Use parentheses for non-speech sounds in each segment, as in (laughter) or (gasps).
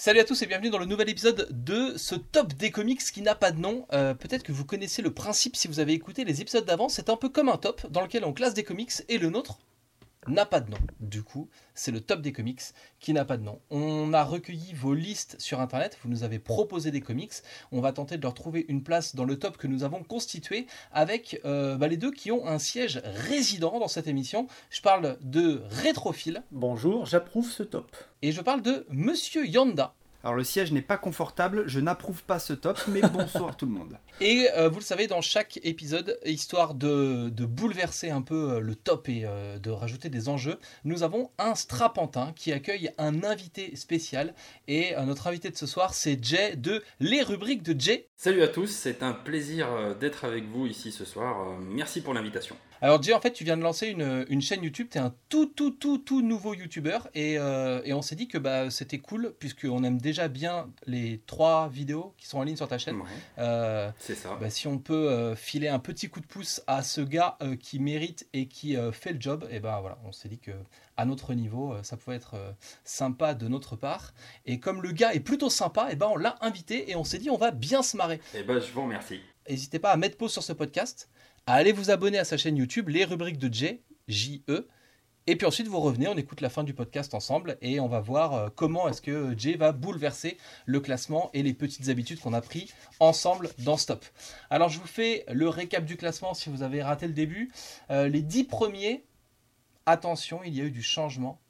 Salut à tous et bienvenue dans le nouvel épisode de ce top des comics qui n'a pas de nom. Euh, Peut-être que vous connaissez le principe si vous avez écouté les épisodes d'avant. C'est un peu comme un top dans lequel on classe des comics et le nôtre n'a pas de nom. Du coup, c'est le top des comics qui n'a pas de nom. On a recueilli vos listes sur internet, vous nous avez proposé des comics. On va tenter de leur trouver une place dans le top que nous avons constitué avec euh, bah, les deux qui ont un siège résident dans cette émission. Je parle de Rétrophile Bonjour, j'approuve ce top. et je parle de Monsieur Yanda. Alors le siège n'est pas confortable, je n'approuve pas ce top, mais bonsoir tout le monde. (laughs) Et euh, vous le savez, dans chaque épisode, histoire de, de bouleverser un peu euh, le top et euh, de rajouter des enjeux, nous avons un strapantin qui accueille un invité spécial. Et euh, notre invité de ce soir, c'est Jay de Les Rubriques de Jay. Salut à tous, c'est un plaisir d'être avec vous ici ce soir. Merci pour l'invitation. Alors Jay, en fait, tu viens de lancer une, une chaîne YouTube, tu es un tout, tout, tout, tout nouveau YouTuber. Et, euh, et on s'est dit que bah, c'était cool, puisqu'on aime déjà bien les trois vidéos qui sont en ligne sur ta chaîne. Ouais, Euh, c'est ça. Bah, si on peut euh, filer un petit coup de pouce à ce gars qui mérite et qui fait le job, et ben voilà, on s'est dit que à notre niveau, ça pouvait être sympa de notre part. Et comme le gars est plutôt sympa, et ben on l'a invité et on s'est dit on va bien se marrer. Eh ben, je vous remercie. N'hésitez pas à mettre pause sur ce podcast, à aller vous abonner à sa chaîne YouTube, les rubriques de J, J-E. Et puis ensuite, vous revenez, on écoute la fin du podcast ensemble et on va voir euh, comment est-ce que Jay va bouleverser le classement et les petites habitudes qu'on a pris ensemble dans Stop. Alors, je vous fais le récap du classement si vous avez raté le début. Euh, les dix premiers, attention, il y a eu du changement.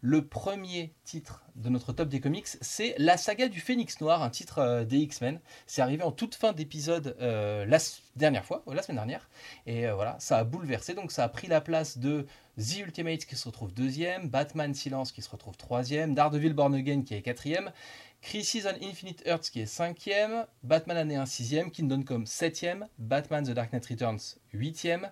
Le premier titre de notre top des comics, c'est La saga du Phénix Noir, un titre euh, des X-Men. C'est arrivé en toute fin d'épisode euh, la dernière fois, la semaine dernière. Et euh, voilà, ça a bouleversé. Donc ça a pris la place de The Ultimate qui se retrouve deuxième, Batman Silence qui se retrouve troisième, Daredevil Born Again qui est quatrième, Crisis on Infinite Earths qui est cinquième, Batman Année 1 sixième, Kingdom Come septième, Batman The Dark Knight Returns huitième,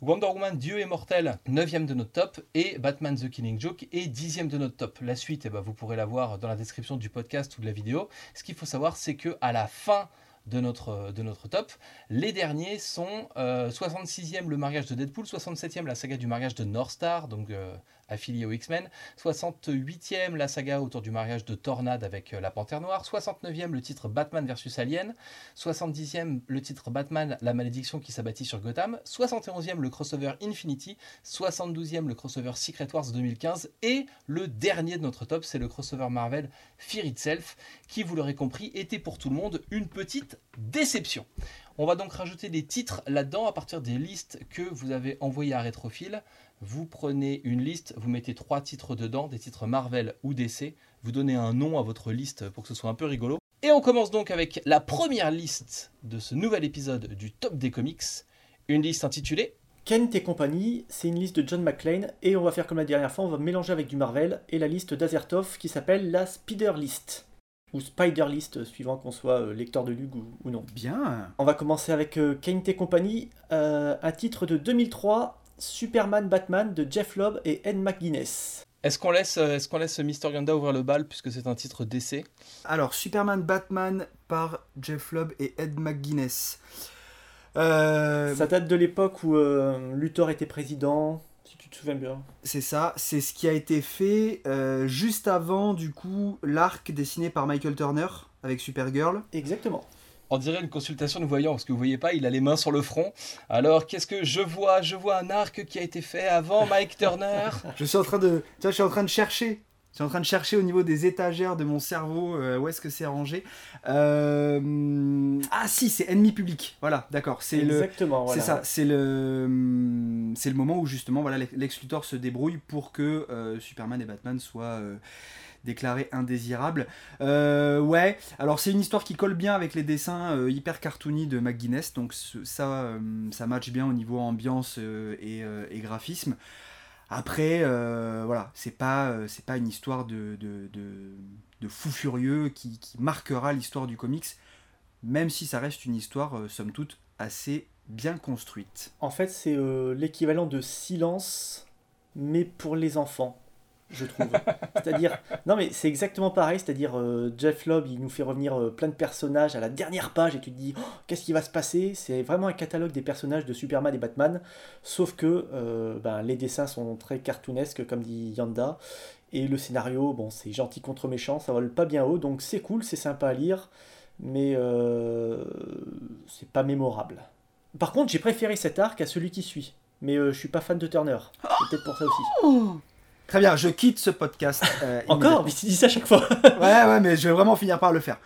Wonder Woman Dieu est mortel, 9ème de notre top, et Batman The Killing Joke est 10ème de notre top. La suite, eh ben, vous pourrez la voir dans la description du podcast ou de la vidéo. Ce qu'il faut savoir, c'est que à la fin de notre, de notre top, les derniers sont euh, 66e le mariage de Deadpool, 67e la saga du mariage de North Star, donc euh, affilié aux X-Men, 68e la saga autour du mariage de Tornade avec euh, la Panthère Noire, 69e le titre Batman vs Alien, 70e le titre Batman La malédiction qui s'abattit sur Gotham, 71e le crossover Infinity, 72e le crossover Secret Wars 2015 et le dernier de notre top c'est le crossover Marvel Fear Itself qui vous l'aurez compris était pour tout le monde une petite déception. On va donc rajouter des titres là-dedans à partir des listes que vous avez envoyées à Rétrophile. Vous prenez une liste, vous mettez trois titres dedans, des titres Marvel ou DC. Vous donnez un nom à votre liste pour que ce soit un peu rigolo. Et on commence donc avec la première liste de ce nouvel épisode du Top des Comics. Une liste intitulée Kent et compagnie, c'est une liste de John McClane et on va faire comme la dernière fois, on va mélanger avec du Marvel et la liste d'Azertov qui s'appelle la Spider List ou Spider List suivant qu'on soit euh, lecteur de Lug ou, non. Bien. On va commencer avec euh, Kent et compagnie, euh, un titre de 2003, Superman Batman de Jeff Lobb et Ed McGuinness. Est-ce qu'on laisse, euh, est-ce qu'on laisse Mister Yanda ouvrir le bal puisque c'est un titre d'essai Alors Superman Batman par Jeff Lobb et Ed McGuinness. Euh, Ça date de l'époque où euh, Luthor était président, si tu te souviens bien. c'est ça, c'est ce qui a été fait euh, juste avant du coup l'arc dessiné par Michael Turner avec Supergirl. Exactement. On dirait une consultation de voyant, parce que vous voyez pas, il a les mains sur le front. Alors, qu'est-ce que je vois? Je vois un arc qui a été fait avant Mike Turner. (laughs) Je suis en train de, tu vois, je suis en train de chercher. Je suis en train de chercher au niveau des étagères de mon cerveau euh, où est-ce que c'est rangé. Euh, Ah si, c'est ennemi public. Voilà, d'accord. C'est le, Exactement. voilà. C'est ça, c'est le, c'est le moment où justement voilà, Lex Luthor se débrouille pour que euh, Superman et Batman soient déclarés indésirables. Euh, ouais, alors c'est une histoire qui colle bien avec les dessins euh, hyper cartoony de McGuinness, donc ça, euh, ça match bien au niveau ambiance euh, et, graphisme. Après, voilà, c'est pas, c'est pas une histoire de, de, de- fou furieux qui, marquera l'histoire du comics, même si ça reste une histoire, somme toute, assez bien construite. En fait, c'est l'équivalent de silence, mais pour les enfants, je trouve. c'est-à-dire, non mais c'est exactement pareil, c'est-à-dire euh, Jeff Lobb, il nous fait revenir euh, plein de personnages à la dernière page et tu te dis, Oh, qu'est-ce qui va se passer? C'est vraiment un catalogue des personnages de Superman et Batman, sauf que euh, ben, les dessins sont très cartoonesques, comme dit Yanda, Et le scénario, bon, c'est gentil contre méchant, ça vole pas bien haut, donc c'est cool, c'est sympa à lire, mais c'est pas mémorable. Par contre, j'ai préféré cet arc à celui qui suit, mais je suis pas fan de Turner. Peut-être pour ça aussi. Très bien, je quitte ce podcast. euh, Encore Mais tu dis ça à chaque fois. (laughs) Ouais, ouais, mais je vais vraiment finir par le faire.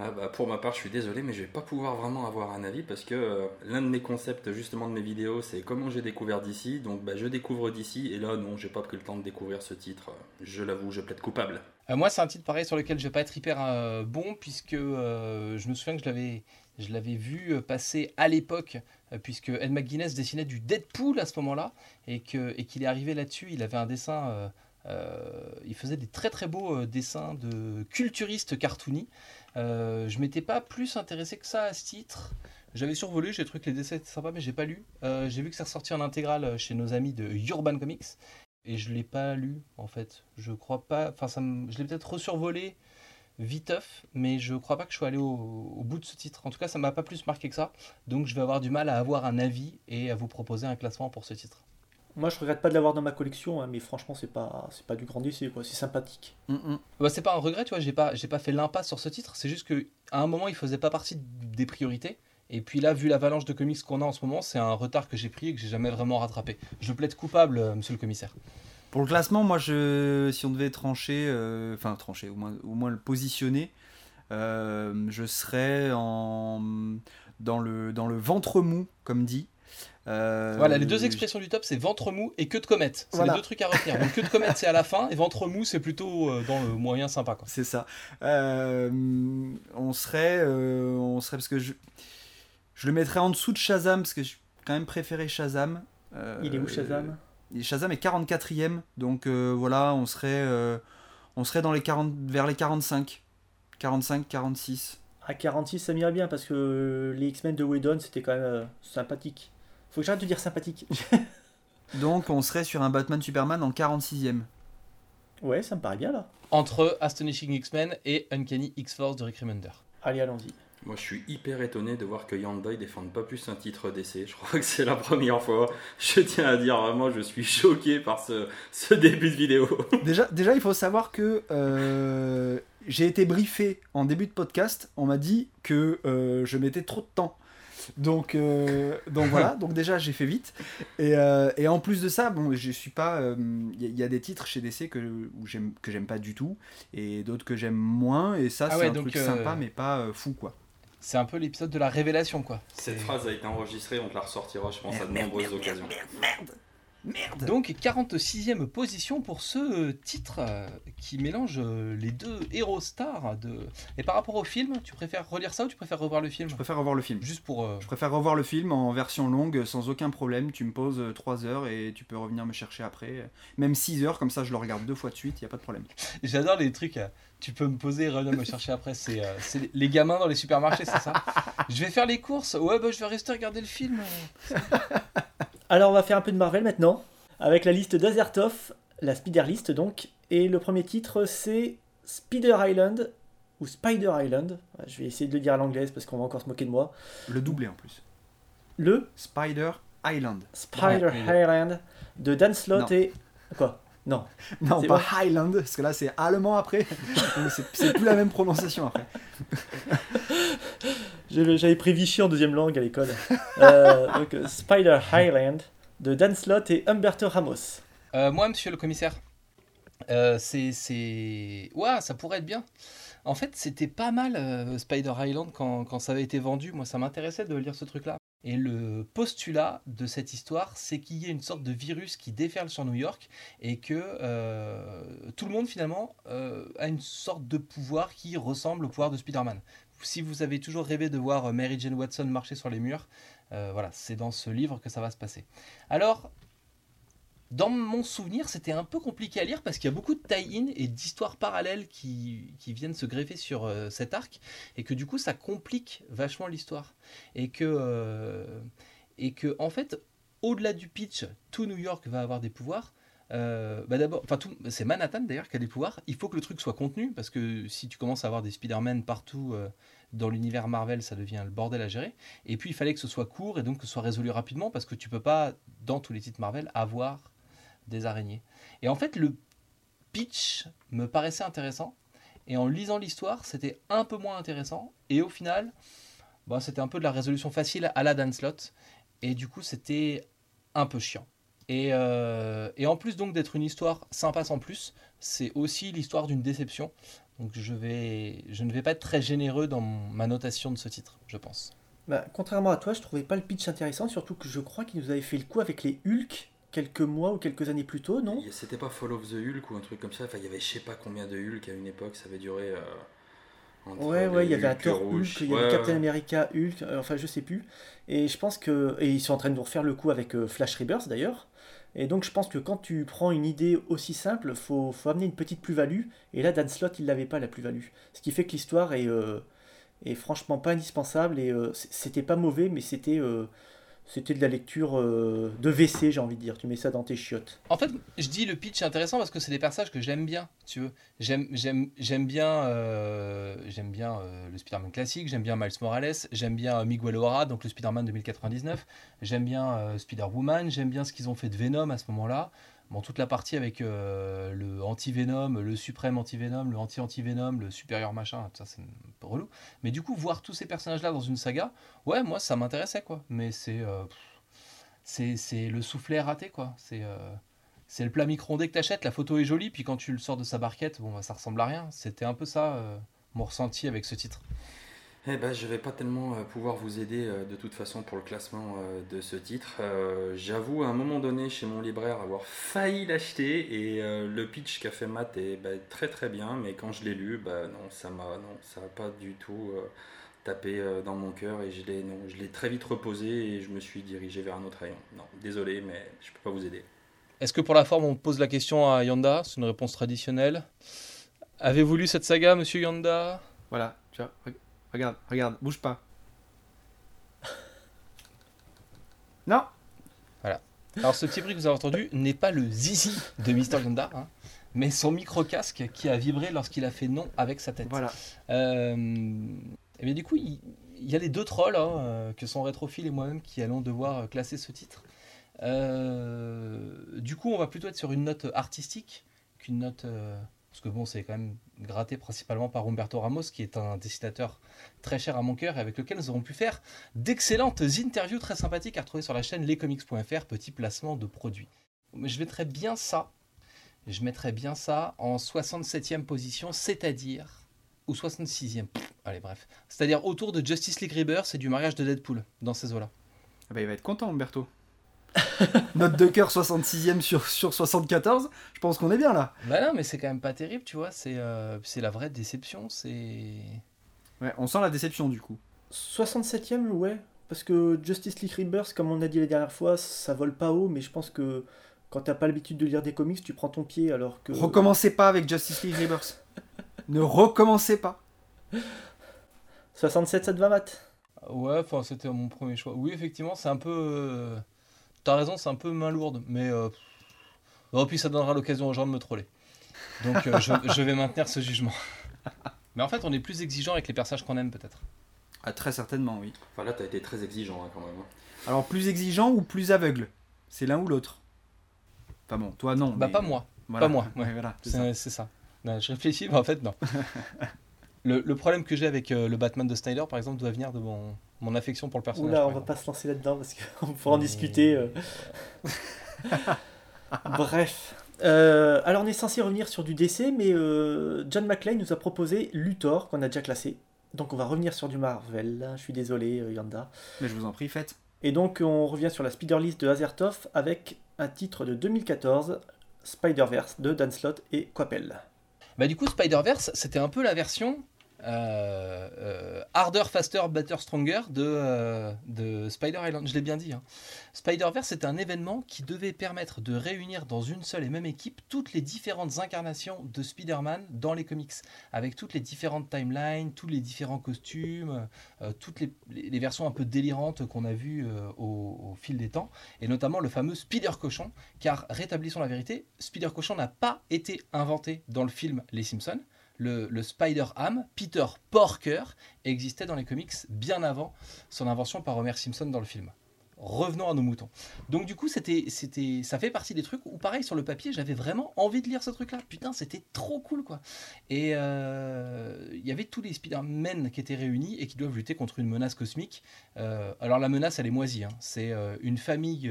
Ah bah, pour ma part, je suis désolé, mais je vais pas pouvoir vraiment avoir un avis parce que euh, l'un de mes concepts justement de mes vidéos, c'est comment j'ai découvert d'ici. Donc bah, je découvre d'ici et là, non, j'ai pas pris le temps de découvrir ce titre. Je l'avoue, je plaide coupable. Euh, moi, c'est un titre pareil sur lequel je vais pas être hyper euh, bon, puisque euh, je me souviens que je l'avais, je l'avais vu passer à l'époque, euh, puisque Ed McGuinness dessinait du Deadpool à ce moment-là, et, que, et qu'il est arrivé là-dessus. Il avait un dessin. euh, euh, il faisait des très très beaux euh, dessins de culturistes cartoony. Euh, je m'étais pas plus intéressé que ça à ce titre. J'avais survolé, j'ai trouvé que les dessins étaient sympas, mais j'ai pas lu. Euh, j'ai vu que c'est ressorti en intégrale chez nos amis de Urban Comics et je l'ai pas lu en fait. Je crois pas. Enfin, ça je l'ai peut-être resurvolé viteuf, mais je crois pas que je sois allé au, au bout de ce titre. En tout cas, ça m'a pas plus marqué que ça. Donc, je vais avoir du mal à avoir un avis et à vous proposer un classement pour ce titre. Moi, je regrette pas de l'avoir dans ma collection, hein, mais franchement, c'est pas, c'est pas du grand essai, quoi. C'est sympathique. Mm, mm. Bah, c'est pas un regret, tu vois. J'ai pas, j'ai pas fait l'impasse sur ce titre. C'est juste que à un moment, il faisait pas partie des priorités. Et puis là, vu l'avalanche de comics qu'on a en ce moment, c'est un retard que j'ai pris et que j'ai jamais vraiment rattrapé. Je plaide coupable, euh, monsieur le commissaire. Pour le classement, moi, je, si on devait trancher, euh, enfin trancher, au moins, au moins le positionner, euh, je serais en, dans, le, dans le ventre mou, comme dit. Euh, Voilà, les deux expressions du top, c'est ventre mou et queue de comète. C'est Voilà. les deux trucs à retenir. Donc queue de comète, c'est à la fin, et ventre mou, c'est plutôt euh, dans le moyen sympa. Quoi. C'est ça. Euh, on serait, euh, on serait parce que je, je le mettrais en dessous de Shazam parce que j'ai quand même préféré Shazam. Euh, Il est où, Shazam? Et Shazam est 44e, donc euh, voilà, on serait, euh, on serait dans les 40, vers les 45, 45, 46. À 46, ça m'irait bien, parce que les X-Men de Whedon, c'était quand même euh, sympathique. Faut que j'arrête de dire sympathique. (laughs) Donc on serait sur un Batman Superman en 46e. ouais, ça me paraît bien, là. Entre Astonishing X-Men et Uncanny X-Force de Rick Remender. Allez, allons-y. Moi, je suis hyper étonné de voir que Yandai défende pas plus un titre d'essai. Je crois que c'est la première fois. Je tiens à dire vraiment, je suis choqué par ce, ce début de vidéo. (laughs) Déjà, déjà, il faut savoir que euh, j'ai été briefé en début de podcast. On m'a dit que euh, je mettais trop de temps. Donc, euh, donc voilà, (laughs) donc déjà j'ai fait vite. Et, euh, et en plus de ça, bon, je suis pas. Il y, a- y a des titres chez DC que, où j'aime- que j'aime pas du tout, et d'autres que j'aime moins. Et ça, Ah c'est ouais, un donc, truc euh, sympa, mais pas euh, fou quoi. C'est un peu l'épisode de la révélation, quoi. Cette phrase a été enregistrée, on te la ressortira, je pense, à de nombreuses occasions. Merde Donc 46e position pour ce euh, titre euh, qui mélange euh, les deux héros stars. De... Et par rapport au film, tu préfères relire ça ou tu préfères revoir le film? Je préfère revoir le film. Juste pour... euh, Je préfère revoir le film en version longue sans aucun problème. Tu me poses 3 heures et tu peux revenir me chercher après. Même 6 heures, comme ça je le regarde deux fois de suite, il a pas de problème. (laughs) J'adore les trucs. Tu peux me poser et revenir me chercher après. C'est euh, c'est les gamins dans les supermarchés, c'est ça? (laughs) Je vais faire les courses. Ouais, bah je vais rester regarder le film. (laughs) Alors, on va faire un peu de Marvel maintenant, avec la liste d'Azertov, la Spider List donc. Et le premier titre, c'est Spider Island, ou Spider Island. Je vais essayer de le dire à l'anglaise parce qu'on va encore se moquer de moi. Le doublé en plus. Le Spider Island. Spider Ouais, Island de Dan Slott Non. et. Quoi? Non. Non, pas bon. Highland, parce que là c'est allemand après. (laughs) C'est plus la même prononciation après. (laughs) J'avais pris Vichy en deuxième langue à l'école. Euh, (laughs) donc, euh, Spider Island de Dan Slott et Humberto Ramos. Euh, moi, monsieur le commissaire, euh, c'est. c'est- Ouah, ça pourrait être bien. En fait, c'était pas mal euh, Spider Island quand, quand ça avait été vendu. Moi, ça m'intéressait de lire ce truc-là. Et le postulat de cette histoire, c'est qu'il y ait une sorte de virus qui déferle sur New York et que euh, tout le monde, finalement, euh, a une sorte de pouvoir qui ressemble au pouvoir de Spider-Man. Si vous avez toujours rêvé de voir Mary Jane Watson marcher sur les murs, euh, voilà, c'est dans ce livre que ça va se passer. Alors, dans mon souvenir, c'était un peu compliqué à lire parce qu'il y a beaucoup de tie-in et d'histoires parallèles qui, viennent se greffer sur euh, cet arc et que du coup ça complique vachement l'histoire. Euh, et que, en fait, au-delà du pitch, tout New York va avoir des pouvoirs. Euh, bah d'abord, enfin tout, c'est Manhattan d'ailleurs qui a des pouvoirs. Il faut que le truc soit contenu parce que si tu commences à avoir des Spider-Man partout euh, dans l'univers Marvel, ça devient le bordel à gérer. Et puis il fallait que ce soit court et donc que ce soit résolu rapidement parce que tu peux pas dans tous les titres Marvel avoir des araignées. Et en fait, le pitch me paraissait intéressant. Et en lisant l'histoire, c'était un peu moins intéressant. Et au final, bah, c'était un peu de la résolution facile à la Dan Slot. Et du coup, c'était un peu chiant. Et, euh, et en plus donc d'être une histoire sympa sans plus, c'est aussi l'histoire d'une déception. Donc je, vais, je ne vais pas être très généreux dans mon- ma notation de ce titre, je pense. Bah, contrairement à toi, je trouvais pas le pitch intéressant, surtout que je crois qu'il nous avait fait le coup avec les Hulk quelques mois ou quelques années plus tôt, non? C'était pas Fall of the Hulk ou un truc comme ça. Enfin, il y avait je sais pas combien de Hulk à une époque. Ça avait duré. euh, entre Ouais, ouais, il y avait un Hulk Thor rouges. Hulk, il y Ouais, avait Captain ouais. America Hulk, euh, enfin je sais plus. Et je pense que. Et ils sont en train de nous refaire le coup avec euh, Flash Rebirth d'ailleurs. Et donc je pense que quand tu prends une idée aussi simple, faut, faut amener une petite plus-value. Et là, Dan Slott, il l'avait pas la plus-value. Ce qui fait que l'histoire est, euh, est franchement pas indispensable. Et euh, c'était pas mauvais, mais c'était euh, c'était de la lecture euh, de WC, j'ai envie de dire. Tu mets ça dans tes chiottes. En fait, je dis le pitch intéressant parce que c'est des personnages que j'aime bien, tu veux. J'aime, j'aime, bien, euh, j'aime bien euh, le Spider-Man classique, j'aime bien Miles Morales, j'aime bien euh, Miguel O'Hara, donc le Spider-Man 2099, j'aime bien euh, Spider-Woman, j'aime bien ce qu'ils ont fait de Venom à ce moment-là. Bon, toute la partie avec euh, le anti-Venom, le suprême anti-Venom, le anti-anti-Venom, le supérieur machin, ça c'est un peu relou. Mais du coup, voir tous ces personnages-là dans une saga, ouais, moi ça m'intéressait quoi. Mais c'est, euh, c'est, le soufflet raté quoi. C'est euh, le plat micro-ondé que t'achètes, la photo est jolie, puis quand tu le sors de sa barquette, bah, ça ressemble à rien. C'était un peu ça, mon ressenti avec ce titre. Eh ben, je vais pas tellement euh, pouvoir vous aider euh, de toute façon pour le classement euh, de ce titre. Euh, J'avoue, à un moment donné, chez mon libraire, avoir failli l'acheter et euh, le pitch qu'a fait Matt est bah, très très bien, mais quand je l'ai lu, bah non, ça m'a non, ça a pas du tout euh, tapé euh, dans mon cœur et je l'ai non, je l'ai très vite reposé et je me suis dirigé vers un autre rayon. Non, désolé, mais je peux pas vous aider. Est-ce que pour la forme, on pose la question à Yanda? C'est une réponse traditionnelle. Avez-vous lu cette saga, monsieur Yanda? Voilà, tu vois, re- regarde, regarde, bouge pas. (laughs) Non Alors, ce petit bruit que vous avez entendu n'est pas le zizi de Mister Yanda, hein, mais son micro-casque qui a vibré lorsqu'il a fait non avec sa tête. Voilà. Euh, et bien du coup, il, il y a les deux trolls hein, euh, que sont Rétrophile et moi-même qui allons devoir euh, classer ce titre. Euh, du coup, on va plutôt être sur une note artistique qu'une note. euh, parce que bon, c'est quand même gratté principalement par Humberto Ramos, qui est un dessinateur très cher à mon cœur et avec lequel nous aurons pu faire d'excellentes interviews très sympathiques à retrouver sur la chaîne lescomics.fr, petit placement de produits. Je mettrais bien ça. Je bien ça en 67e position, c'est-à-dire ou 66e. Pff, allez, bref. C'est-à-dire autour de Justice League Rebirth et du mariage de Deadpool, dans ces eaux-là. Ah bah, il va être content, Umberto. (laughs) Note de cœur 66ème sur, sur 74, je pense qu'on est bien là. Bah non, mais c'est quand même pas terrible, tu vois. C'est euh, c'est la vraie déception. C'est. Ouais, on sent la déception du coup. 67ème, ouais. Parce que Justice League Rebirth, comme on a dit la dernière fois, ça vole pas haut, mais je pense que quand t'as pas l'habitude de lire des comics, tu prends ton pied alors que. Recommencez pas avec Justice League Rebirth. (laughs) ne recommencez pas. 67, ça te va, Matt? Ouais, enfin, c'était mon premier choix. Oui, effectivement, c'est un peu. T'as raison, c'est un peu main lourde, mais. Euh... Oh, puis ça donnera l'occasion aux gens de me troller. Donc, euh, je, je vais maintenir ce jugement. Mais en fait, on est plus exigeant avec les personnages qu'on aime, peut-être. Ah, très certainement, oui. Enfin là, t'as été très exigeant hein, quand même. hein. Alors, plus exigeant ou plus aveugle? C'est l'un ou l'autre? Enfin bon, toi non. Bah, mais- pas moi. Voilà. pas moi, ouais. (laughs) Ouais, voilà, c'est ça. C'est c'est ça. Non, je réfléchis, mais en fait, non. (laughs) le, le problème que j'ai avec euh, le Batman de Snyder, par exemple, doit venir de mon, mon affection pour le personnage. Oula, on va pas se lancer là-dedans parce qu'on (laughs) pourra en discuter. euh. (laughs) Bref. Euh, alors on est censé revenir sur du DC, mais euh, John McClane nous a proposé Luthor, qu'on a déjà classé. Donc on va revenir sur du Marvel. Je suis désolé, euh, Yanda. Mais je vous en prie, faites. Et donc on revient sur la Spider List de Azertov avec un titre de 2014, Spider-Verse de Dan Slott et Coppel. Bah, du coup, Spider-Verse, c'était un peu la version euh, euh, Harder, Faster, Better, Stronger de, euh, de Spider Island. Je l'ai bien dit. hein. Spider-Verse, c'était un événement qui devait permettre de réunir dans une seule et même équipe toutes les différentes incarnations de Spider-Man dans les comics, avec toutes les différentes timelines, tous les différents costumes, toutes les, versions un peu délirantes qu'on a vues au, au fil des temps, et notamment le fameux Spider-Cochon, car rétablissons la vérité, Spider-Cochon n'a pas été inventé dans le film Les Simpsons. Le, Spider-Ham, Peter Porker, existait dans les comics bien avant son invention par Homer Simpson dans le film. revenons à nos moutons. Donc du coup, c'était, c'était, ça fait partie des trucs où, pareil, sur le papier, j'avais vraiment envie de lire ce truc-là. Putain, c'était trop cool, quoi. Et euh, il y avait tous les Spider-Man qui étaient réunis et qui doivent lutter contre une menace cosmique. Euh, alors la menace, elle est moisie. hein. C'est euh, une famille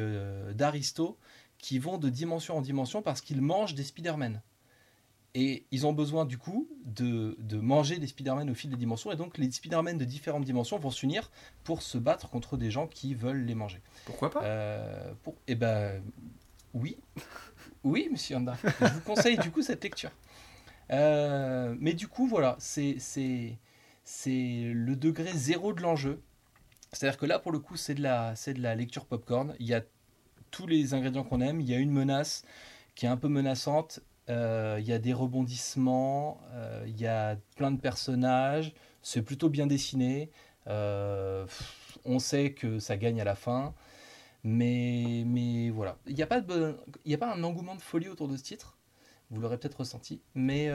d'aristos qui vont de dimension en dimension parce qu'ils mangent des Spider-Man. Et ils ont besoin du coup de, de manger des Spider-Man au fil des dimensions. Et donc les Spider-Man de différentes dimensions vont s'unir pour se battre contre des gens qui veulent les manger. Pourquoi pas? Euh, pour... Eh ben, oui. Oui, monsieur Yanda. Je vous conseille du coup cette lecture. Euh, mais du coup, voilà, c'est le degré zéro de l'enjeu. C'est-à-dire que là, pour le coup, c'est de la c'est de la lecture popcorn. Il y a tous les ingrédients qu'on aime. Il y a une menace qui est un peu menaçante. Euh, il y a des rebondissements. euh, il y a plein de personnages. C'est plutôt bien dessiné. Euh, on sait que ça gagne à la fin. Mais, mais voilà. Il n'y a, pas y a pas un engouement de folie autour de ce titre. Vous l'aurez peut-être ressenti. Mais,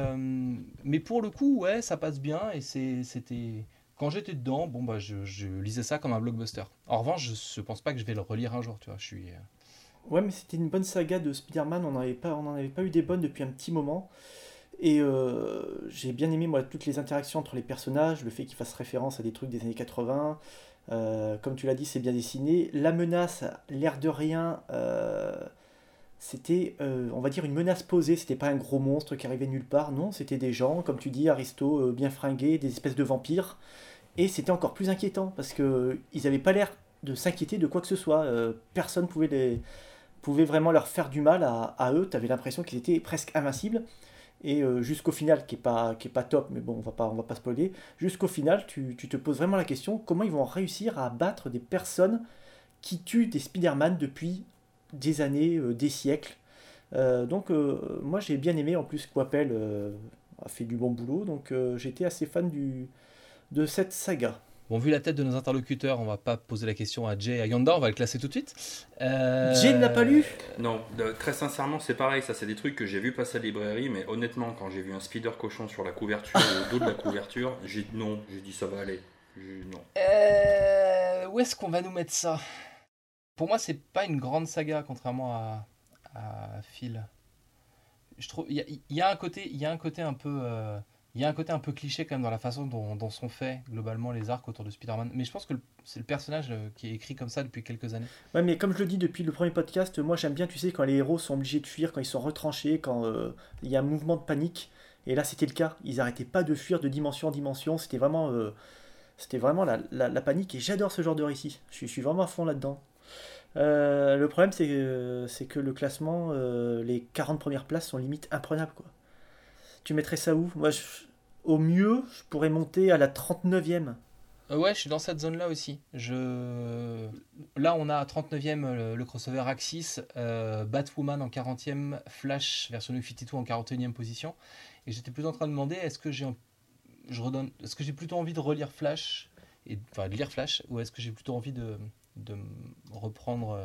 mais pour le coup, ouais, ça passe bien. Et c'était. Quand j'étais dedans, bon, bah, je, je lisais ça comme un blockbuster. En revanche, je ne pense pas que je vais le relire un jour. Tu vois, je suis. Ouais, mais c'était une bonne saga de Spider-Man, on n'en avait pas, eu des bonnes depuis un petit moment. Et euh, j'ai bien aimé moi toutes les interactions entre les personnages, le fait qu'ils fassent référence à des trucs des années 80. Euh, comme tu l'as dit, c'est bien dessiné. La menace, l'air de rien, euh, c'était, euh, on va dire, une menace posée. C'était pas un gros monstre qui arrivait nulle part. Non, c'était des gens, comme tu dis, Aristo, bien fringués, des espèces de vampires. Et c'était encore plus inquiétant parce que ils avaient pas l'air de s'inquiéter de quoi que ce soit. Personne pouvait les pouvait vraiment leur faire du mal à, eux. Tu avais l'impression qu'ils étaient presque invincibles. Et euh, jusqu'au final, qui est pas pas top, mais bon, on va pas on va pas spoiler. Jusqu'au final, tu, te poses vraiment la question comment ils vont réussir à battre des personnes qui tuent des Spider-Man depuis des années, euh, des siècles. Euh, donc moi j'ai bien aimé. En plus, Quapel a fait du bon boulot, donc j'étais assez fan du de cette saga. Bon, vu la tête de nos interlocuteurs, on va pas poser la question à Jay et à Yanda, on va le classer tout de suite. Euh, Jay ne l'a pas lu Non, très sincèrement, c'est pareil. Ça, c'est des trucs que j'ai vu passer à la librairie, mais honnêtement, quand j'ai vu un spider cochon sur la couverture, au dos de la couverture, j'ai dit non. J'ai dit ça va aller. Non. Euh, où est-ce qu'on va nous mettre ça? Pour moi, c'est pas une grande saga, contrairement à, à Phil. Je trouve il y, a- il y a un côté, il y a un côté un peu, euh, il y a un côté un peu cliché quand même dans la façon dont, sont faits globalement les arcs autour de Spider-Man. Mais je pense que c'est le personnage euh, qui est écrit comme ça depuis quelques années. Ouais, mais comme je le dis depuis le premier podcast, moi j'aime bien, tu sais, quand les héros sont obligés de fuir, quand ils sont retranchés, quand euh, il y a un mouvement de panique. Et là, c'était le cas. Ils arrêtaient pas de fuir de dimension en dimension. C'était vraiment, euh, vraiment la, panique. Et j'adore ce genre de récit. Je suis, vraiment à fond là-dedans. Le problème, c'est que, que le classement, les 40 premières places sont limite imprenables. Quoi. Tu mettrais ça où? Moi, je- au mieux, je pourrais monter à la 39e. Euh, ouais, je suis dans cette zone-là aussi. Je... Là, on a à 39e euh, le, crossover Axis, euh, Batwoman en 40e, Flash version New 52 en 41e position. Et j'étais plutôt en train de demander est-ce que j'ai je redonne... est-ce que j'ai plutôt envie de relire Flash, et... enfin de lire Flash, ou est-ce que j'ai plutôt envie de, de reprendre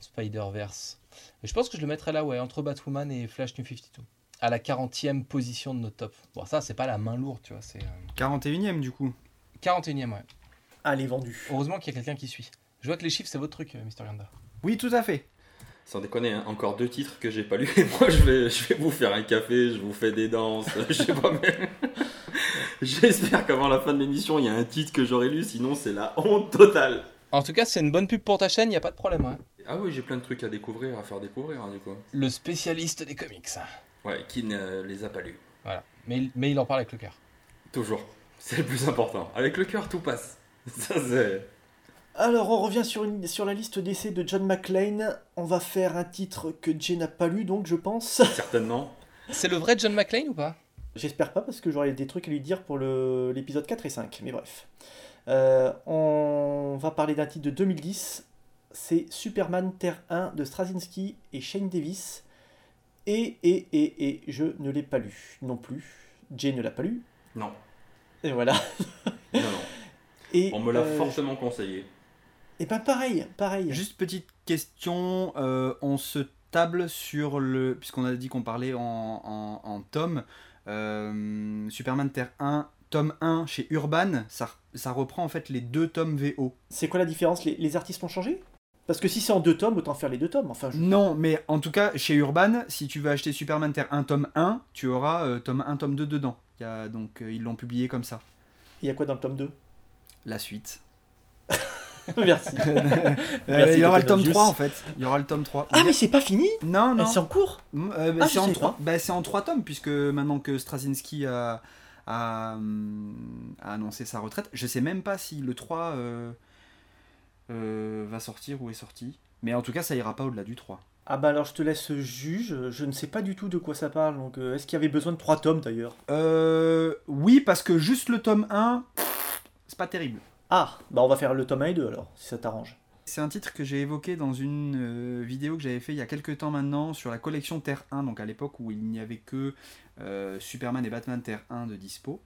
Spider-Verse? Je pense que je le mettrais là, ouais, entre Batwoman et Flash New 52. À la 40e position de notre top. Bon, ça, c'est pas la main lourde, tu vois, c'est. euh, 41ème du coup. 41e, ouais. Allez, vendu. Heureusement qu'il y a quelqu'un qui suit. Je vois que les chiffres, c'est votre truc, euh, Mr. Yanda. Oui, tout à fait. Sans déconner, hein, encore deux titres que j'ai pas lus. Et (laughs) moi, je vais, je vais vous faire un café, je vous fais des danses. (laughs) je sais pas, mais. (laughs) J'espère qu'avant la fin de l'émission, il y a un titre que j'aurai lu, sinon c'est la honte totale. En tout cas, c'est une bonne pub pour ta chaîne, il n'y a pas de problème. hein. Ah oui, j'ai plein de trucs à découvrir, à faire découvrir, hein, du coup. Le spécialiste des comics. Ouais, qui ne les a pas lus. Voilà. Mais, il- mais il en parle avec le cœur. Toujours. C'est le plus important. Avec le cœur, tout passe. (laughs) Ça, c'est. Alors, on revient sur, une- sur la liste d'essais de John McClane. On va faire un titre que Jay n'a pas lu, donc je pense. (laughs) Certainement. C'est le vrai John McClane ou pas? J'espère pas, parce que j'aurais des trucs à lui dire pour l'épisode 4 et 5, mais bref. Euh, on va parler d'un titre de 2010. C'est Superman Terre 1 de Straczynski et Shane Davis. Et, et, et, et, je ne l'ai pas lu non plus. Jay ne l'a pas lu. Non. Et voilà. Non, non. (laughs) Et, On me l'a euh, fortement conseillé. Et ben pareil, pareil. Juste petite question, euh, on se table sur le... Puisqu'on a dit qu'on parlait en, en, en tome, euh, Superman Terre 1, tome 1 chez Urban, ça, ça reprend en fait les deux tomes VO. C'est quoi la différence? Les, les artistes ont changé? Parce que si c'est en deux tomes, autant faire les deux tomes. Enfin, je- Non, mais en tout cas, chez Urban, si tu veux acheter Superman Terre 1 tome 1, tu auras euh, tome 1, tome 2 dedans. Il y a, donc euh, ils l'ont publié comme ça. il y a quoi dans le tome 2 La suite. (laughs) Merci. (laughs) Euh, Merci, il y aura le tome Obvious. 3 en fait. Il y aura le tome 3. Ah, mais c'est pas fini? Non, non. C'est en cours? Mm, euh, bah, Ah, c'est en sais trois, pas. bah, c'est en trois tomes, puisque maintenant que Straczynski a, a, hum, a annoncé sa retraite, je sais même pas si le 3 euh, va sortir ou est sorti. Mais en tout cas, ça ira pas au-delà du 3. Ah bah alors je te laisse juge, je ne sais pas du tout de quoi ça parle, donc euh, est-ce qu'il y avait besoin de trois tomes d'ailleurs? Euh, oui, parce que juste le tome 1, c'est pas terrible. Ah, bah on va faire le tome 1 et 2 alors, si ça t'arrange. C'est un titre que j'ai évoqué dans une euh, vidéo que j'avais fait il y a quelques temps maintenant sur la collection Terre 1, donc à l'époque où il n'y avait que euh, Superman et Batman Terre 1 de dispo.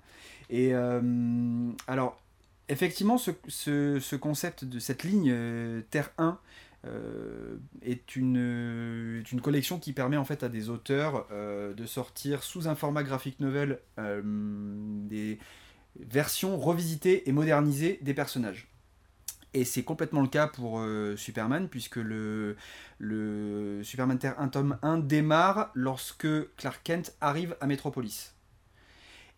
Et euh, alors, effectivement, ce, ce- ce concept de cette ligne euh, Terre 1 euh, est, une, euh, est une collection qui permet en fait à des auteurs de sortir sous un format graphic novel des versions revisitées et modernisées des personnages. Et c'est complètement le cas pour Superman, puisque le, le Superman Terre 1 tome 1 démarre lorsque Clark Kent arrive à Metropolis.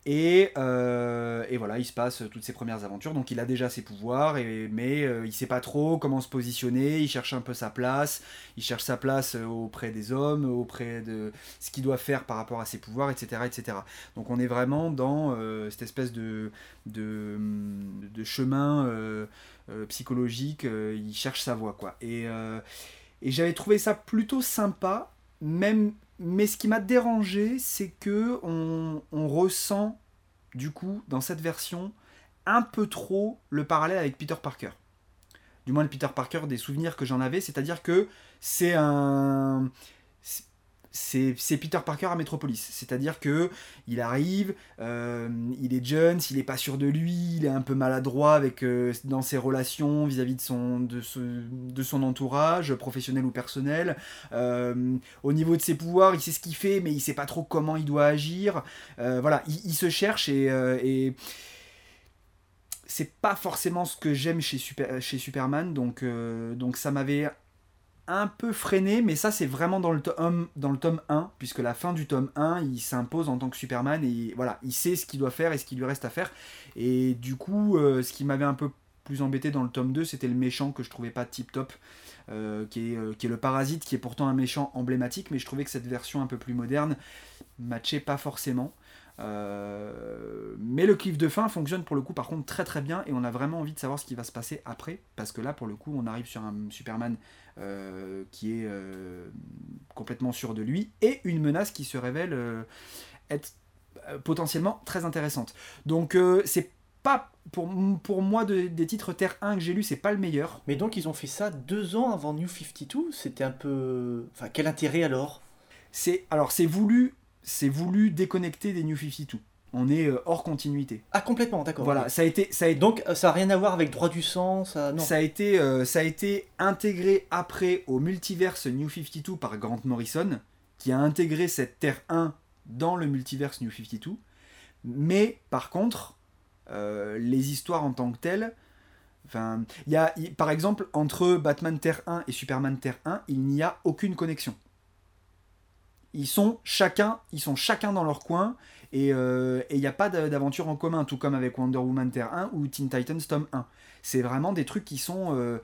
Et, euh, et voilà, il se passe toutes ses premières aventures. Donc il a déjà ses pouvoirs, mais euh, il sait pas trop comment se positionner. Il cherche un peu sa place. Il cherche sa place euh, auprès des hommes, auprès de ce qu'il doit faire par rapport à ses pouvoirs, etc. etc. Donc on est vraiment dans euh, cette espèce de, chemin psychologique. il cherche sa voie, quoi. Et j'avais trouvé ça plutôt sympa, même mais ce qui m'a dérangé, c'est que on, ressent, du coup, dans cette version, un peu trop le parallèle avec Peter Parker. Du moins le Peter Parker des souvenirs que j'en avais, c'est-à-dire que c'est un... C'est Peter Parker à Metropolis, c'est-à-dire que il arrive, euh, il est jeune, s'il est pas sûr de lui, il est un peu maladroit avec euh, dans ses relations vis-à-vis de son entourage, professionnel ou personnel. Euh, au niveau de ses pouvoirs, il sait ce qu'il fait, mais il sait pas trop comment il doit agir. Voilà, il, il se cherche et, et c'est pas forcément ce que j'aime chez, Super- chez Superman, donc ça m'avait un peu freiné, mais ça c'est vraiment dans le, tome, dans le tome 1, puisque la fin du tome 1, il s'impose en tant que Superman et voilà, il sait ce qu'il doit faire et ce qu'il lui reste à faire. Et du coup, euh, ce qui m'avait un peu plus embêté dans le tome 2, c'était le méchant que je trouvais pas tip top. Euh, qui, est, euh, qui est le parasite, qui est pourtant un méchant emblématique, mais je trouvais que cette version un peu plus moderne matchait pas forcément. Mais le cliff de fin fonctionne pour le coup par contre très très bien et on a vraiment envie de savoir ce qui va se passer après parce que là pour le coup on arrive sur un Superman euh, qui est euh, complètement sûr de lui et une menace qui se révèle euh, être potentiellement très intéressante. Donc c'est pas pour, pour moi de- des titres Terre 1 que j'ai lu c'est pas le meilleur. Mais donc ils ont fait ça deux ans avant New 52 C'était un peu... Enfin, quel intérêt alors? C'est alors c'est voulu c'est voulu déconnecter des New 52. On est euh, hors continuité. Ah, complètement, d'accord. Voilà, ça a été ça a été Donc euh, ça n'a rien à voir avec droit du sang, ça... Non. Ça a, été, euh, ça a été intégré après au multiverse New 52 par Grant Morrison, qui a intégré cette Terre 1 dans le multiverse New 52. Mais par contre, euh, les histoires en tant que telles, enfin, il y a, par exemple, entre Batman Terre 1 et Superman Terre 1, il n'y a aucune connexion. Ils sont chacun, ils sont chacun dans leur coin et euh, il n'y a pas d'aventure en commun, tout comme avec Wonder Woman Terre 1 ou Teen Titans tome 1. C'est vraiment des trucs qui sont. euh,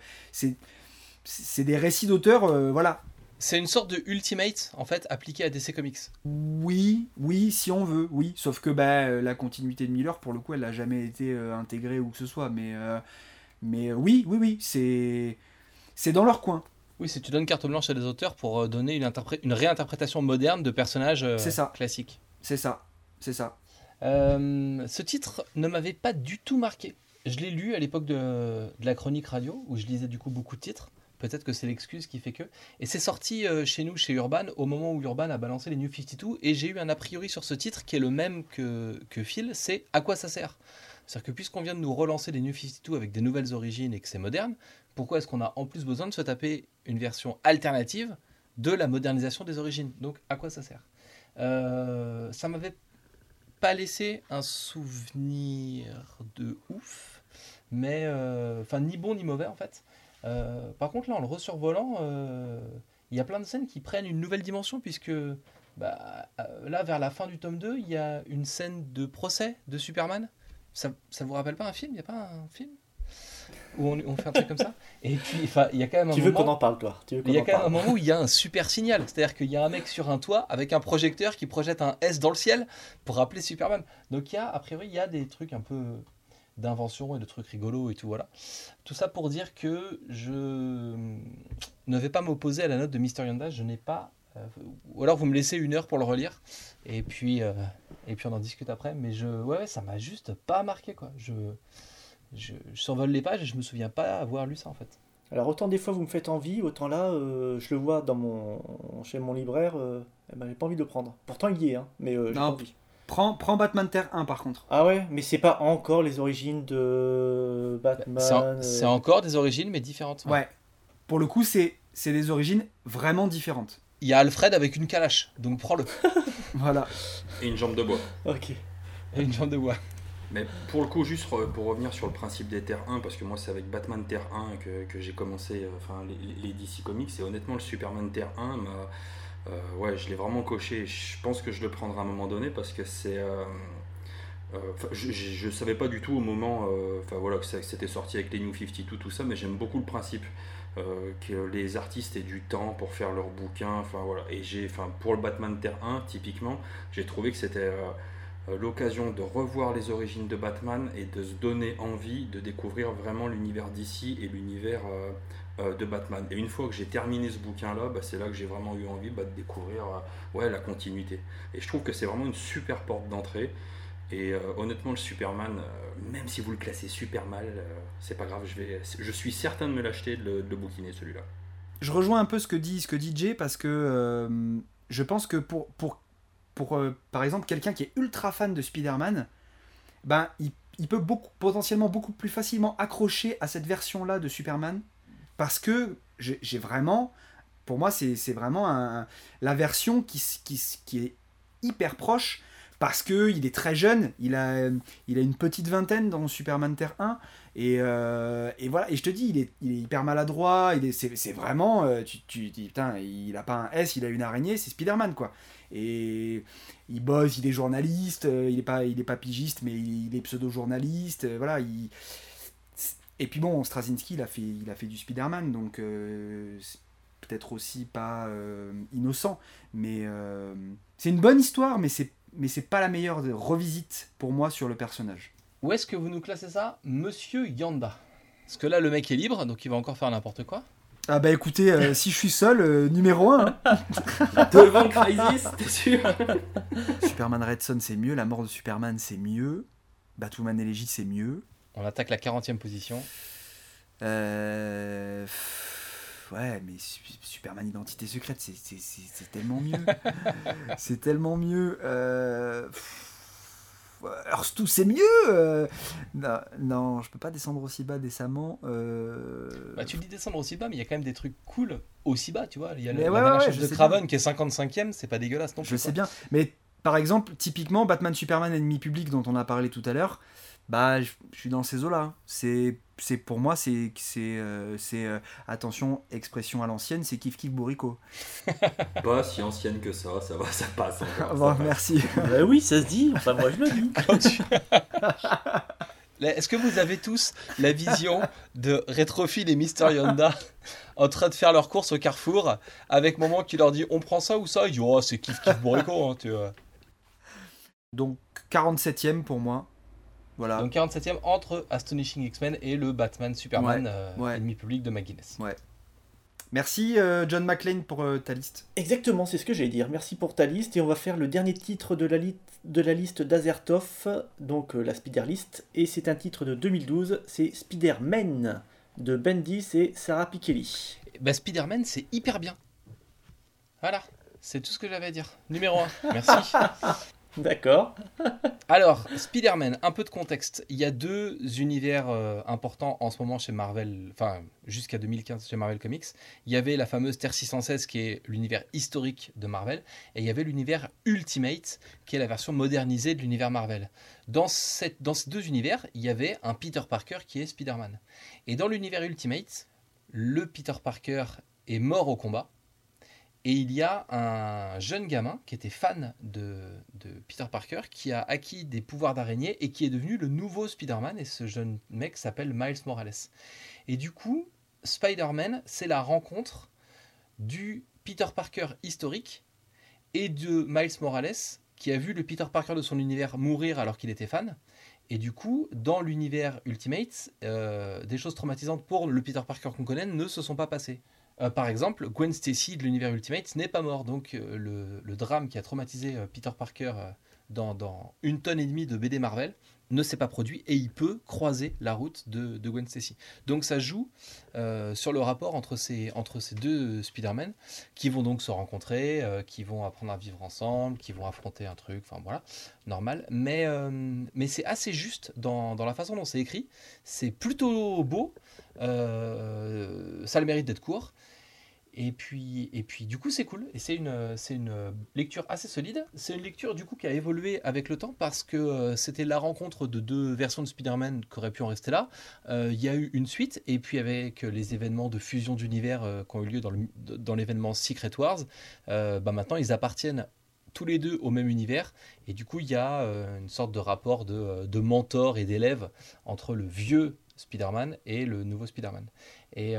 c'est des récits d'auteurs, euh, voilà. C'est une sorte de Ultimate, en fait, appliqué à DC Comics. Oui, oui, si on veut, oui. Sauf que bah, euh, la continuité de Miller, pour le coup, elle n'a jamais été euh, intégrée ou que ce soit. Mais, euh, mais euh, oui, oui, oui, c'est c'est dans leur coin. Oui, c'est tu donnes carte blanche à des auteurs pour euh, donner une, une réinterprétation moderne de personnages euh, ça. classiques. C'est ça, c'est ça. Euh, ce titre ne m'avait pas du tout marqué. Je l'ai lu à l'époque de, la chronique radio, où je lisais du coup beaucoup de titres. Peut-être que c'est l'excuse qui fait que. Et c'est sorti euh, chez nous, chez Urban, au moment où Urban a balancé les New 52. Et j'ai eu un a priori sur ce titre qui est le même que, que Phil c'est à quoi ça sert? C'est-à-dire que puisqu'on vient de nous relancer les New 52 avec des nouvelles origines et que c'est moderne, pourquoi est-ce qu'on a en plus besoin de se taper une version alternative de la modernisation des origines? Donc à quoi ça sert? Euh, Ça m'avait pas laissé un souvenir de ouf, mais euh, enfin ni bon ni mauvais en fait. Euh, par contre, là, en le resurvolant, euh, il y a plein de scènes qui prennent une nouvelle dimension, puisque bah, là, vers la fin du tome 2, il y a une scène de procès de Superman. Ça, ça vous rappelle pas un film? Il n'y a pas un film? Où on, on fait un truc comme ça Et puis, il y a quand même un Tu veux moment... qu'on en parle, toi? Veux Il y a en quand même un moment où il y a un super signal. C'est-à-dire qu'il y a un mec sur un toit avec un projecteur qui projette un S dans le ciel pour rappeler Superman. Donc il y a, a priori, il y a des trucs un peu d'invention et de trucs rigolos et tout, voilà. Tout ça pour dire que je ne vais pas m'opposer à la note de Mister Yonda. Je n'ai pas... euh, ou alors vous me laissez une heure pour le relire. Et puis, euh, et puis on en discute après. Mais je, ouais, ouais, ça m'a juste pas marqué, quoi. Je, je, je survole les pages et je me souviens pas avoir lu ça, en fait. Alors autant des fois vous me faites envie, autant là euh, je le vois dans mon chez mon libraire, euh, eh ben, j'ai pas envie de le prendre. Pourtant il y est, hein, mais euh, j'ai Non. pas envie. Prends, prends Batman Terre 1 par contre. Ah ouais, mais c'est pas encore les origines de Batman. C'est en- euh, c'est encore des origines, mais différentes. Ouais. Pour le coup, c'est c'est des origines vraiment différentes. Il y a Alfred avec une calache, donc prends-le. (laughs) Voilà. Et une jambe de bois. Ok. Et une jambe de bois. Mais pour le coup, juste pour revenir sur le principe des Terres 1, parce que moi c'est avec Batman Terre 1 que, j'ai commencé euh, enfin, les, DC Comics, et honnêtement le Superman Terre 1, m'a, euh, ouais, je l'ai vraiment coché, je pense que je le prendrai à un moment donné, parce que c'est... euh, je, je savais pas du tout au moment enfin, voilà, que c'était sorti avec les New 52, tout ça, mais j'aime beaucoup le principe que les artistes aient du temps pour faire leurs bouquins. Enfin, voilà. Et j'ai, enfin, pour le Batman Terre 1, typiquement, j'ai trouvé que c'était l'occasion de revoir les origines de Batman et de se donner envie de découvrir vraiment l'univers d'ici et l'univers euh, euh, de Batman. Et une fois que j'ai terminé ce bouquin-là, bah, c'est là que j'ai vraiment eu envie bah, de découvrir euh, ouais, la continuité. Et je trouve que c'est vraiment une super porte d'entrée. Et euh, honnêtement, le Superman, euh, même si vous le classez super mal, euh, c'est pas grave, je, vais, je suis certain de me l'acheter, de, le- de bouquiner celui-là. Je rejoins un peu ce que dit, ce que Jay parce que euh, je pense que pour, pour, pour euh, par exemple, quelqu'un qui est ultra fan de Spider-Man, ben, il, il peut beaucoup, potentiellement beaucoup plus facilement accrocher à cette version-là de Superman parce que j'ai vraiment, pour moi, c'est vraiment un- la version qui, qui, qui est hyper proche parce que il est très jeune, il a, il a une petite vingtaine dans Superman Terre 1 et, euh, et voilà, et je te dis, il est, il est hyper maladroit, il est, c'est vraiment, euh, tu, tu dis, putain, il a pas un S, il a une araignée, c'est Spider-Man, quoi. Et il bosse, il est journaliste, euh, il est pas, il est pas pigiste, mais il, est pseudo-journaliste, euh, voilà. Il... Et puis bon, Straczynski, il a fait, il a fait du Spider-Man, donc euh, peut-être aussi pas euh, innocent, mais c'est une bonne histoire, mais c'est, mais c'est pas la meilleure revisite pour moi sur le personnage. Où est-ce que vous nous classez ça? Monsieur Yanda. Parce que là, le mec est libre, donc il va encore faire n'importe quoi. Ah bah écoutez, euh, si je suis seul, euh, numéro 1. (laughs) Devant Crisis, t'es sûr (laughs) Superman Red Son c'est mieux, La mort de Superman c'est mieux, Batwoman et Légit c'est mieux. On attaque la 40e position. Euh, Ouais, mais Su- Superman Identité Secrète c'est- c'est c'est- c'est tellement mieux. (laughs) c'est tellement mieux. Euh... 2 c'est mieux. euh. Non, non, je peux pas descendre aussi bas décemment. euh. Bah, tu dis descendre aussi bas, mais il y a quand même des trucs cool aussi bas, tu vois. Il y a le, la ouais, je de sais Craven qui est 55e, c'est pas dégueulasse non plus. Je sais quoi. bien, mais par exemple, typiquement Batman Superman ennemi public dont on a parlé tout à l'heure, bah je, je suis dans ces eaux-là. C'est c'est pour moi c'est c'est euh, c'est euh, attention expression à l'ancienne, c'est kiff kiff bourrico. (laughs) Pas si ancienne que ça, ça va, ça passe encore. ça (laughs) Bon, passe. merci. (laughs) Bah oui, ça se dit. Enfin, moi je le dis. Tu- Est-ce que vous avez tous la vision de Rétrophile et Mister Yonda en train de faire leurs courses au carrefour avec maman qui leur dit on prend ça ou ça? Il dit oh c'est kiff kiff bourrico hein, tu vois. Donc 47ème pour moi. Voilà. Donc 47e entre Astonishing X-Men et le Batman Superman Ouais, euh, ouais. ennemi public de McGuinness. Merci euh, John McClane pour euh, ta liste. Exactement, c'est ce que j'allais dire. Merci pour ta liste. Et on va faire le dernier titre de la, li- de la liste d'Azertov, donc euh, la Spider List. Et c'est un titre de 2012, c'est Spider-Man de Bendis et Sarah Pikeli. Bah, Spider-Man, c'est hyper bien. Voilà, c'est tout ce que j'avais à dire. Numéro 1, (laughs) merci. (laughs) D'accord. Alors, Spider-Man, un peu de contexte. Il y a deux univers euh, importants en ce moment chez Marvel, enfin jusqu'à 2015 chez Marvel Comics. Il y avait la fameuse Terre 616 qui est l'univers historique de Marvel, et il y avait l'univers Ultimate qui est la version modernisée de l'univers Marvel. Dans, dans ces deux univers, il y avait un Peter Parker qui est Spider-Man. Et dans l'univers Ultimate, le Peter Parker est mort au combat. Et il y a un jeune gamin qui était fan de, Peter Parker, qui a acquis des pouvoirs d'araignée et qui est devenu le nouveau Spider-Man. Et ce jeune mec s'appelle Miles Morales. Et du coup, Spider-Man, c'est la rencontre du Peter Parker historique et de Miles Morales, qui a vu le Peter Parker de son univers mourir alors qu'il était fan. Et du coup, dans l'univers Ultimate, euh, des choses traumatisantes pour le Peter Parker qu'on connaît ne se sont pas passées. Euh, par exemple, Gwen Stacy de l'univers Ultimate n'est pas mort. Donc euh, le, drame qui a traumatisé euh, Peter Parker dans, une tonne et demie de BD Marvel ne s'est pas produit et il peut croiser la route de, Gwen Stacy. Donc ça joue sur le rapport entre ces, deux Spider-Man qui vont donc se rencontrer, qui vont apprendre à vivre ensemble, qui vont affronter un truc, enfin voilà, normal. Mais, c'est assez juste dans, dans la façon dont c'est écrit. C'est plutôt beau, ça a le mérite d'être court. Et puis, et puis du coup, c'est cool. Et c'est une, c'est une lecture assez solide. C'est une lecture du coup qui a évolué avec le temps parce que euh, c'était la rencontre de deux versions de Spider-Man qui auraient pu en rester là. Euh, Il y a eu une suite, et puis avec les événements de fusion d'univers euh, qui ont eu lieu dans, le, dans l'événement Secret Wars, bah maintenant ils appartiennent tous les deux au même univers. Et du coup, il y a une sorte de rapport de, de mentor et d'élève entre le vieux Spider-Man et le nouveau Spider-Man. Et,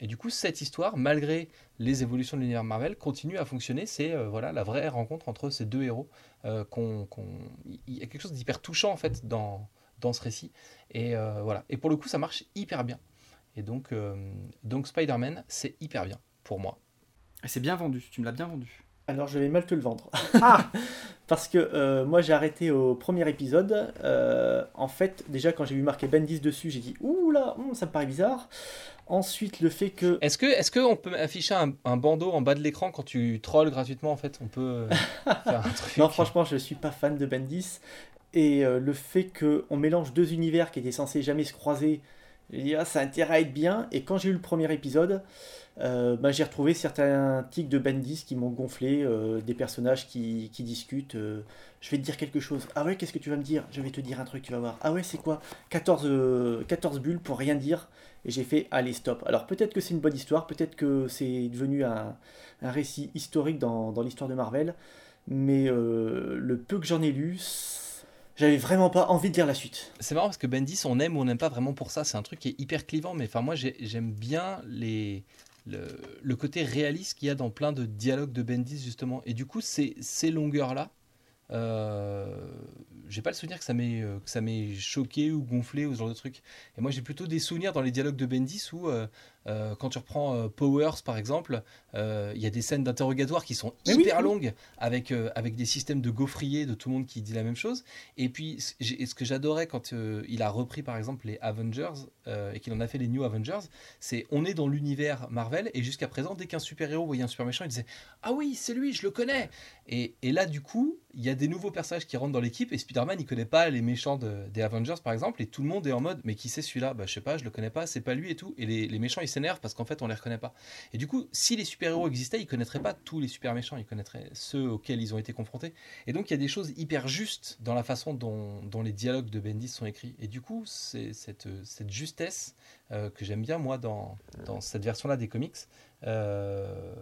et du coup, cette histoire, malgré les évolutions de l'univers Marvel, continue à fonctionner. C'est euh, voilà la vraie rencontre entre ces deux héros. euh, qu'on- Il y a quelque chose d'hyper touchant en fait dans, dans ce récit. Et euh, voilà. Et pour le coup, ça marche hyper bien. Et donc, donc Spider-Man, c'est hyper bien pour moi. Et C'est bien vendu, tu me l'as bien vendu. Alors je vais mal te le vendre. (laughs) Ah (laughs) Parce que euh, moi j'ai arrêté au premier épisode. Euh, en fait, déjà quand j'ai vu marqué Bendis dessus, j'ai dit Ouh là, hum, ça me paraît bizarre. Ensuite, le fait que. Est-ce que est-ce qu'on peut afficher un, un bandeau en bas de l'écran quand tu trolls gratuitement en fait? On peut euh, (laughs) faire un truc. Non, franchement, je suis pas fan de Bendis. Et euh, le fait qu'on mélange deux univers qui étaient censés jamais se croiser, j'ai dit, ah, ça a intérêt à être bien. Et quand j'ai eu le premier épisode, euh, bah, j'ai retrouvé certains tics de Bendis qui m'ont gonflé, euh, des personnages qui, qui discutent. euh, je vais te dire quelque chose. Ah ouais, qu'est-ce que tu vas me dire? Je vais te dire un truc, tu vas voir. Ah ouais, c'est quoi? 14, euh, 14 bulles pour rien dire. Et j'ai fait, allez, stop. Alors peut-être que c'est une bonne histoire, peut-être que c'est devenu un, un récit historique dans, dans l'histoire de Marvel. Mais le peu que j'en ai lu, j'avais vraiment pas envie de lire la suite. C'est marrant parce que Bendis, on aime ou on n'aime pas vraiment pour ça. C'est un truc qui est hyper clivant. Mais enfin, moi, j'ai- j'aime bien les, le, côté réaliste qu'il y a dans plein de dialogues de Bendis, justement. Et du coup, ces, ces longueurs-là, euh, j'ai pas le souvenir que ça m'ait euh, que ça m'ait choqué ou gonflé ou ce genre de truc. Et moi, j'ai plutôt des souvenirs dans les dialogues de Bendis où, euh, euh, quand tu reprends euh, Powers, par exemple, euh, il y a des scènes d'interrogatoire qui sont Mais hyper oui. longues avec, avec des systèmes de gaufriers de tout le monde qui dit la même chose. Et puis, ce que j'adorais quand il a repris, par exemple, les Avengers et qu'il en a fait les New Avengers, c'est on est dans l'univers Marvel et jusqu'à présent, dès qu'un super-héros voyait un super méchant, il disait Ah oui, c'est lui, je le connais et, et là, du coup, il y a des nouveaux personnages qui rentrent dans l'équipe et Spider-Man, il connaît pas les méchants de- des Avengers, par exemple, et tout le monde est en mode Mais qui c'est celui-là? Bah, je sais pas, je le connais pas, c'est pas lui et tout. Et les, les méchants, ils s'énervent parce qu'en fait, on les reconnaît pas. Et du coup, si les super-héros existaient, ils connaîtraient pas tous les super méchants, ils connaîtraient ceux auxquels ils ont été confrontés. Et donc, il y a des choses hyper justes dans la façon dont, les dialogues de Bendis sont écrits. Et du coup, c'est cette, cette justesse euh, que j'aime bien, moi, dans, dans cette version-là des comics, euh,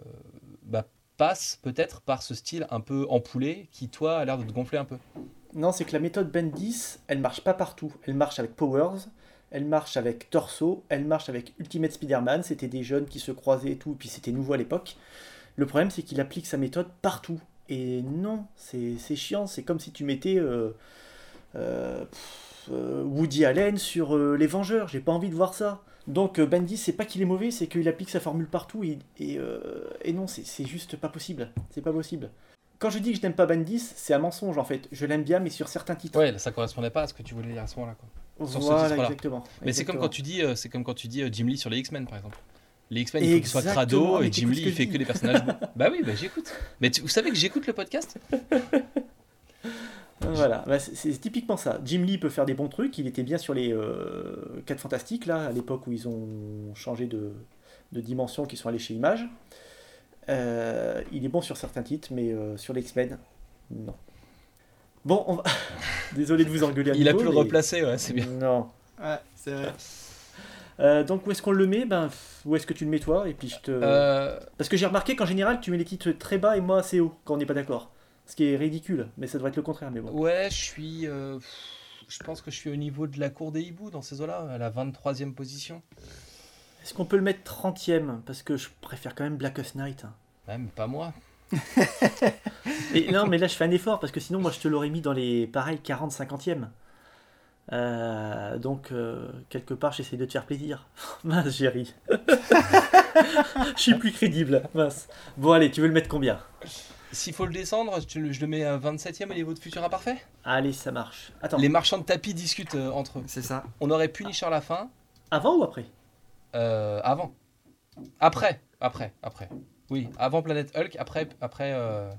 bah, passe peut-être par ce style un peu empoulé qui, toi, a l'air de te gonfler un peu. Non, c'est que la méthode Bendis, elle marche pas partout. Elle marche avec Powers, elle marche avec Torso, elle marche avec Ultimate Spider-Man. C'était des jeunes qui se croisaient et tout, puis c'était nouveau à l'époque. Le problème, c'est qu'il applique sa méthode partout. Et non, c'est chiant. C'est comme si tu mettais euh, euh, euh, Woody Allen sur Les Vengeurs. J'ai pas envie de voir ça. Donc Bendis, c'est pas qu'il est mauvais, c'est qu'il applique sa formule partout. Et, et, et non, c'est juste pas possible. C'est pas possible. Quand je dis que je n'aime pas Bendis, c'est un mensonge en fait. Je l'aime bien, mais sur certains titres. Ouais, ça correspondait pas à ce que tu voulais dire à ce moment-là. quoi. sur ce voilà, exactement. Mais c'est comme quand tu dis, euh, c'est comme quand tu dis euh, Jim Lee sur les X-Men, par exemple. Les X-Men, il faut qu'ils soient crado et Jim Lee, il fait que les personnages. (laughs) bah oui, bah j'écoute. Mais tu- vous savez que j'écoute le podcast (laughs) Voilà, bah, c'est typiquement ça. Jim Lee peut faire des bons trucs. Il était bien sur les 4 Fantastiques, là, à l'époque où ils ont changé de, de dimension, qu'ils sont allés chez Image. Euh, il est bon sur certains titres, mais euh, sur les X-Men, non. Bon, on va... (laughs) désolé de vous engueuler à Il a pu le replacer, ouais, c'est bien. Non. Ouais, c'est vrai. (laughs) Euh, donc où est-ce qu'on le met? Ben, Où est-ce que tu le mets toi? Et puis je te... Euh, Parce que j'ai remarqué qu'en général, tu mets les titres très bas et moi assez haut quand on n'est pas d'accord. Ce qui est ridicule, mais ça devrait être le contraire. Mais bon. ouais, je suis. euh, je pense que je suis au niveau de la cour des hiboux dans ces eaux-là, à la 23e position. Est-ce qu'on peut le mettre 30ème Parce que je préfère quand même Blackest Night. Même pas moi. (laughs) Et non, mais là je fais un effort parce que sinon, moi je te l'aurais mis dans les pareil 40-50e. Euh, donc, euh, quelque part, j'essaie de te faire plaisir. (laughs) Mince, j'ai ri. (laughs) Je suis plus crédible. Mince. Bon, allez, tu veux le mettre combien? S'il faut le descendre, je le, je le mets à 27e au niveau de Futur Imparfait? Allez, ça marche. Attends, Les marchands de tapis discutent euh, entre eux. C'est ça. On aurait Punisher à la fin, avant ou après? Euh, avant. Après, après, après. Oui, avant Planète Hulk, après. après euh,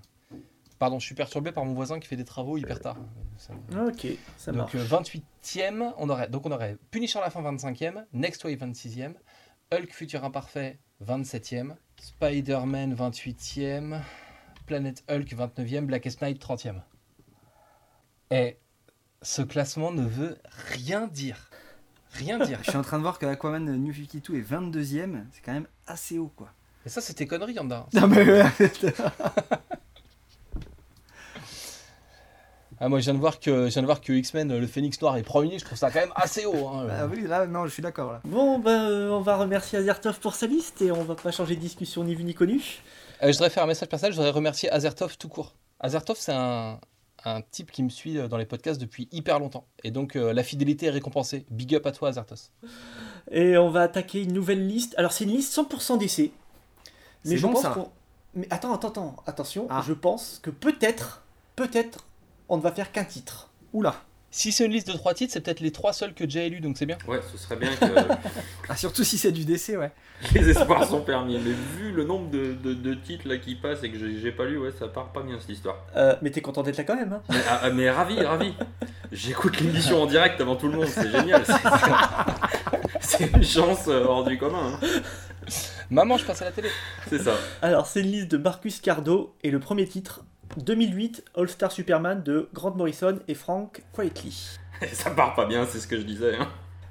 Pardon, je suis perturbé par mon voisin qui fait des travaux hyper tard. Ça me- Ok, ça Donc marche. euh, 28e, on aurait, donc on aurait Punisher à la fin 25e, Next Wave 26e, Hulk Futur Imparfait 27e, Spider-Man 28e, Planet Hulk 29e, Blackest Night 30e. Et ce classement ne veut rien dire. Rien (laughs) dire. Je suis en train de voir que Aquaman New 52 est 22ème. C'est quand même assez haut, quoi. Et ça, c'était connerie, Yanda. Non, mais ouais. (laughs) Ah, moi, je viens de voir que, je viens de voir que X-Men, le Phénix Noir est premier. Je trouve ça quand même assez haut. hein. Ah oui, là, non, je suis d'accord, là. Bon, ben, euh, on va remercier Azertov pour sa liste et on va pas changer de discussion ni vu ni connu. Euh, je voudrais faire un message personnel, je voudrais remercier Azertov tout court. Azertov, c'est un, un type qui me suit euh, dans les podcasts depuis hyper longtemps. Et donc, euh, la fidélité est récompensée. Big up à toi, Azertos. Et on va attaquer une nouvelle liste. Alors, c'est une liste 100% d'essai. Mais C'est je bon, pense ça. qu'on. Mais attends, attends, attends, attention. Ah. Je pense que peut-être, peut-être, on ne va faire qu'un titre. Oula. Si c'est une liste de trois titres, c'est peut-être les trois seuls que Jay a lus, donc c'est bien. Ouais, ce serait bien (laughs) que Ah, surtout si c'est du décès, ouais. (laughs) les espoirs sont permis. Mais vu le nombre de, de- de titres là qui passent et que j'ai j'ai pas lu, ouais, ça part pas bien cette histoire. Euh, mais t'es content d'être là quand même. Hein Mais, ah, ah, mais ravi, ravi. J'écoute l'émission en direct avant tout le monde, c'est génial. (laughs) C'est- C'est une chance euh, hors du commun. hein. Maman, je passe à la télé. C'est ça. Alors, c'est une liste de Marcus Cardo et le premier titre 2008 All-Star Superman de Grant Morrison et Frank Quietly. (laughs) Ça part pas bien, c'est ce que je disais. hein.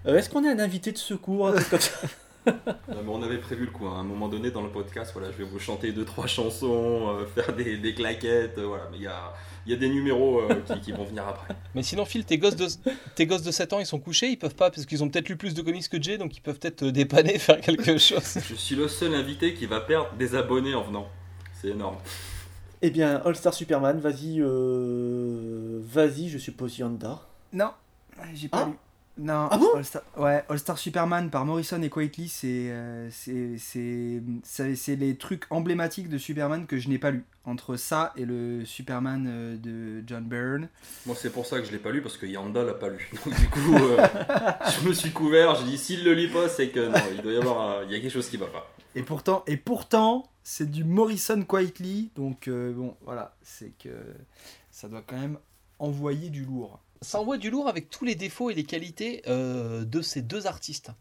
Euh, Est-ce qu'on a un invité de secours un truc comme ça? (laughs) Non, mais on avait prévu le coup. hein. À un moment donné dans le podcast, voilà, je vais vous chanter deux trois chansons, euh, faire des, des claquettes, euh, voilà. Mais il y a, il y a des numéros euh, qui, qui vont venir après. (laughs) Mais sinon, Phil, tes gosses, de, tes gosses de 7 ans, ils sont couchés, ils peuvent pas, parce qu'ils ont peut-être lu plus de comics que Jay, donc ils peuvent peut-être te dépanner, faire quelque chose. Je suis le seul invité qui va perdre des abonnés en venant. C'est énorme. Eh bien, All-Star Superman, vas-y, euh... vas-y, je suppose Yanda. Non, j'ai pas Ah. lu. Non, Ah bon All Star, ouais, All Star Superman par Morrison et Quietly, c'est euh, c'est c'est c'est- c'est les trucs emblématiques de Superman que je n'ai pas lu. Entre ça et le Superman euh, de John Byrne. Moi, c'est pour ça que je l'ai pas lu parce que Yanda l'a pas lu. (laughs) Donc, du coup, euh, (laughs) je me suis couvert. J'ai dit s'il le lit pas, c'est que non, il doit y avoir, il y a quelque chose qui va pas. Et pourtant, et pourtant, c'est du Morrison Quietly, donc euh, bon, voilà, c'est que ça doit quand même envoyer du lourd. Ça envoie du lourd avec tous les défauts et les qualités euh, de ces deux artistes.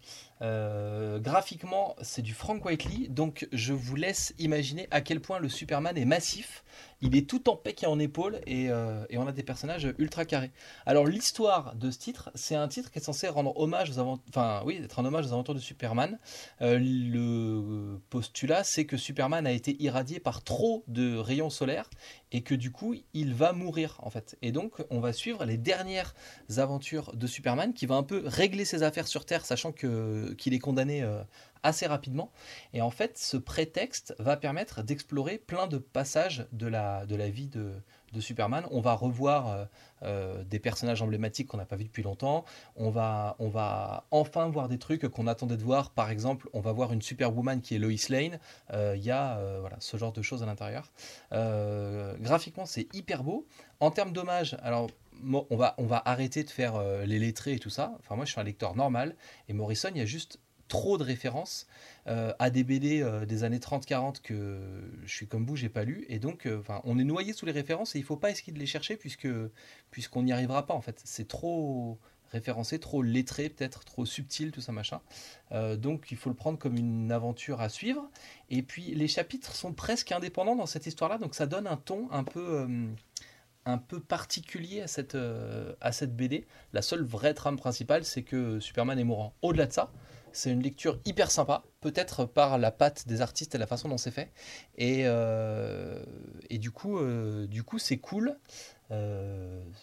Euh, graphiquement, c'est du Frank Whiteley, donc je vous laisse imaginer à quel point le Superman est massif. Il est tout en pec et en épaule, et, euh, on a des personnages ultra carrés. Alors l'histoire de ce titre, c'est un titre qui est censé rendre hommage aux aventures, aux aventures de Superman. Euh, le postulat, c'est que Superman a été irradié par trop de rayons solaires et que du coup il va mourir en fait. Et donc on va suivre les dernières aventures de Superman qui va un peu régler ses affaires sur Terre sachant que qu'il est condamné euh, assez rapidement. Et en fait ce prétexte va permettre d'explorer plein de passages de la, de la vie de, de Superman. On va revoir euh, euh, des personnages emblématiques qu'on n'a pas vus depuis longtemps. On va, on va enfin voir des trucs qu'on attendait de voir. Par exemple, on va voir une Superwoman qui est Lois Lane. Euh, Il y a euh, voilà, ce genre de choses à l'intérieur. Euh, graphiquement, c'est hyper beau. En termes d'hommage, alors on va, arrêter de faire euh, les lettrés et tout ça. Enfin, moi, je suis un lecteur normal. Et Morrison, il y a juste trop de références euh, à des BD euh, des années 30-40 que je suis comme vous, j'ai pas lu. Et donc, on est noyé sous les références et il faut pas essayer de les chercher puisque puisqu'on n'y arrivera pas en fait. C'est trop référencé, trop lettré peut-être, trop subtil, tout ça machin. Donc il faut le prendre comme une aventure à suivre. Et puis les chapitres sont presque indépendants dans cette histoire-là, donc ça donne un ton un peu, un peu particulier à cette, euh, à cette BD. La seule vraie trame principale, c'est que Superman est mourant. Au-delà de ça, C'est une lecture hyper sympa, peut-être par la patte des artistes et la façon dont c'est fait. Et, euh, et du coup, euh, du coup, c'est cool.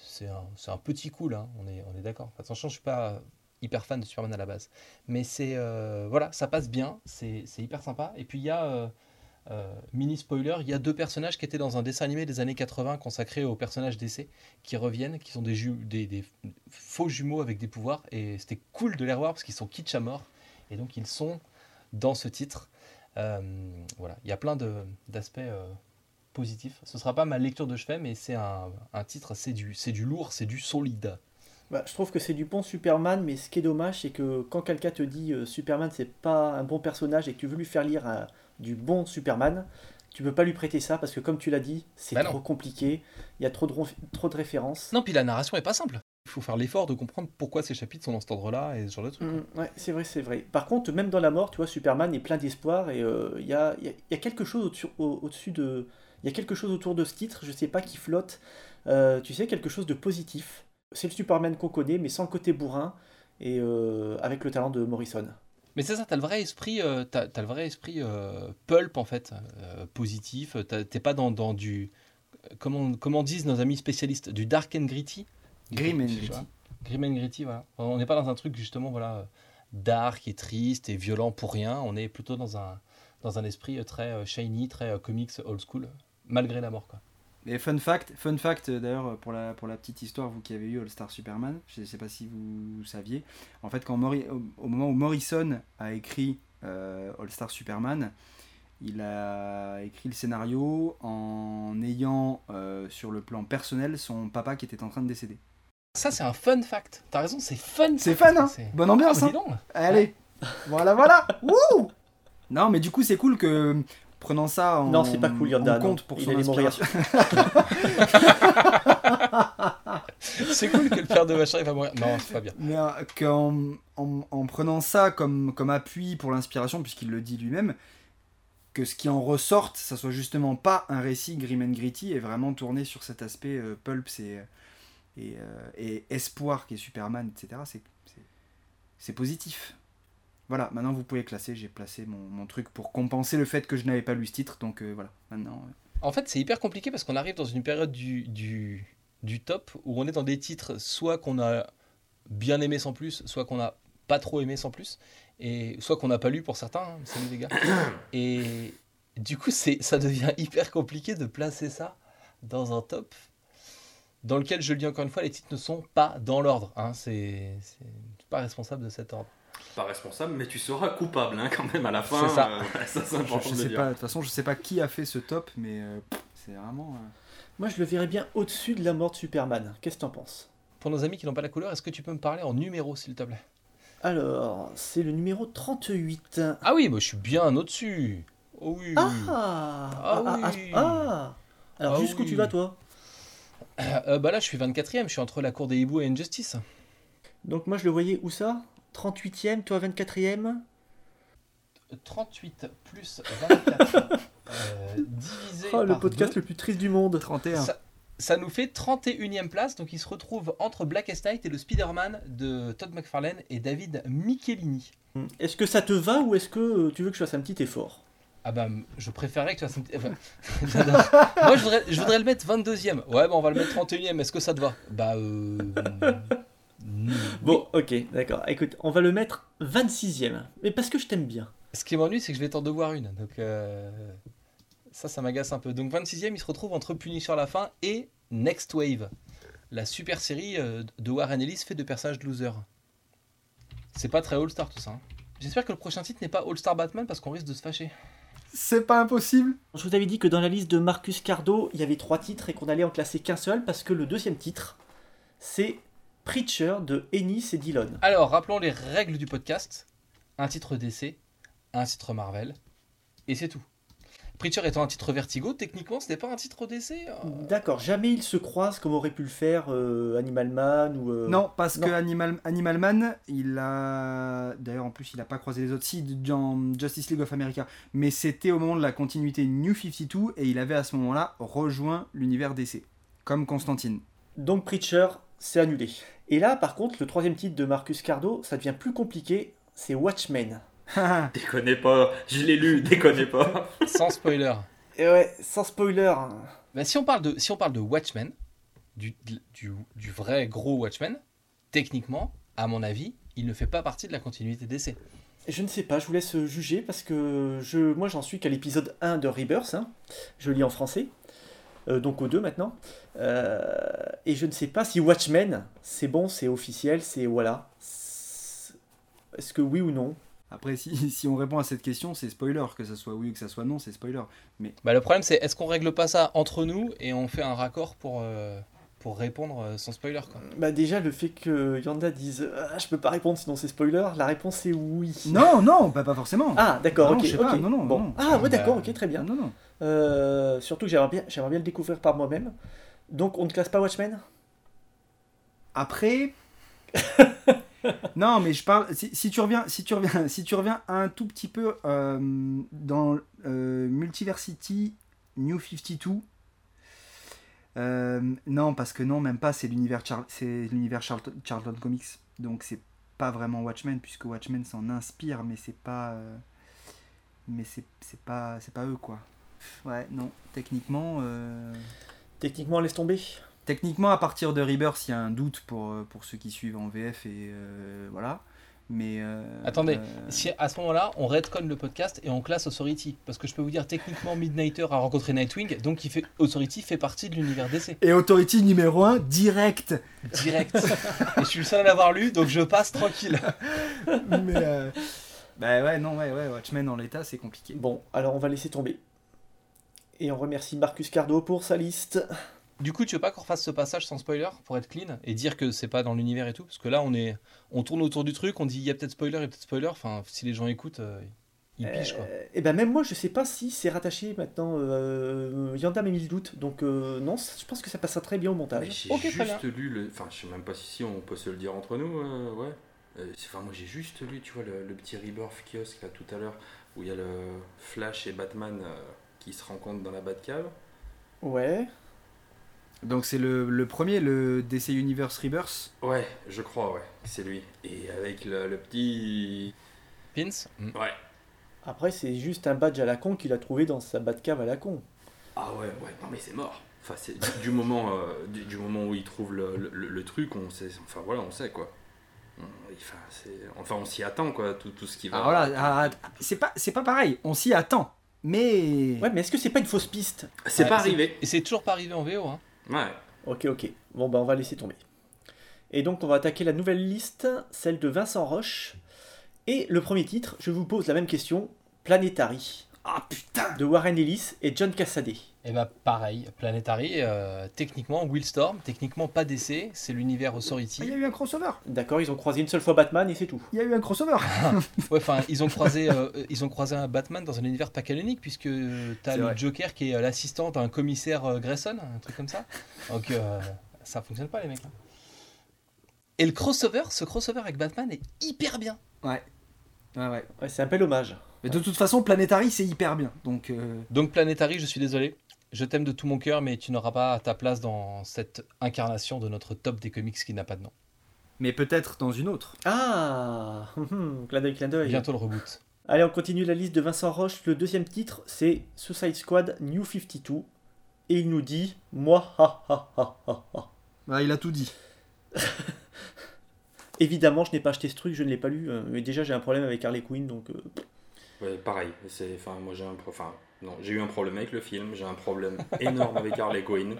C'est un, un petit cool, hein, on est, on est d'accord. Enfin, attention, je suis pas hyper fan de Superman à la base, mais c'est voilà, ça passe bien, c'est hyper sympa. Et puis il y a euh, mini spoiler, il y a deux personnages qui étaient dans un dessin animé des années 80 consacré aux personnages d'essai qui reviennent, qui sont des, faux jumeaux avec des pouvoirs. Et c'était cool de les revoir parce qu'ils sont kitsch à mort. Et donc ils sont dans ce titre. Euh, voilà, il y a plein d'aspects euh, positifs. Ce sera pas ma lecture de chevet, mais c'est un, titre, c'est du, lourd, c'est du solide. Bah, je trouve que c'est du bon Superman, mais ce qui est dommage, c'est que quand quelqu'un te dit Superman c'est pas un bon personnage et que tu veux lui faire lire un- du bon Superman, tu peux pas lui prêter ça parce que comme tu l'as dit, c'est Bah non. trop compliqué, il y a trop de, trop de références. Non, puis la narration est pas simple. Il faut faire l'effort de comprendre pourquoi ces chapitres sont dans cet ordre-là et ce genre de trucs. Mm, ouais, c'est vrai, c'est vrai. Par contre, même dans la mort, tu vois, Superman est plein d'espoir et euh, il y, a, il y a- y a quelque chose au-dessus au- au-dessus de... Il y a quelque chose autour de ce titre, je sais pas, qui flotte. Euh, tu sais, quelque chose de positif. C'est le Superman qu'on connaît, mais sans le côté bourrin et euh, avec le talent de Morrison. Mais c'est ça, t'as le vrai esprit, euh, t'as, t'as le vrai esprit euh, pulp en fait, euh, positif. T'es pas dans, dans du, comment, comment disent nos amis spécialistes, du dark and gritty? Grim and gritty. Grim and gritty, voilà. On n'est pas dans un truc justement voilà dark et triste et violent pour rien. On est plutôt dans un dans un esprit euh, très shiny, très comics old school, malgré la mort quoi. Et fun fact, fun fact euh, d'ailleurs pour la, pour la petite histoire, vous qui avez eu All Star Superman, je ne sais pas si vous saviez, en fait quand Mori- au, au moment où Morrison a écrit euh, All Star Superman, il a écrit le scénario en ayant euh, sur le plan personnel son papa qui était en train de décéder. Ça c'est un fun fact. T'as raison, c'est fun. C'est fun hein Bonne ambiance bah, hein. Allez Voilà voilà Wouh Non mais du coup c'est cool que prenant ça en, Non, c'est pas cool, Yanda, en non. compte pour Il son inspiration. (laughs) C'est cool que le père de machin il va mourir. Non, c'est pas bien. Mais euh, qu'en en, en prenant ça comme, comme appui pour l'inspiration, puisqu'il le dit lui-même, que ce qui en ressorte, ça soit justement pas un récit grim and gritty et vraiment tourné sur cet aspect euh, pulp et, et, euh, et espoir qui est Superman, etc. C'est, c'est, c'est positif. Voilà, maintenant vous pouvez classer, j'ai placé mon, mon truc pour compenser le fait que je n'avais pas lu ce titre, donc euh, voilà, maintenant... euh, En fait, c'est hyper compliqué parce qu'on arrive dans une période du, du, du top où on est dans des titres soit qu'on a bien aimé sans plus, soit qu'on a pas trop aimé sans plus, et soit qu'on n'a pas lu pour certains, hein, salut les gars. (coughs) Et du coup, c'est, ça devient hyper compliqué de placer ça dans un top dans lequel, je le dis encore une fois, les titres ne sont pas dans l'ordre. Hein, c'est pas responsable de cet ordre. Pas responsable, mais tu seras coupable hein, quand même à la fin. C'est ça. euh, ça c'est je, important je de sais dire. pas, de toute façon, je sais pas qui a fait ce top, mais euh, c'est vraiment... euh, Moi, je le verrais bien au-dessus de la mort de Superman. Qu'est-ce que t'en penses? Pour nos amis qui n'ont pas la couleur, est-ce que tu peux me parler en numéro, s'il te plaît? Alors, c'est le numéro 38. Ah oui, moi je suis bien au-dessus. Oh oui. Ah Ah ah, oui. ah. Alors, Ah jusqu'où oui. tu vas, toi? Euh, bah là, je suis 24ème, je suis entre la cour des hiboux et Injustice. Donc, moi, je le voyais où ça? 38ème, toi 24ème 38 plus 24 (laughs) euh, divisé Oh, le par podcast deux, le plus triste du monde. 31. ça, ça nous fait 31ème place, donc il se retrouve entre Blackest Night et le Spider-Man de Todd McFarlane et David Michelini. Est-ce que ça te va ou est-ce que euh, tu veux que je fasse un petit effort? Ah bah, je préférerais que tu fasses un petit... enfin. (laughs) Moi, je voudrais, je voudrais le mettre 22ème. Ouais, bah on va le mettre 31ème, est-ce que ça te va? Bah, euh... hmm. Bon, ok, d'accord. Écoute, on va le mettre 26ème. Mais parce que je t'aime bien. Ce qui m'ennuie, c'est que je vais t'en devoir une. Donc, euh, ça, ça m'agace un peu. Donc, 26ème, il se retrouve entre Punisher la fin et Next Wave, la super série euh, de Warren Ellis fait de personnages de losers. C'est pas très All-Star tout ça. hein. J'espère que le prochain titre n'est pas All-Star Batman parce qu'on risque de se fâcher. C'est pas impossible Je vous avais dit que dans la liste de Marcus Cardo, il y avait trois titres et qu'on allait en classer qu'un seul parce que le deuxième titre, c'est Preacher de Ennis et Dillon. Alors, rappelons les règles du podcast un titre DC, un titre Marvel, et c'est tout. Preacher étant un titre Vertigo, techniquement, ce n'est pas un titre DC. euh, D'accord, jamais ils se croisent comme aurait pu le faire euh, Animal Man ou. euh, Non, parce non. que Animal, Animal Man, il a. D'ailleurs, en plus, il a pas croisé les autres. Si, dans Justice League of America. Mais c'était au moment de la continuité New 52 et il avait à ce moment-là rejoint l'univers DC. Comme Constantine. Donc Preacher, c'est annulé. Et là, par contre, le troisième titre de Marcus Cardo, ça devient plus compliqué c'est Watchmen. (laughs) Déconnez pas, je l'ai lu, (laughs) déconnez pas. Sans spoiler. Et ouais, sans spoiler. Mais si on parle de, si on parle de Watchmen, du, du, du vrai gros Watchmen, techniquement, à mon avis, il ne fait pas partie de la continuité d'essai. Je ne sais pas, je vous laisse juger parce que je, moi j'en suis qu'à l'épisode 1 de Rebirth. hein. Je lis en français. Euh, donc au 2 maintenant. Euh, et je ne sais pas si Watchmen, c'est bon, c'est officiel, c'est voilà. C'est- Est-ce que oui ou non? Après, si, (laughs) si on répond à cette question, c'est spoiler. Que ça soit oui ou que ça soit non, c'est spoiler. Bah, le problème, c'est est-ce qu'on règle pas ça entre nous et on fait un raccord pour, euh, pour répondre euh, sans spoiler quoi? Bah déjà le fait que Yanda dise ah, je peux pas répondre sinon c'est spoiler, la réponse est oui. Non, non, bah, pas forcément. Ah d'accord, Non, ok, je sais pas, non, non, bon. non. Ah ouais Bah, d'accord, ok très bien. Non, non. Euh, surtout que j'aimerais bien, j'aimerais bien le découvrir par moi-même. Donc on ne classe pas Watchmen? Après. (laughs) non, mais je parle. Si, si tu reviens, si tu reviens, si tu reviens un tout petit peu euh, dans euh, Multiversity New 52. euh, non, parce que non, même pas. C'est l'univers, Char- c'est l'univers Charlton, Charlton Comics. Donc c'est pas vraiment Watchmen, puisque Watchmen s'en inspire, mais c'est pas. mais c'est c'est pas, c'est pas eux quoi. Ouais, non. Techniquement. euh, Techniquement laisse tomber. Techniquement, à partir de Rebirth, il y a un doute pour, euh, pour ceux qui suivent en VF et euh, voilà. Mais. euh, Attendez, euh, Si à ce moment-là, on redconne le podcast et on classe Authority. Parce que je peux vous dire, techniquement, Midnighter a rencontré Nightwing, donc il fait, Authority fait partie de l'univers d'essai. Et Authority numéro 1, direct Direct. et je suis le seul à l'avoir lu, donc je passe tranquille. (laughs) Mais. euh, Bah ouais, non, ouais, ouais, Watchmen en l'état, c'est compliqué. Bon, alors on va laisser tomber. Et on remercie Marcus Cardo pour sa liste. Du coup, tu veux pas qu'on refasse ce passage sans spoiler pour être clean et dire que c'est pas dans l'univers et tout? Parce que là, on est, on tourne autour du truc, on dit il y a peut-être spoiler, il y a peut-être spoiler. Enfin, si les gens écoutent, euh, ils pigent quoi. et ben même moi je sais pas si c'est rattaché maintenant. Euh, Yanda m'a mis le doute. Donc euh, non, je pense que ça passera très bien au montage. j'ai juste lu le. Enfin, je sais même pas si, si on peut se le dire entre nous, euh, ouais. Euh, Enfin, moi j'ai juste lu, tu vois, le, le petit Rebirth kiosque là tout à l'heure, où il y a le Flash et Batman euh, qui se rencontrent dans la Batcave. Ouais. Donc c'est le, le premier, le DC Universe Rebirth? Ouais, je crois, ouais, c'est lui. Et avec le, le petit. Pins? Mm. Ouais. Après c'est juste un badge à la con qu'il a trouvé dans sa Batcave à la con. Ah ouais, ouais, non mais c'est mort. Enfin, c'est du, du moment, euh, du, du moment où il trouve le, le- le truc, on sait. Enfin voilà, on sait quoi. Enfin, c'est- enfin on s'y attend quoi, tout, tout ce qui va. Alors voilà, ah, c'est pas, c'est pas pareil, on s'y attend. Mais. Ouais, mais est-ce que c'est pas une fausse piste? C'est Ouais, pas arrivé. Et c'est toujours pas arrivé en VO. Hein. Ouais. Ok, ok. Bon, bah on va laisser tomber. Et donc on va attaquer la nouvelle liste, celle de Vincent Roche. Et le premier titre, je vous pose la même question, Planetary, Ah putain de Warren Ellis et John Cassaday. Et bah pareil, Planetary, euh, techniquement Willstorm, techniquement pas d'essai, c'est l'univers Il y Authority. a eu un crossover D'accord, ils ont croisé une seule fois Batman et c'est tout. Il y a eu un crossover (laughs) Ouais, enfin, ils ont croisé, euh, ils ont croisé un Batman dans un univers pas canonique puisque t'as le vrai. Joker qui est l'assistant d'un commissaire euh, Grayson, un truc comme ça. Donc euh, ça fonctionne pas les mecs. hein. Et le crossover, ce crossover avec Batman est hyper bien. Ouais. Ouais, ouais. Ouais, c'est un bel hommage. Mais de toute façon, Planetary, c'est hyper bien. Donc. euh, Donc Planetary, je suis désolé. Je t'aime de tout mon cœur, mais tu n'auras pas ta place dans cette incarnation de notre top des comics qui n'a pas de nom. Mais peut-être dans une autre. Ah hum, hum, Clin d'œil, clin d'œil. Bientôt le reboot. Allez, on continue la liste de Vincent Roche. Le deuxième titre, c'est Suicide Squad New 52. Et il nous dit Moi, ha ha ha ha ha. Ouais, il a tout dit. (laughs) Évidemment, je n'ai pas acheté ce truc, je ne l'ai pas lu. euh, Mais déjà, j'ai un problème avec Harley Quinn, donc. euh, Ouais, pareil. C'est, enfin, moi j'ai un, pro- enfin, non, j'ai eu un problème avec le film. J'ai un problème énorme avec Harley Quinn.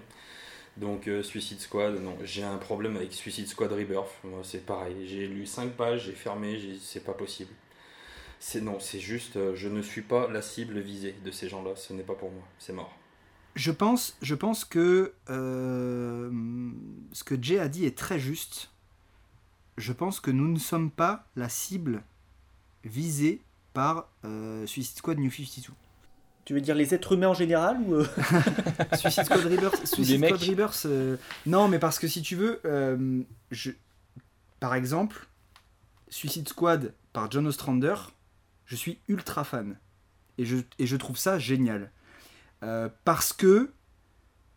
Donc euh, Suicide Squad, non, j'ai un problème avec Suicide Squad Rebirth. Moi, c'est pareil. J'ai lu 5 pages, j'ai fermé, c'est pas possible. C'est non, c'est juste, euh, je ne suis pas la cible visée de ces gens-là. Ce n'est pas pour moi. C'est mort. Je pense, je pense que euh, ce que Jay a dit est très juste. Je pense que nous ne sommes pas la cible visée par Suicide Squad New 52. Tu veux dire les êtres humains en général ou euh, (laughs) Suicide Squad Rebirth, Suicide mecs. Squad Rebirth, euh, non, mais parce que si tu veux, euh, je, par exemple, Suicide Squad par John Ostrander, je suis ultra fan et je, et je trouve ça génial Euh, parce que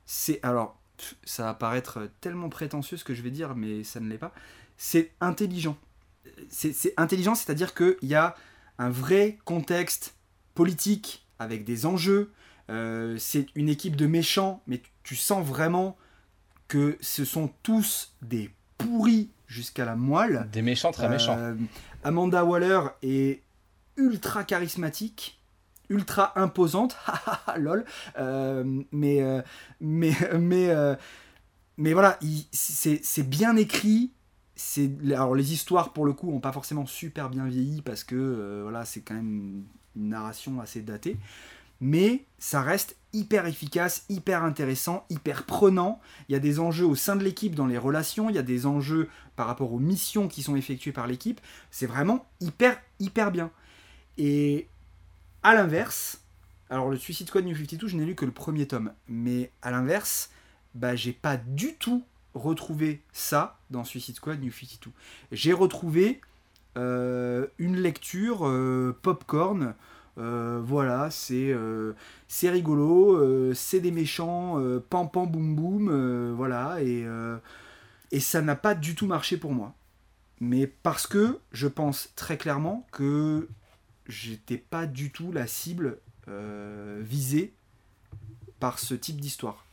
c'est alors ça va paraître tellement prétentieux ce que je vais dire, mais ça ne l'est pas. C'est intelligent. c'est c'est intelligent, c'est-à-dire qu'il y a un vrai contexte politique avec des enjeux. Euh, c'est une équipe de méchants, mais tu, tu sens vraiment que ce sont tous des pourris jusqu'à la moelle. Des méchants très méchants. Euh, Amanda Waller est ultra charismatique, ultra imposante, (laughs) lol. Euh, mais, mais, (laughs) mais, mais voilà, il- c'est c'est bien écrit. C'est alors les histoires pour le coup ont pas forcément super bien vieilli parce que euh, voilà c'est quand même une narration assez datée, mais ça reste hyper efficace, hyper intéressant, hyper prenant. Il y a des enjeux au sein de l'équipe dans les relations, il y a des enjeux par rapport aux missions qui sont effectuées par l'équipe. C'est vraiment hyper, hyper bien. Et à l'inverse, alors le Suicide Squad New 52, je n'ai lu que le premier tome, mais à l'inverse, bah, j'ai pas du tout retrouvé ça dans Suicide Squad New 52. J'ai retrouvé une lecture euh, popcorn. Euh, voilà, c'est euh, c'est rigolo, euh, c'est des méchants, euh, pam pam boum boum, euh, voilà, et, euh, et ça n'a pas du tout marché pour moi. Mais parce que je pense très clairement que j'étais pas du tout la cible euh, visée par ce type d'histoire.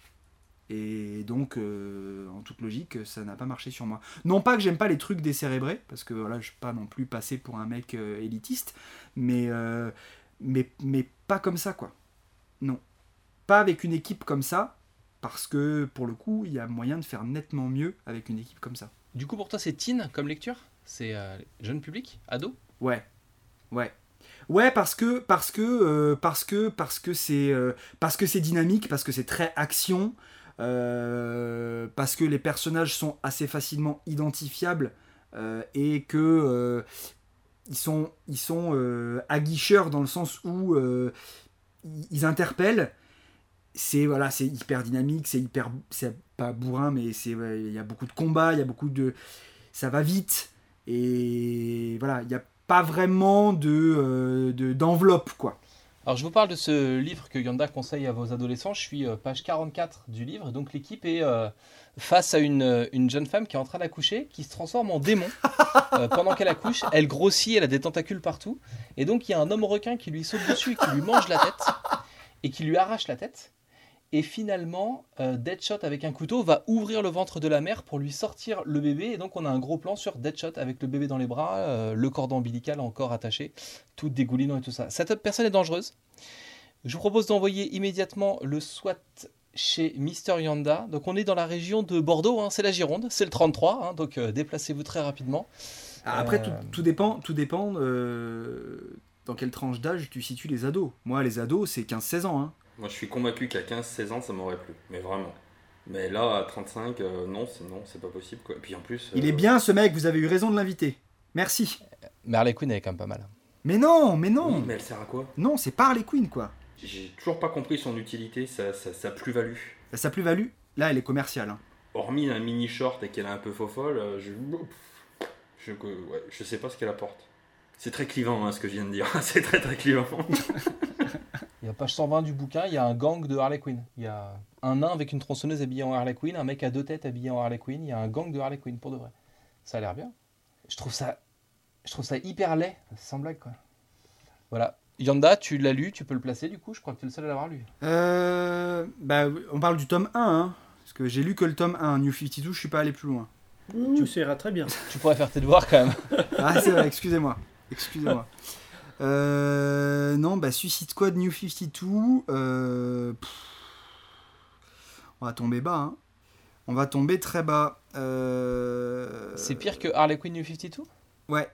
Et donc, euh, en toute logique, ça n'a pas marché sur moi. Non pas que j'aime pas les trucs décérébrés, parce que voilà, je suis pas non plus passé pour un mec euh, élitiste, mais, euh, mais, mais pas comme ça, quoi. Non. Pas avec une équipe comme ça, parce que pour le coup, il y a moyen de faire nettement mieux avec une équipe comme ça. Du coup, pour toi, c'est teen comme lecture? C'est jeune public? Ado? Ouais, ouais, ouais, parce que parce que parce que parce que c'est parce que c'est dynamique, parce que c'est très action, euh, parce que les personnages sont assez facilement identifiables euh, et que euh, ils sont ils sont aguicheurs dans le sens où ils interpellent. C'est voilà, hyper dynamique, c'est hyper c'est pas bourrin, mais c'est il y a beaucoup de combats, il y a beaucoup de ça va vite et voilà, il n'y a pas vraiment de- d'enveloppe quoi. Alors, je vous parle de ce livre que Yanda conseille à vos adolescents. Je suis euh, page 44 du livre. Donc, l'équipe est euh, face à une, euh, une jeune femme qui est en train d'accoucher, qui se transforme en démon (laughs) euh, pendant qu'elle accouche. Elle grossit, elle a des tentacules partout. Et donc, il y a un homme requin qui lui saute dessus et qui lui mange la tête et qui lui arrache la tête. Et finalement, euh, Deadshot avec un couteau va ouvrir le ventre de la mère pour lui sortir le bébé. Et donc, on a un gros plan sur Deadshot avec le bébé dans les bras, euh, le cordon ombilical encore attaché, tout dégoulinant et tout ça. Cette personne est dangereuse. Je vous propose d'envoyer immédiatement le SWAT chez Mister Yanda. Donc, on est dans la région de Bordeaux, hein, c'est la Gironde, c'est le 33. hein, donc, euh, déplacez-vous très rapidement. Après Euh, tout, tout dépend tout dépend dans quelle tranche d'âge tu situes les ados. Moi les ados c'est 15-16 ans hein. Moi, je suis convaincu qu'à 15-16 ans, ça m'aurait plu. Mais vraiment. Mais là, à 35, euh, non, c'est non, c'est pas possible. Quoi. Et puis en plus. Il euh, est bien ce mec, vous avez eu raison de l'inviter. Merci. Mais Harley Quinn, elle est quand même pas mal. Mais non, mais non. oui, mais elle sert à quoi? Non, c'est pas Harley Quinn quoi. J'ai toujours pas compris son utilité, sa, sa, sa plus-value. Sa plus-value, là elle est commerciale. hein. Hormis un mini short et qu'elle est un peu faux folle, euh, je... Je, ouais, je sais pas ce qu'elle apporte. C'est très clivant hein, ce que je viens de dire, (laughs) c'est très très clivant. (laughs) Il y a page 120 du bouquin, il y a un gang de Harley Quinn. Il y a un nain avec une tronçonneuse habillé en Harley Quinn, un mec à deux têtes habillé en Harley Quinn. Il y a un gang de Harley Quinn pour de vrai. Ça a l'air bien. Je trouve ça, je trouve ça hyper laid, sans blague quoi. Voilà. Yanda, tu l'as lu, tu peux le placer du coup. Je crois que tu es le seul à l'avoir lu. Euh, bah, on parle du tome 1, hein, parce que j'ai lu que le tome 1, New 52, je suis pas allé plus loin. Ça ira très bien. Tu pourrais faire tes devoirs quand même. Ah, c'est vrai, excusez-moi. Excusez-moi. (laughs) Euh, non, bah, Suicide Squad New 52, euh, pff, on va tomber bas, hein. On va tomber très bas. Euh, C'est pire que Harley Quinn New 52 Ouais.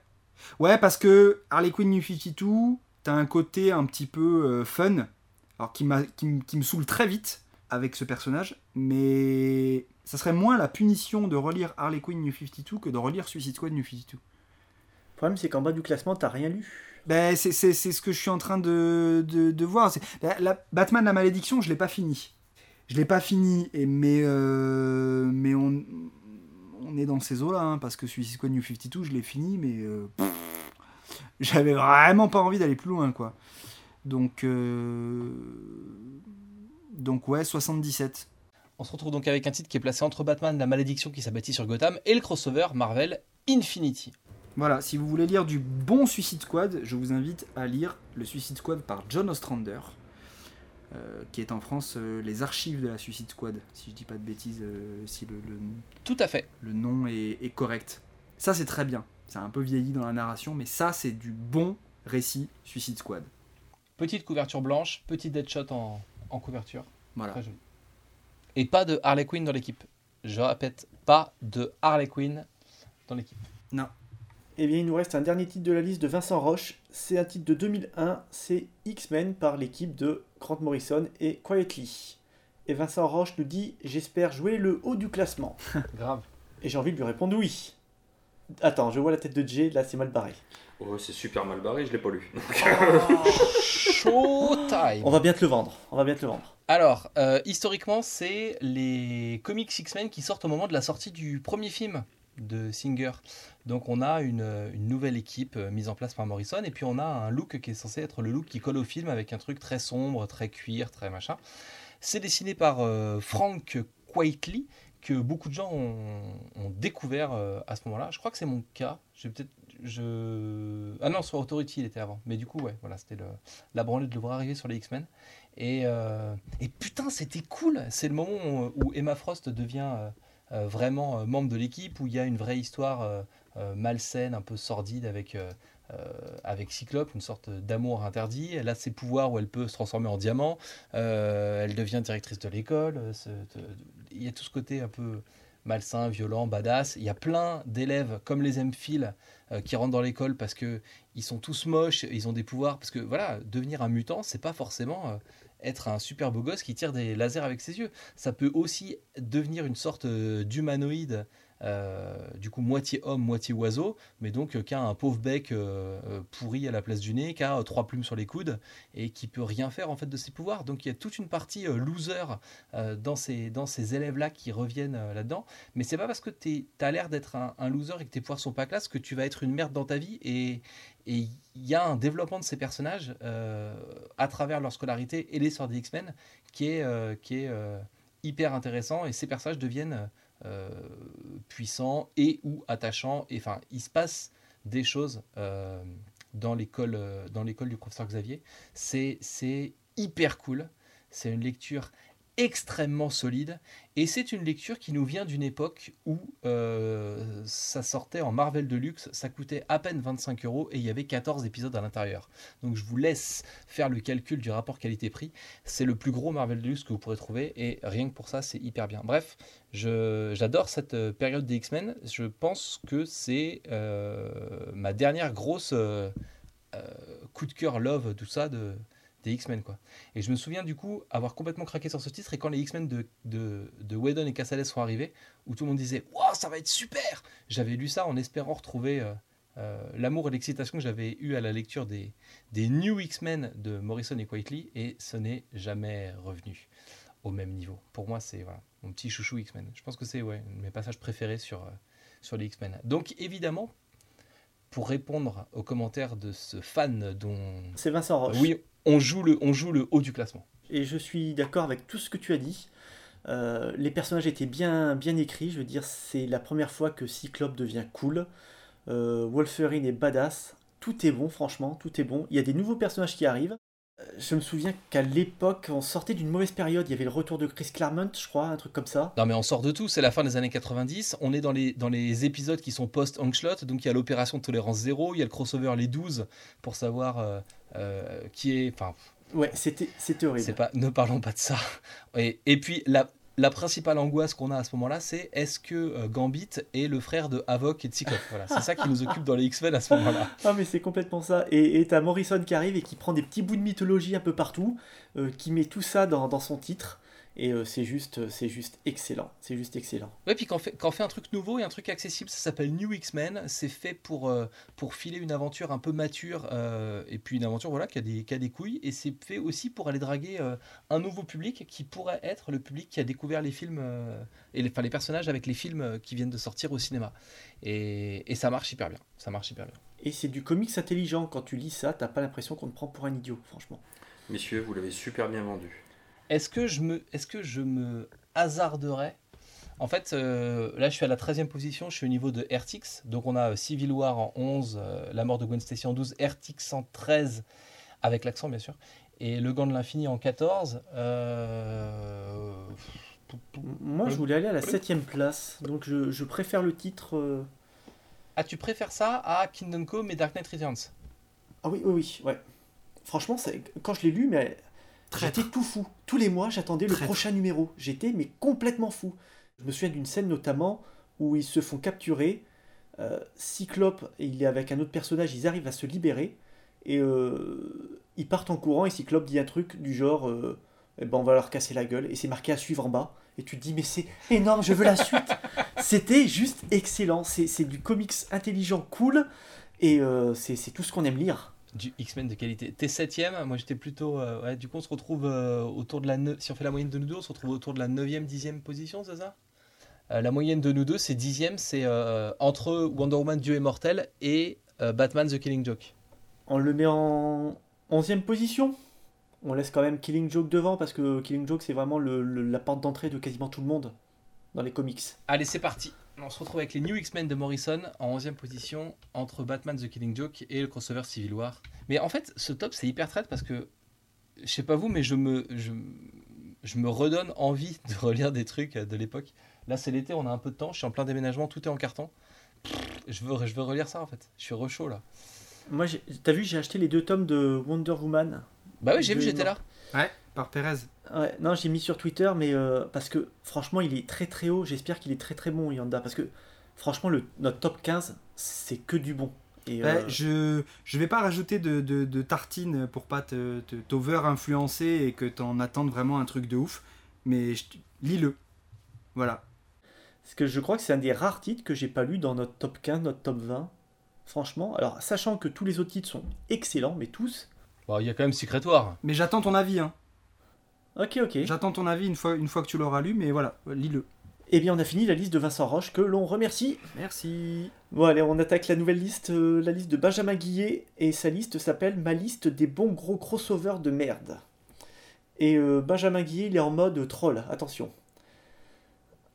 Ouais, parce que Harley Quinn New 52, t'as un côté un petit peu euh, fun, alors qui, qui, qui me saoule très vite avec ce personnage, mais ça serait moins la punition de relire Harley Quinn New 52 que de relire Suicide Squad New 52. Le problème, c'est qu'en bas du classement, t'as rien lu. Ben, c'est, c'est- c'est ce que je suis en train de, de, de voir. C'est- la- la- Batman la malédiction, je l'ai pas fini. Je l'ai pas fini, et, mais, euh, mais on, on est dans ces eaux-là, hein, parce que Suicide Squad New 52, je l'ai fini, mais euh, pff, j'avais vraiment pas envie d'aller plus loin, quoi. Donc, euh, donc ouais, 77. On se retrouve donc avec un titre qui est placé entre Batman, la malédiction qui s'abattit sur Gotham, et le crossover Marvel Infinity. Voilà, si vous voulez lire du bon Suicide Squad, je vous invite à lire le Suicide Squad par John Ostrander, euh, qui est en France euh, les archives de la Suicide Squad, si je dis pas de bêtises, euh, si le, le- Tout à fait. le nom est, est correct. Ça, c'est très bien. C'est un peu vieilli dans la narration, mais ça, c'est du bon récit Suicide Squad. Petite couverture blanche, petit deadshot en, en couverture. Voilà. Très joli. Et pas de Harley Quinn dans l'équipe. Je répète, pas de Harley Quinn dans l'équipe. Eh bien, il nous reste un dernier titre de la liste de Vincent Roche. C'est un titre de 2001, c'est X-Men par l'équipe de Grant Morrison et Quietly. Et Vincent Roche nous dit J'espère jouer le haut du classement. (laughs) Grave. Et j'ai envie de lui répondre oui. Attends, je vois la tête de Jay, là c'est mal barré. Oh, c'est super mal barré, je l'ai pas lu. (laughs) Showtime On va bien te le vendre. On va bien te le vendre. Alors, euh, historiquement, c'est les comics X-Men qui sortent au moment de la sortie du premier film de Singer. Donc on a une, une nouvelle équipe euh, mise en place par Morrison et puis on a un look qui est censé être le look qui colle au film avec un truc très sombre, très cuir, très machin. C'est dessiné par euh, Frank Quitely que beaucoup de gens ont, découvert euh, à ce moment-là. Je crois que c'est mon cas. Je vais peut-être je ah non sur Authority il était avant. Mais du coup ouais voilà c'était le la branlée de le voir arriver sur les X-Men. Et, et putain, c'était cool. C'est le moment où, Emma Frost devient vraiment euh, membre de l'équipe, où il y a une vraie histoire euh, euh, malsaine, un peu sordide avec, euh, euh, avec Cyclope, une sorte d'amour interdit. Elle a ses pouvoirs où elle peut se transformer en diamant. Euh, elle devient directrice de l'école. euh, Il y a tout ce côté un peu malsain, violent, badass. Il y a plein d'élèves comme les M-Phil euh, qui rentrent dans l'école parce que ils sont tous moches, ils ont des pouvoirs. Parce que voilà, devenir un mutant, c'est pas forcément euh, être un super beau gosse qui tire des lasers avec ses yeux. Ça peut aussi devenir une sorte euh, d'humanoïde, du coup moitié homme, moitié oiseau, mais donc euh, qui a un pauvre bec euh, euh, pourri à la place du nez, qui a euh, trois plumes sur les coudes et qui peut rien faire en fait de ses pouvoirs. Donc il y a toute une partie euh, loser euh, dans ces, élèves-là qui reviennent euh, là-dedans. Mais c'est pas parce que tu as l'air d'être un, loser et que tes pouvoirs sont pas classe que tu vas être une merde dans ta vie. Et il y a un développement de ces personnages euh, à travers leur scolarité et l'histoire des X-Men qui est, euh, euh, hyper intéressant. Et ces personnages deviennent euh, puissants et ou attachants. Et enfin, il se passe des choses euh, dans l'école euh, dans l'école du professeur Xavier. C'est hyper cool. C'est une lecture extrêmement solide et c'est une lecture qui nous vient d'une époque où euh, ça sortait en Marvel Deluxe, ça coûtait à peine 25 euros et il y avait 14 épisodes à l'intérieur. Donc je vous laisse faire le calcul du rapport qualité-prix. C'est le plus gros Marvel Deluxe que vous pourrez trouver et rien que pour ça c'est hyper bien. Bref, j'adore cette euh, période des X-Men. Je pense que c'est euh, ma dernière grosse coup de cœur love, tout ça de, des X-Men quoi. Et je me souviens du coup avoir complètement craqué sur ce titre et quand les X-Men de, de, de Whedon et Cassalet sont arrivés, où tout le monde disait Waouh, ça va être super J'avais lu ça en espérant retrouver euh, euh, l'amour et l'excitation que j'avais eu à la lecture des, des New X-Men de Morrison et Quietly et ce n'est jamais revenu au même niveau. Pour moi, c'est voilà, mon petit chouchou X-Men. Je pense que c'est ouais, mes passages préférés sur, euh, sur les X-Men. Donc évidemment, pour répondre aux commentaires de ce fan dont... C'est Vincent Roche. Oui, on joue, le, on joue le haut du classement. Et je suis d'accord avec tout ce que tu as dit. Euh, les personnages étaient bien, bien écrits. Je veux dire, c'est la première fois que Cyclope devient cool. Euh, Wolverine est badass. Tout est bon, franchement, tout est bon. Il y a des nouveaux personnages qui arrivent. Euh, Je me souviens qu'à l'époque, on sortait d'une mauvaise période. Il y avait le retour de Chris Claremont, je crois, un truc comme ça. Non mais on sort de tout, c'est la fin des années 90, on est dans les, dans les épisodes qui sont post-Angslot, donc il y a l'opération de tolérance zéro, il y a le crossover les 12 pour savoir euh, qui est... Enfin, Ouais, c'était c'était horrible. c'est pas, ne parlons pas de ça. Et, et puis la, la principale angoisse qu'on a à ce moment-là, c'est est-ce que euh, Gambit est le frère de Havok et de Cyclope Voilà, c'est ça qui nous occupe dans les X-Men à ce moment-là. (laughs) Ah mais c'est complètement ça. Et et t'as Morrison qui arrive et qui prend des petits bouts de mythologie un peu partout, euh, qui met tout ça dans, dans son titre. Et euh, c'est juste, c'est juste excellent. C'est juste excellent. Ouais, puis quand on, fait, quand on fait un truc nouveau et un truc accessible, ça s'appelle New X-Men. C'est fait pour, euh, pour filer une aventure un peu mature euh, et puis une aventure voilà, qui, a des, qui a des couilles. Et c'est fait aussi pour aller draguer euh, un nouveau public qui pourrait être le public qui a découvert les films euh, et les, enfin, les personnages avec les films euh, qui viennent de sortir au cinéma. Et, et ça marche hyper bien. Ça marche hyper bien. Et c'est du comics intelligent. Quand tu lis ça, t'as pas l'impression qu'on te prend pour un idiot, franchement. Messieurs, vous l'avez super bien vendu. Est-ce que je me, est-ce que je me hasarderais? En fait, euh, là, je suis à la 13e position, je suis au niveau de RTX. Donc, on a euh, Civil War en 11, euh, La mort de Gwen Stacy en 12, RTX en 13, avec l'accent, bien sûr, et Le Gant de l'Infini en 14. Euh, Moi, je voulais aller à la 7ème place, donc je, je préfère le titre. Ah, tu préfères ça à Kingdom Come et Dark Knight Returns? Ah oui, oui, oui, ouais. Franchement, quand je l'ai lu, mais. J'étais tout fou. Tous les mois, j'attendais le prochain numéro. J'étais mais complètement fou. Je me souviens d'une scène notamment où ils se font capturer. Euh, Cyclope, il est avec un autre personnage, ils arrivent à se libérer et euh, ils partent en courant. Et Cyclope dit un truc du genre euh, eh ben, on va leur casser la gueule. Et c'est marqué à suivre en bas. Et tu te dis, mais c'est énorme, je veux la suite. (laughs) C'était juste excellent. C'est du comics intelligent, cool. Et c'est c'est tout ce qu'on aime lire. Du X-Men de qualité. T'es 7ème, moi j'étais plutôt. euh, ouais, du coup, on se retrouve euh, autour de la. ne- Si on fait la moyenne de nous deux, on se retrouve autour de la 9ème, 10ème position, c'est ça? Euh, La moyenne de nous deux, c'est 10ème, c'est euh, entre Wonder Woman Dieu immortel et Batman The Killing Joke. On le met en 11e position? On laisse quand même Killing Joke devant parce que Killing Joke c'est vraiment le- le- la porte d'entrée de quasiment tout le monde dans les comics. Allez, c'est parti. On se retrouve avec les New X-Men de Morrison en 11ème position entre Batman The Killing Joke et le crossover Civil War. Mais en fait, ce top c'est hyper traite parce que je sais pas vous, mais je me, je, je me redonne envie de relire des trucs de l'époque. Là, c'est l'été, on a un peu de temps, je suis en plein déménagement, tout est en carton. Je veux, je veux relire ça en fait. Je suis rechaud là. Moi, j'ai- t'as vu, j'ai acheté les deux tomes de Wonder Woman. Bah oui, j'ai vu, j'étais là. Ouais, par Pérez. Ouais, non, j'ai mis sur Twitter, mais euh, parce que franchement, il est très très haut. J'espère qu'il est très très bon, Yanda. Parce que franchement, le, notre top 15, c'est que du bon. Et, Ouais, euh, je je vais pas rajouter de, de, de tartine pour pas te te- t'over-influencer et que t'en attendes vraiment un truc de ouf. Mais je lis-le. Voilà. Parce que je crois que c'est un des rares titres que j'ai pas lu dans notre top 15, notre top 20. Franchement, alors sachant que tous les autres titres sont excellents, mais tous. Bon, il y a quand même Secret War. Mais j'attends ton avis. Hein. Ok, ok. J'attends ton avis une fois, une fois que tu l'auras lu. Mais voilà, lis-le. Eh bien, on a fini la liste de Vincent Roche que l'on remercie. Merci. Bon, allez, on attaque la nouvelle liste, euh, la liste de Benjamin Guillet, et sa liste s'appelle Ma liste des bons gros crossovers de merde. Et euh, Benjamin Guillet, il est en mode troll, attention.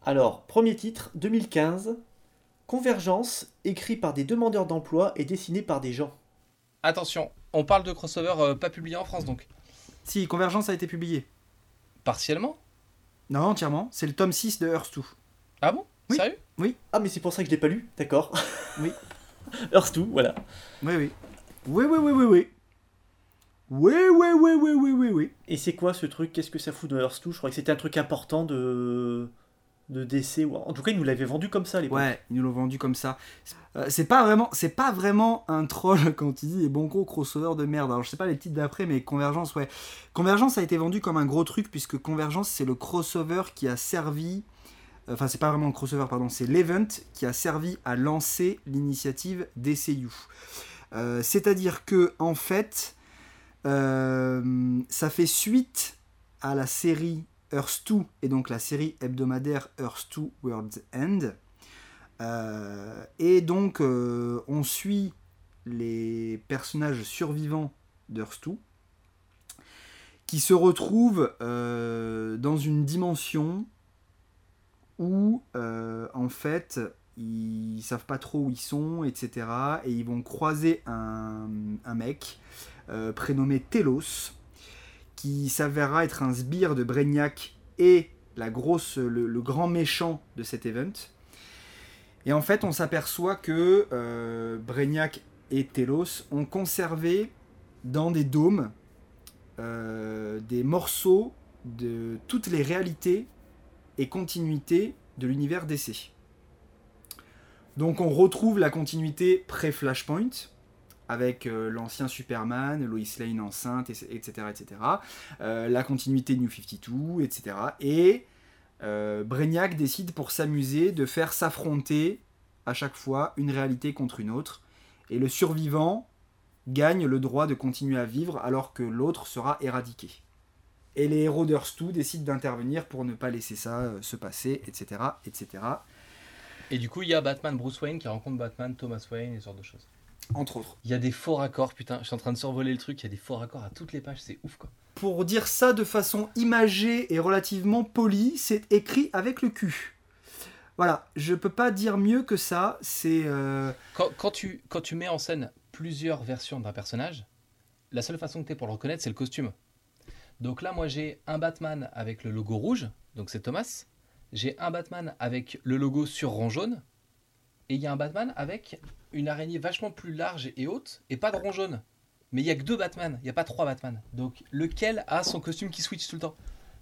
Alors, premier titre, 2015, Convergence, écrit par des demandeurs d'emploi et dessiné par des gens. Attention, on parle de crossover euh, pas publié en France donc. Si, Convergence a été publié. Partiellement Non, entièrement. C'est le tome 6 de Earth 2. Ah bon? Oui. Sérieux? Ah, mais c'est pour ça que je l'ai pas lu, d'accord. Oui. (laughs) Earth 2, voilà. Oui, oui. Oui, oui, oui, oui, oui. Oui, oui, oui, oui, oui, oui, oui. Et c'est quoi ce truc? Qu'est-ce que ça fout dans Earth 2 Je crois que c'était un truc important de de DC ou en tout cas ils nous l'avaient vendu comme ça l'époque. Ouais, ils nous l'ont vendu comme ça. Euh, c'est pas vraiment, c'est pas vraiment un troll (laughs) quand il dit les bons gros crossovers de merde. Alors je sais pas les titres d'après, mais Convergence, ouais. Convergence a été vendu comme un gros truc puisque Convergence c'est le crossover qui a servi. Enfin, c'est pas vraiment le crossover, pardon, c'est l'event qui a servi à lancer l'initiative DCU. Euh, C'est-à-dire que en fait, euh, ça fait suite à la série Earth 2 et donc la série hebdomadaire Earth 2 World's End. Euh, et donc, euh, on suit les personnages survivants d'Earth 2 qui se retrouvent euh, dans une dimension où, en fait, ils savent pas trop où ils sont, etc. Et ils vont croiser un, mec prénommé Telos qui s'avérera être un sbire de Brainiac et la grosse, le, grand méchant de cet event. Et en fait, on s'aperçoit que euh, Brainiac et Telos ont conservé dans des dômes euh, des morceaux de toutes les réalités et continuités de l'univers DC. Donc on retrouve la continuité pré-Flashpoint, avec euh, l'ancien Superman, Lois Lane enceinte, et- etc. etc. Euh, la continuité New 52, etc. Et euh, Brainiac décide pour s'amuser de faire s'affronter à chaque fois une réalité contre une autre. Et le survivant gagne le droit de continuer à vivre alors que l'autre sera éradiqué. Et les héros d'Earth 2 décident d'intervenir pour ne pas laisser ça euh, se passer, etc. etc. Et du coup, il y a Batman Bruce Wayne qui rencontre Batman Thomas Wayne et ce genre de choses. Entre autres. Il y a des faux raccords, putain, je suis en train de survoler le truc, il y a des faux raccords à toutes les pages, c'est ouf quoi. Pour dire ça de façon imagée et relativement polie, c'est écrit avec le cul. Voilà, je peux pas dire mieux que ça. C'est. euh, Quand, quand tu, quand tu mets en scène plusieurs versions d'un personnage, la seule façon que tu as pour le reconnaître, c'est le costume. Donc là, moi, j'ai un Batman avec le logo rouge, donc c'est Thomas. J'ai un Batman avec le logo sur rond jaune. Et il y a un Batman avec une araignée vachement plus large et haute, et pas de rond jaune. Mais il y a que deux Batman, il n'y a pas trois Batman. Donc lequel a son costume qui switch tout le temps?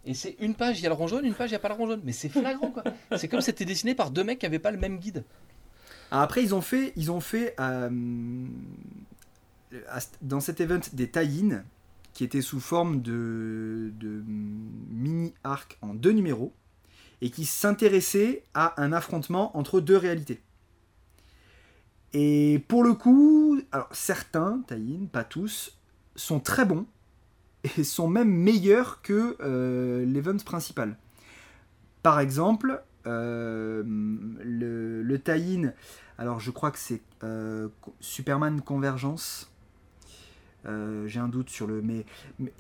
Et c'est une page, il y a le rond jaune, une page, il n'y a pas le rond jaune. Mais c'est flagrant, quoi. (laughs) C'est comme si c'était dessiné par deux mecs qui n'avaient pas le même guide. Ah, Après, ils ont fait, ils ont fait euh, dans cet event des tie-in qui étaient sous forme de, de mini-arc en deux numéros et qui s'intéressaient à un affrontement entre deux réalités. Et pour le coup, alors certains tie-in, pas tous, sont très bons et (laughs) sont même meilleurs que euh, l'event principal. Par exemple, euh, le, le alors je crois que c'est euh, Superman Convergence. Euh, J'ai un doute sur le. Mais,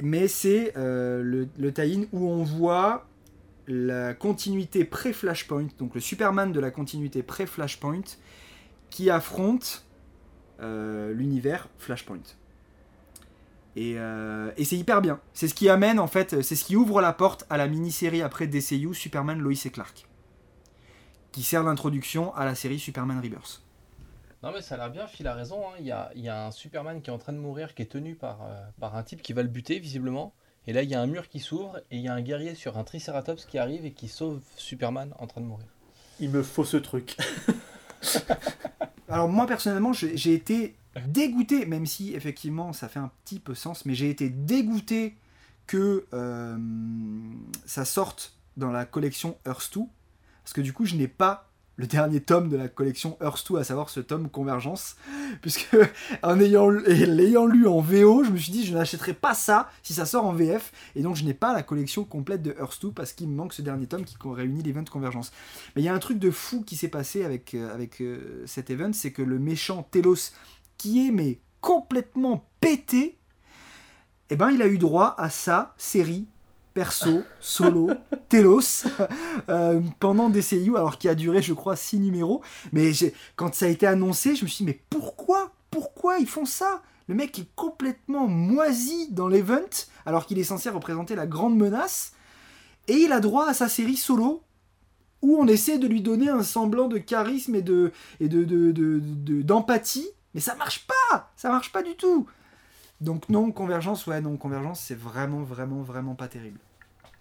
mais c'est le, le tie-in où on voit la continuité pré-Flashpoint, donc le Superman de la continuité pré-Flashpoint, qui affronte euh, l'univers Flashpoint. Et, euh, et c'est hyper bien. C'est ce qui amène, en fait, c'est ce qui ouvre la porte à la mini-série après DCU Superman Lois et Clark. Qui sert d'introduction à la série Superman Rebirth. Non mais ça a l'air bien, Phil a raison. hein. Il, y a, il y a un Superman qui est en train de mourir, qui est tenu par, euh, par un type qui va le buter visiblement. Et là il y a un mur qui s'ouvre et il y a un guerrier sur un Triceratops qui arrive et qui sauve Superman en train de mourir. Il me faut ce truc. (laughs) (laughs) Alors moi personnellement, j'ai été dégoûté, même si effectivement ça fait un petit peu sens, mais j'ai été dégoûté que euh, ça sorte dans la collection Earth 2, parce que du coup je n'ai pas le dernier tome de la collection Earth 2, à savoir ce tome Convergence, puisque (laughs) en ayant l'ayant lu en VO, je me suis dit je n'achèterai pas ça si ça sort en VF, et donc je n'ai pas la collection complète de Earth 2 parce qu'il me manque ce dernier tome qui réunit l'event Convergence. Mais il y a un truc de fou qui s'est passé avec, euh, euh, cet event, c'est que le méchant Telos, qui est mais complètement pété, eh ben il a eu droit à sa série perso, solo, Telos, euh, pendant DCU, alors qui a duré, je crois, six numéros. Mais quand ça a été annoncé, je me suis dit, mais pourquoi Pourquoi ils font ça? Le mec est complètement moisi dans l'event, alors qu'il est censé représenter la grande menace, et il a droit à sa série solo, où on essaie de lui donner un semblant de charisme et de et de, de- de- de- d'empathie, mais ça marche pas, ça marche pas du tout. Donc non, Convergence, ouais, non, Convergence, c'est vraiment, vraiment, vraiment pas terrible.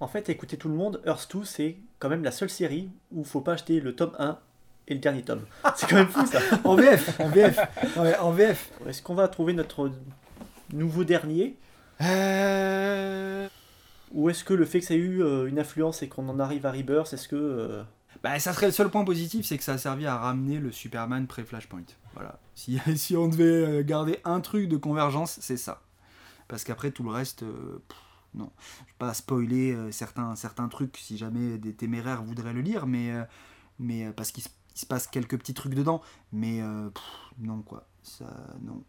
En fait, écoutez tout le monde, Earth 2, c'est quand même la seule série où faut pas acheter le tome 1 et le dernier tome. (laughs) C'est quand même fou ça. En VF, en VF, en VF. Est-ce qu'on va trouver notre nouveau dernier? Euh... Ou est-ce que le fait que ça ait eu euh, une influence et qu'on en arrive à Rebirth, est-ce que... Bah, ça serait le seul point positif, c'est que ça a servi à ramener le Superman pré-Flashpoint. Voilà. (laughs) Si, si on devait euh, garder un truc de convergence, c'est ça. Parce qu'après, tout le reste, euh, non. Je vais pas spoiler euh, certains, certains trucs si jamais des téméraires voudraient le lire, mais, mais parce qu'il se, passe quelques petits trucs dedans. Mais non, quoi. Ça, non.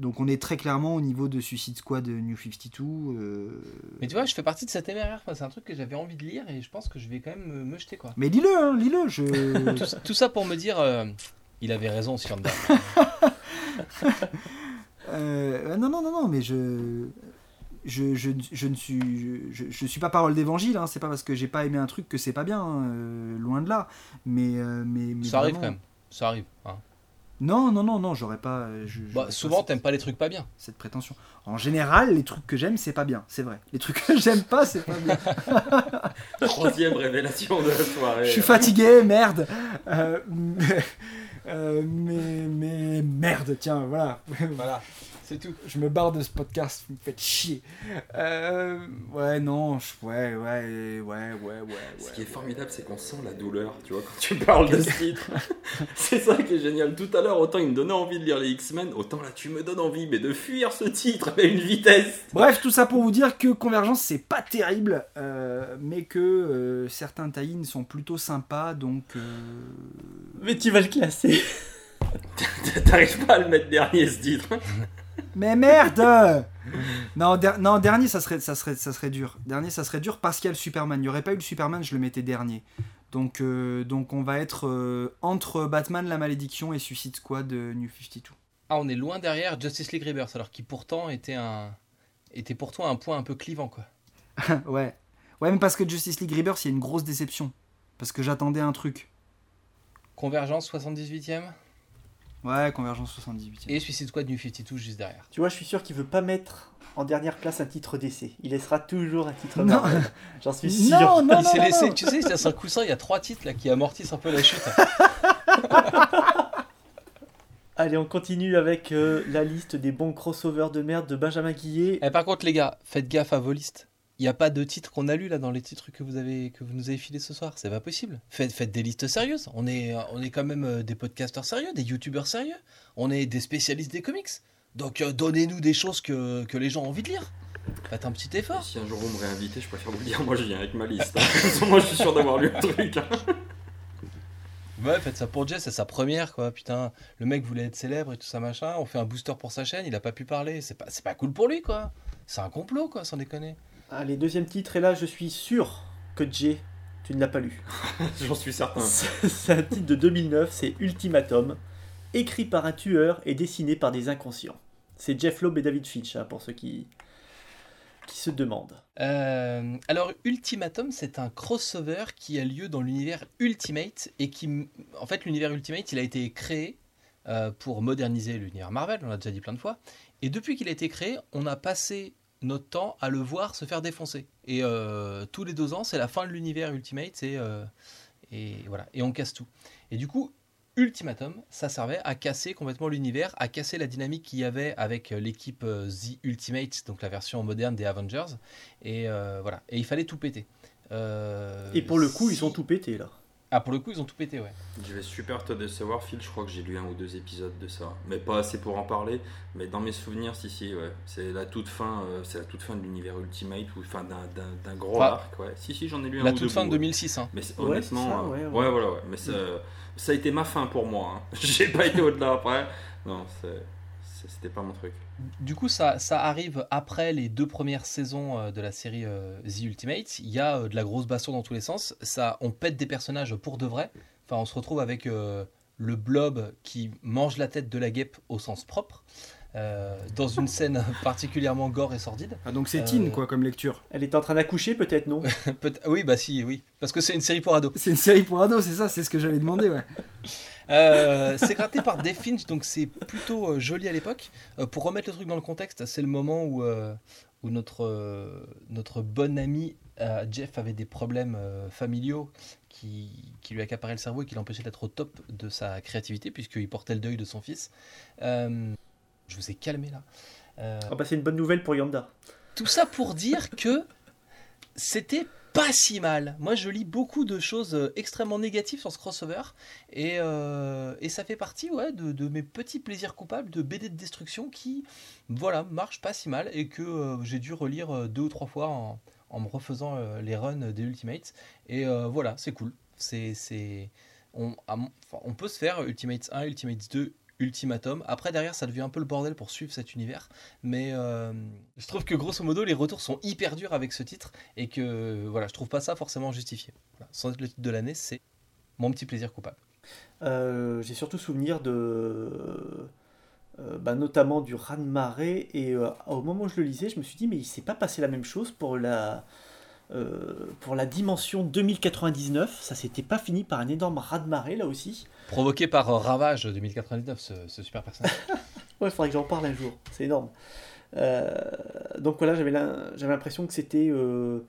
Donc on est très clairement au niveau de Suicide Squad New 52. euh, Mais tu vois, je fais partie de cette quoi. C'est un truc que j'avais envie de lire et je pense que je vais quand même me, me jeter quoi. Mais lis-le, hein, lis-le. Je... (laughs) tout, ça- tout ça pour me dire, euh, il avait raison sur (laughs) Euh, non, non, non, non, mais je. Je, je, je ne suis je, je suis pas parole d'évangile hein, c'est pas parce que j'ai pas aimé un truc que c'est pas bien hein, euh, loin de là mais euh, mais, mais Ça arrive quand même. Ça arrive. hein. Non non non non j'aurais pas euh, je- Bah, souvent, t'aimes pas les trucs pas bien. cette prétention. En général les trucs que j'aime c'est pas bien c'est vrai. Les trucs que j'aime pas c'est pas bien. (laughs) Troisième révélation de la soirée. je suis fatigué merde. Euh, mais, euh, mais mais merde tiens voilà. Voilà, c'est tout. je me barre de ce podcast, vous me faites chier. Euh, ouais, non, je- ouais, ouais, ouais, ouais, ouais, ouais. Ce qui est ouais. formidable, c'est qu'on sent la douleur, tu vois, quand tu (laughs) parles de ce titre. (laughs) c'est ça qui est génial. Tout à l'heure, autant il me donnait envie de lire les X-Men, autant là, tu me donnes envie, mais de fuir ce titre à une vitesse. Bref, tout ça pour vous dire que Convergence, c'est pas terrible, euh, mais que euh, certains tie sont plutôt sympas, donc. euh, Mais tu vas le classer. (laughs) T'arrives pas à le mettre dernier, ce titre. Mais merde (laughs) non, der- non, dernier, ça serait, ça, serait, ça serait dur. Dernier, ça serait dur parce qu'il y a le Superman. Il n'y aurait pas eu le Superman, je le mettais dernier. Donc, euh, donc on va être euh, entre Batman, la malédiction et Suicide Squad euh, New 52. Ah, on est loin derrière Justice League Rebirth, alors qui pourtant était un était pour toi un point un peu clivant quoi. (laughs) ouais. Ouais, mais parce que Justice League Rebirth, il y a une grosse déception. Parce que j'attendais un truc. Convergence 78e Ouais, Convergence 78. et Suicide Squad New 52 juste derrière. Tu vois, je suis sûr qu'il veut pas mettre en dernière place un titre d'essai. Il laissera toujours un titre Non. Marvel. J'en suis sûr. Non, non, il s'est laissé, non. tu sais, laisse un coussin, il y a trois titres là qui amortissent un peu la chute. (laughs) Allez, on continue avec euh, la liste des bons crossovers de merde de Benjamin Guillet. Eh, par contre les gars, faites gaffe à vos listes. Il n'y a pas de titres qu'on a lu là dans les titres que vous avez que vous nous avez filés ce soir, c'est pas possible. Faites, faites des listes sérieuses. On est on est quand même euh, des podcasteurs sérieux, des youtubeurs sérieux. On est des spécialistes des comics. Donc euh, donnez-nous des choses que, que les gens ont envie de lire. Faites un petit Et effort. si un jour vous me réinvitez, je préfère vous le dire, moi je viens avec ma liste. hein. (laughs) moi je suis sûr d'avoir lu le truc. hein. Ouais, faites ça pour Jess, c'est sa première quoi. Putain, le mec voulait être célèbre et tout ça machin. On fait un booster pour sa chaîne, il a pas pu parler. C'est pas, c'est pas cool pour lui quoi. C'est un complot quoi, sans déconner. Allez, deuxième titre, et là, je suis sûr que Jay, tu ne l'as pas lu. (laughs) J'en suis certain. C'est c'est un titre de 2009, c'est Ultimatum, écrit par un tueur et dessiné par des inconscients. C'est Jeff Loeb et David Finch, hein, pour ceux qui, qui se demandent. Euh, alors, Ultimatum, c'est un crossover qui a lieu dans l'univers Ultimate et qui, en fait, l'univers Ultimate, il a été créé euh, pour moderniser l'univers Marvel. On l'a déjà dit plein de fois. Et depuis qu'il a été créé, on a passé notre temps à le voir se faire défoncer. Et euh, tous les deux ans, c'est la fin de l'univers Ultimate et, euh, et voilà. Et on casse tout. Et du coup, Ultimatum, ça servait à casser complètement l'univers, à casser la dynamique qu'il y avait avec euh, l'équipe The Ultimate, donc la version moderne des Avengers. Et euh, voilà. Et il fallait tout péter. Et pour le coup, ils ont tout pété, là. Ah, pour le coup, ils ont tout pété, ouais. Je vais super te décevoir, Phil. Je crois que j'ai lu un ou deux épisodes de ça, mais pas assez pour en parler. Mais dans mes souvenirs, si si, ouais, c'est la toute fin, euh, c'est la toute fin de l'univers Ultimate ou enfin d'un- d'un d'un gros Enfin, arc, ouais. Si si, j'en ai lu un La ou deux toute fin de bouts, ouais. 2006. Hein. Mais honnêtement, ça, euh, ouais, ouais, ouais. voilà, ouais. Mais ça, ça a été ma fin pour moi. Hein. (laughs) J'ai pas été au-delà après. Non, c'est- c'était pas mon truc. Du coup, ça, ça arrive après les deux premières saisons euh, de la série euh, The Ultimate. Il y a euh, de la grosse baston dans tous les sens. Ça, on pète des personnages pour de vrai. Enfin, on se retrouve avec euh, le blob qui mange la tête de la guêpe au sens propre. euh, dans une (laughs) scène particulièrement gore et sordide. Ah, donc c'est Euh, teen, quoi, comme lecture. Elle est en train d'accoucher, peut-être, non? (laughs) Peut- oui, bah si, oui. Parce que c'est une série pour ados. C'est une série pour ados, c'est ça, c'est ce que j'allais demander, ouais. (laughs) Euh, c'est gratté par Dave Finch, donc c'est plutôt euh, joli à l'époque. Euh, pour remettre le truc dans le contexte, c'est le moment où, euh, où notre, notre bon ami Jeff avait des problèmes familiaux qui, qui lui accaparaient le cerveau et qui l'empêchaient d'être au top de sa créativité, puisqu'il portait le deuil de son fils. Je vous ai calmé là. Ah bah, c'est une bonne nouvelle pour Yanda. tout ça pour dire que c'était pas si mal. Moi, je lis beaucoup de choses euh, extrêmement négatives sur ce crossover. Et, euh, ça fait partie de, mes petits plaisirs coupables de BD de destruction qui, voilà, marchent pas si mal. Et que euh, j'ai dû relire deux ou trois fois en, me refaisant les runs des Ultimates. Et voilà, c'est cool. C'est, on, on peut se faire Ultimates 1, Ultimates 2, Ultimatum. Après, derrière, ça devient un peu le bordel pour suivre cet univers. Mais euh, je trouve que grosso modo, les retours sont hyper durs avec ce titre et que voilà, je trouve pas ça forcément justifié. Sans être le titre de l'année, c'est mon petit plaisir coupable. Euh, J'ai surtout souvenir de. euh, bah, notamment du raz-de-marée. Et euh, au moment où je le lisais, je me suis dit, mais il s'est pas passé la même chose pour la. Euh, pour la dimension 2099, ça s'était pas fini par un énorme raz-de-marée là aussi. Provoqué par euh, Ravage 2099, ce, ce super personnage. (laughs) Ouais, il faudrait que j'en parle un jour, c'est énorme. Euh, donc voilà, j'avais l'im- j'avais l'impression que c'était. euh,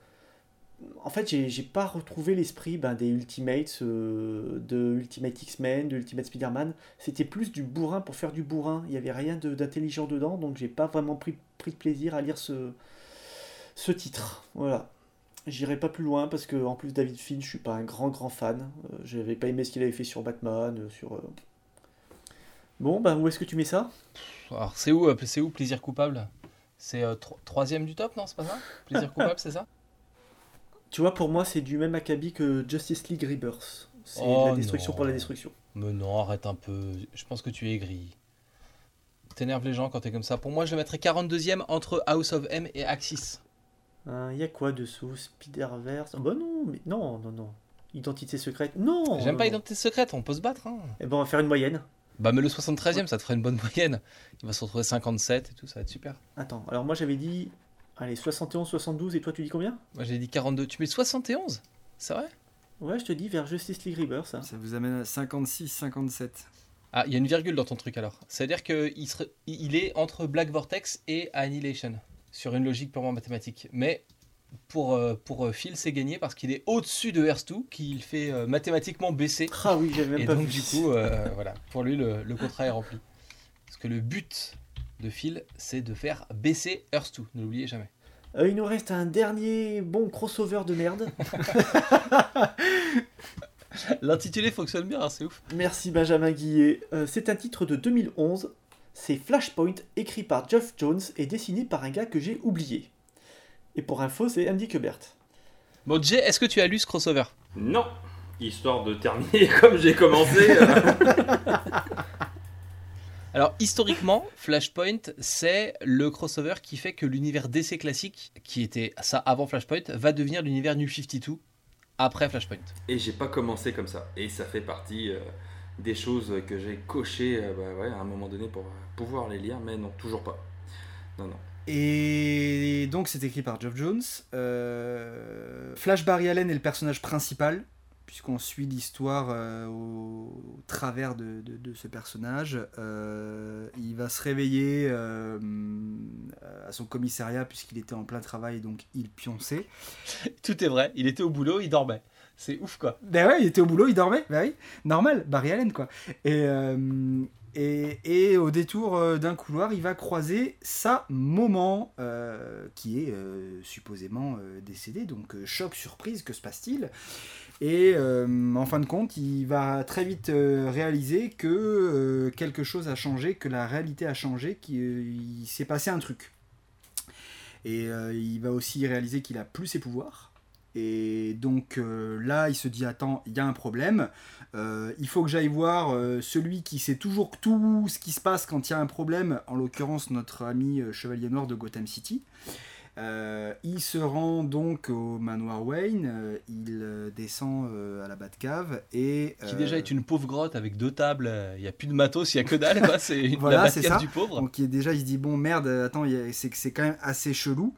En fait, j'ai pas retrouvé l'esprit ben, des Ultimates, euh, de Ultimate X-Men, de Ultimate Spider-Man. C'était plus du bourrin pour faire du bourrin. Il y avait rien de- d'intelligent dedans, donc j'ai pas vraiment pris, pris de plaisir à lire ce, ce titre. Voilà. J'irai pas plus loin parce que en plus David Finch, je suis pas un grand grand fan. Euh, J'avais pas aimé ce qu'il avait fait sur Batman, euh, sur. euh, Bon, ben où est-ce que tu mets ça? Alors, c'est où, euh, c'est où plaisir coupable? C'est euh, tro- troisième du top, non C'est pas ça? Plaisir coupable, c'est ça? Tu vois, pour moi, c'est du même acabit que Justice League Rebirth. C'est Oh la destruction non. pour la destruction. Mais non, arrête un peu. Je pense que tu es aigri. T'énerves les gens quand t'es comme ça. Pour moi, je le mettrais 42e entre House of M et Axis. Il Hein, y a quoi dessous Spider-Verse? Ah Bah non, mais non, non, non. Identité secrète? Non J'aime pas non. Identité secrète, on peut se battre. Hein. Eh ben, on va faire une moyenne. Bah, mais le 73ème, ça te ferait une bonne moyenne. Il va se retrouver 57 et tout, ça va être super. Attends, alors moi j'avais dit. Allez, 71, 72, et toi tu dis combien? Moi j'ai dit 42. Tu mets 71 C'est vrai? Ouais, je te dis vers Justice League Rebirth, ça. Ça vous amène à 56, 57. Ah, il y a une virgule dans ton truc alors. C'est-à-dire qu'il serait... il est entre Black Vortex et Annihilation, sur une logique purement mathématique. Mais pour, euh, pour euh, Phil, c'est gagné parce qu'il est au-dessus de 2, qu'il fait euh, mathématiquement baisser. Ah oui, j'avais même Et pas donc, vu. du coup, euh, (laughs) voilà, pour lui, le, le contrat est rempli. Parce que le but de Phil, c'est de faire baisser 2, ne l'oubliez jamais. Euh, il nous reste un dernier bon crossover de merde. (laughs) L'intitulé fonctionne bien, hein, c'est ouf. Merci Benjamin Guillet. Euh, c'est un titre de 2011. C'est Flashpoint, écrit par Geoff Jones et dessiné par un gars que j'ai oublié. Et pour info, c'est Andy Kubert. Bon, Jay, est-ce que tu as lu ce crossover? Non Histoire de terminer (laughs) comme j'ai commencé. euh, (laughs) Alors, historiquement, Flashpoint, c'est le crossover qui fait que l'univers DC classique, qui était ça avant Flashpoint, va devenir l'univers New 52 après Flashpoint. Et j'ai pas commencé comme ça. Et ça fait partie euh, des choses que j'ai cochées euh, bah ouais, à un moment donné pour euh, pouvoir les lire, mais non, toujours pas. Non, non. Et donc c'est écrit par Geoff Jones. Euh, Flash Barry Allen est le personnage principal, puisqu'on suit l'histoire euh, au, au travers de, de- de ce personnage. Euh, il va se réveiller euh, à son commissariat puisqu'il était en plein travail, donc il pionçait. (laughs) Tout est vrai, il était au boulot, il dormait. C'est ouf quoi. Ben ouais, il était au boulot, il dormait. Ben oui, normal, Barry Allen quoi. Et, euh, et, et au détour euh, d'un couloir, il va croiser sa maman euh, qui est supposément décédée. Donc choc, surprise, que se passe-t-il? Et en fin de compte, il va très vite réaliser que quelque chose a changé, que la réalité a changé, qu'il s'est passé un truc. Et il va aussi réaliser qu'il a plus ses pouvoirs. Et donc euh, là, il se dit attends, il y a un problème. Euh, il faut que j'aille voir euh, celui qui sait toujours tout ce qui se passe quand il y a un problème, en l'occurrence notre ami Chevalier Noir de Gotham City. Il se rend donc au manoir Wayne, il descend à la Batcave et Qui déjà est une pauvre grotte avec deux tables, il n'y a plus de matos, il n'y a que dalle, quoi. C'est une (laughs) Voilà, la c'est Batcave ça. du pauvre. Donc il est déjà, il se dit bon merde, attends, c'est quand même assez chelou.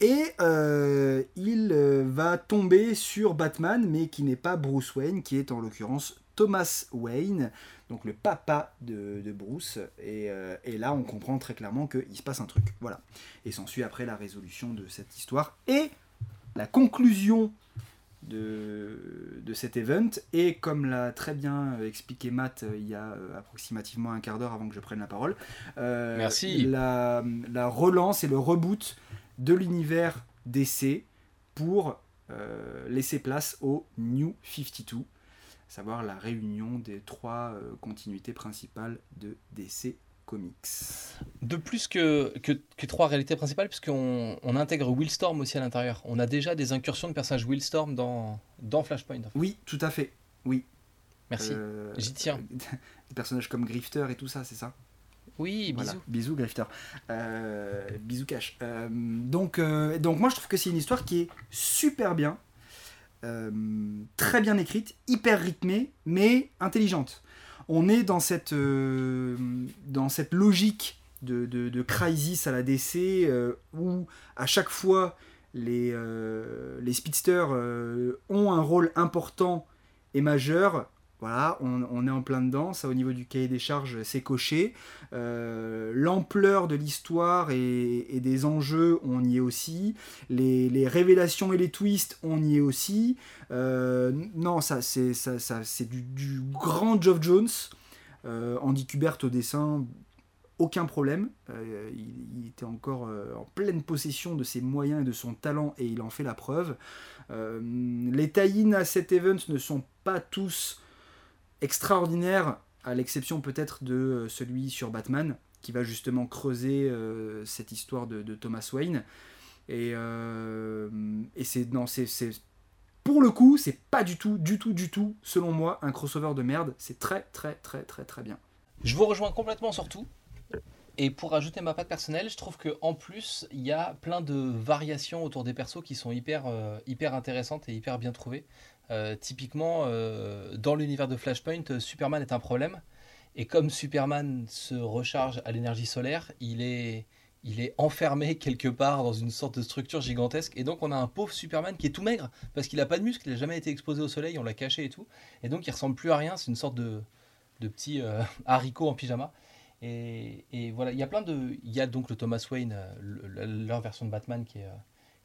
Et euh, il euh, va tomber sur Batman, mais qui n'est pas Bruce Wayne, qui est en l'occurrence Thomas Wayne, donc le papa de, de Bruce. Et, euh, et là, on comprend très clairement qu'il se passe un truc. Voilà. Et s'ensuit après la résolution de cette histoire et la conclusion de, de cet event. Et comme l'a très bien expliqué Matt il y a approximativement un quart d'heure avant que je prenne la parole, euh, Merci. La, la relance et le reboot de l'univers DC pour euh, laisser place au New 52, à savoir la réunion des trois euh, continuités principales de DC Comics. De plus que, que, que trois réalités principales, puisqu'on on intègre Willstorm aussi à l'intérieur. On a déjà des incursions de personnages Willstorm dans, dans Flashpoint. Oui, tout à fait. Oui. Merci. Euh, J'y tiens. (laughs) Des personnages comme Grifter et tout ça, c'est ça? Oui, bisous. Voilà. Bisous, Grifter. Euh, bisous, Cash. Euh, donc, euh, donc, moi, je trouve que c'est une histoire qui est super bien, très bien écrite, hyper rythmée, mais intelligente. On est dans cette, dans cette logique de, de, de Crisis à la DC où à chaque fois les, les speedsters ont un rôle important et majeur. Voilà, on, est en plein dedans, ça au niveau du cahier des charges, c'est coché. Euh, L'ampleur de l'histoire et, des enjeux, on y est aussi. Les, révélations et les twists, on y est aussi. Euh, non, ça c'est ça, ça, du, du grand Geoff Jones. Euh, Andy Kubert au dessin, aucun problème. Il, était encore en pleine possession de ses moyens et de son talent et il en fait la preuve. Les tie à cet event ne sont pas tous extraordinaires, à l'exception peut-être de euh, celui sur Batman, qui va justement creuser euh, cette histoire de, Thomas Wayne. Et, euh, et c'est non, c'est c'est- pour le coup, c'est pas du tout, du tout, du tout, selon moi, un crossover de merde. C'est très, très, très, très, très bien. Je vous rejoins complètement sur tout. Et pour rajouter ma patte personnelle, je trouve que en plus, il y a plein de variations autour des persos qui sont hyper, hyper intéressantes et hyper bien trouvées. Euh, typiquement, euh, dans l'univers de Flashpoint, Superman est un problème. Et comme Superman se recharge à l'énergie solaire, il est, il est enfermé quelque part dans une sorte de structure gigantesque. Et donc on a un pauvre Superman qui est tout maigre, parce qu'il n'a pas de muscles, il n'a jamais été exposé au soleil, on l'a caché et tout. Et donc il ressemble plus à rien, c'est une sorte de, de petit euh, (laughs) haricot en pyjama. Et, voilà, il y a plein de... Il y a donc le Thomas Wayne, le- le- leur version de Batman qui est,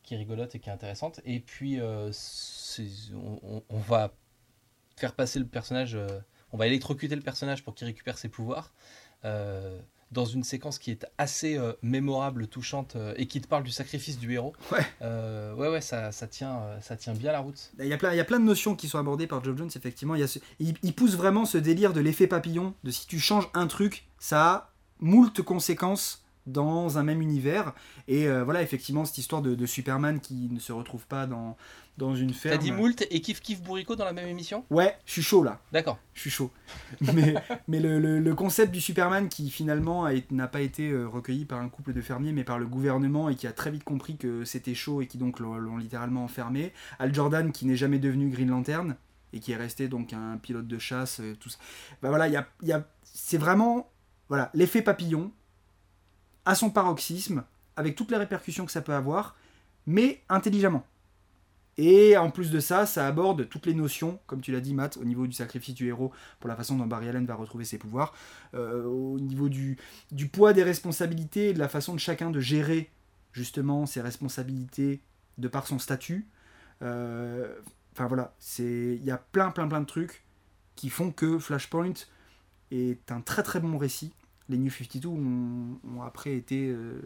qui est rigolote et qui est intéressante. Et puis euh, on, va faire passer le personnage... euh, on va électrocuter le personnage pour qu'il récupère ses pouvoirs. euh, dans une séquence qui est assez euh, mémorable, touchante euh, et qui te parle du sacrifice du héros. Ouais. Euh, ouais, ouais, ça, ça, tient, ça tient bien la route. Il y, a plein, il y a plein de notions qui sont abordées par Geoff Jones, effectivement. Il, y a ce- il, il pousse vraiment ce délire de l'effet papillon, de si tu changes un truc, ça a moult conséquences dans un même univers. Et euh, voilà, effectivement, cette histoire de, de Superman qui ne se retrouve pas dans, dans une T'as ferme. dit Moult et Kif Kif Bourrico dans la même émission? Ouais, je suis chaud là. D'accord. Je suis chaud. (laughs) Mais, mais le, le- le concept du Superman qui finalement n'a pas été euh, recueilli par un couple de fermiers mais par le gouvernement et qui a très vite compris que c'était chaud et qui donc l'ont littéralement enfermé. Al Jordan qui n'est jamais devenu Green Lantern et qui est resté donc un pilote de chasse, euh, tout ça. Bah voilà, il y a, y a- c'est vraiment voilà, l'effet papillon à son paroxysme avec toutes les répercussions que ça peut avoir, mais intelligemment. Et en plus de ça, ça aborde toutes les notions, comme tu l'as dit Matt, au niveau du sacrifice du héros, pour la façon dont Barry Allen va retrouver ses pouvoirs, euh, au niveau du, poids des responsabilités et de la façon de chacun de gérer justement ses responsabilités de par son statut. Euh, Enfin voilà, il y a plein plein plein de trucs qui font que Flashpoint est un très très bon récit. Les New 52 ont, ont après été euh,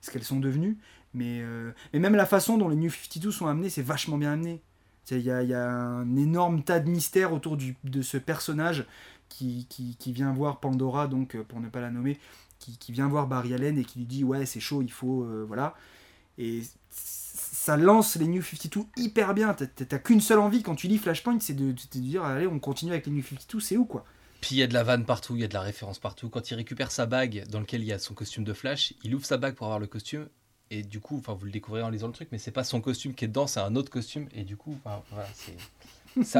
ce qu'elles sont devenues, mais, euh, mais même la façon dont les New 52 sont amenés, c'est vachement bien amené. Il y a, un énorme tas de mystères autour de ce personnage qui, qui, qui vient voir Pandora, donc euh, pour ne pas la nommer, qui, qui vient voir Barry Allen et qui lui dit ouais c'est chaud, il faut voilà. Et ça lance les New 52 hyper bien. T'as- qu'une seule envie quand tu lis Flashpoint, c'est de, de dire allez on continue avec les New 52, c'est où quoi? Puis il y a de la vanne partout, il y a de la référence partout. Quand il récupère sa bague dans laquelle il y a son costume de Flash, il ouvre sa bague pour avoir le costume. Et du coup, vous le découvrez en lisant le truc, mais c'est pas son costume qui est dedans, c'est un autre costume. Et du coup,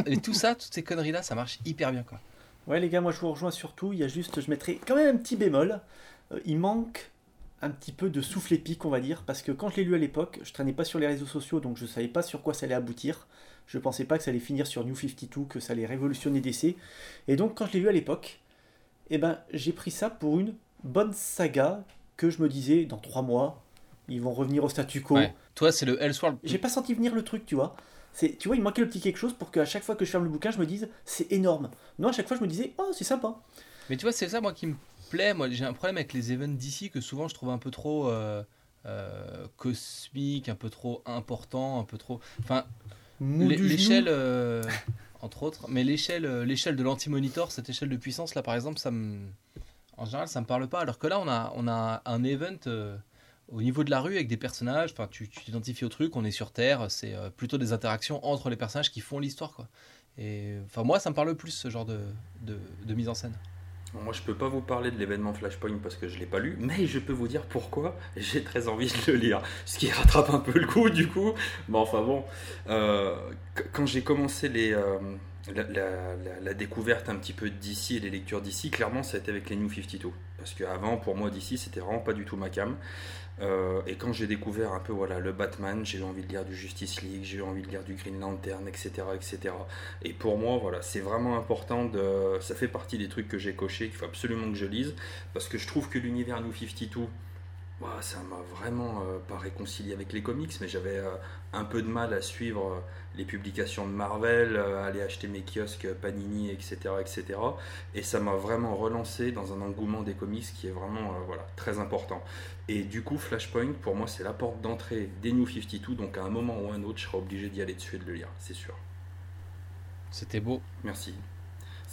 et tout ça, toutes ces conneries-là, ça marche hyper bien, quoi. Ouais, les gars, moi je vous rejoins surtout. Il y a juste, je mettrais quand même un petit bémol. Euh, il manque un petit peu de souffle épique, on va dire, parce que quand je l'ai lu à l'époque, je traînais pas sur les réseaux sociaux, donc je savais pas sur quoi ça allait aboutir. Je pensais pas que ça allait finir sur New 52, que ça allait révolutionner DC. Et donc quand je l'ai lu à l'époque, eh ben j'ai pris ça pour une bonne saga que je me disais dans trois mois, ils vont revenir au statu quo. Ouais. Toi, c'est le Elseworld. J'ai pas senti venir le truc, tu vois. C'est, tu vois, il manquait le petit quelque chose pour qu'à chaque fois que je ferme le bouquin, je me dise c'est énorme. Non, à chaque fois, je me disais oh, c'est sympa. Mais tu vois, c'est ça, moi, qui me plaît. Moi, j'ai un problème avec les events d'ici que souvent je trouve un peu trop euh, euh, cosmique, un peu trop important, un peu trop. Enfin, L'échelle, euh, entre autres, mais l'échelle, euh, l'échelle de l'anti-monitor, cette échelle de puissance là, par exemple, ça me, en général, ça me parle pas. Alors que là, on a, on a un event euh, au niveau de la rue avec des personnages. Enfin, tu tu t'identifies au truc, on est sur Terre, c'est euh, plutôt des interactions entre les personnages qui font l'histoire, quoi. Et enfin, moi, ça me parle plus ce genre de, de, de mise en scène. Moi, je peux pas vous parler de l'événement Flashpoint parce que je l'ai pas lu, mais je peux vous dire pourquoi j'ai très envie de le lire. Ce qui rattrape un peu le coup, du coup. Mais enfin bon, euh, qu- quand j'ai commencé les, euh, la découverte un petit peu d'ici et les lectures d'ici, clairement, ça a été avec les New 52. Parce qu'avant, pour moi, d'ici, c'était vraiment pas du tout ma cam. Euh, et quand j'ai découvert un peu voilà, le Batman, j'ai eu envie de lire du Justice League, j'ai eu envie de lire du Green Lantern, etc. etc. Et pour moi, voilà, c'est vraiment important de. Ça fait partie des trucs que j'ai cochés, qu'il faut absolument que je lise, parce que je trouve que l'univers New 52, ouah, ça m'a vraiment euh, pas réconcilié avec les comics, mais j'avais euh, un peu de mal à suivre les publications de Marvel, euh, aller acheter mes kiosques Panini, etc. etc. Et ça m'a vraiment relancé dans un engouement des comics qui est vraiment euh, voilà, très important. Et du coup, Flashpoint, pour moi, c'est la porte d'entrée des New 52, donc à un moment ou un autre, je serai obligé d'y aller dessus et de le lire, c'est sûr. C'était beau. Merci.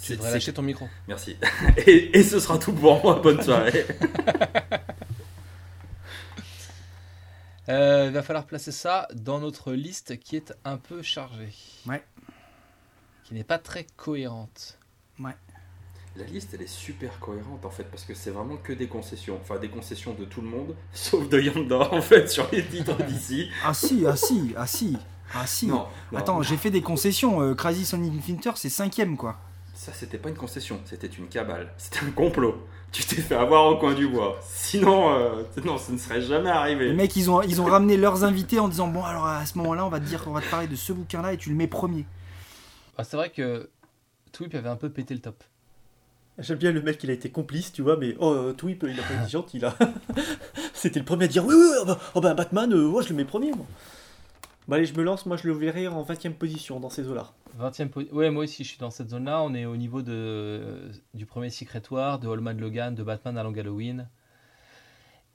Tu devrais lâcher ton micro. Merci. (laughs) Et, et ce sera tout pour moi. Bonne soirée. (laughs) Euh, il va falloir placer ça dans notre liste qui est un peu chargée. Ouais. Qui n'est pas très cohérente. La liste, elle est super cohérente en fait, parce que c'est vraiment que des concessions. Enfin, des concessions de tout le monde, (laughs) sauf de Yanda en fait, sur les titres (laughs) d'ici. Ah si, ah si, ah si, ah si. Non, non, Attends, j'ai fait des concessions. euh, Crazy Sonic Infiniter, c'est cinquième quoi. Ça, c'était pas une concession, c'était une cabale. C'était un complot. Tu t'es fait avoir au coin du bois. Sinon, euh, non, ça ne serait jamais Les arrivé. mecs, ils ont, ils ont ramené leurs invités en disant bon alors à ce moment-là, on va te dire, on va te parler de ce bouquin-là et tu le mets premier. Ah, c'est vrai que Twip avait un peu pété le top. J'aime bien le mec, il a été complice, tu vois, mais oh, euh, Twip, il a pas été gentil là. (laughs) C'était le premier à dire oui, oui, oh bah, oh bah, Batman, euh, ouais, je le mets premier, moi. Bah, allez, je me lance, moi je le verrai en 20 e position dans ces eaux-là. 20e po- Ouais, moi aussi, je suis dans cette zone-là. On est au niveau de, du premier Secret War, de Allman Logan, de Batman à Long Halloween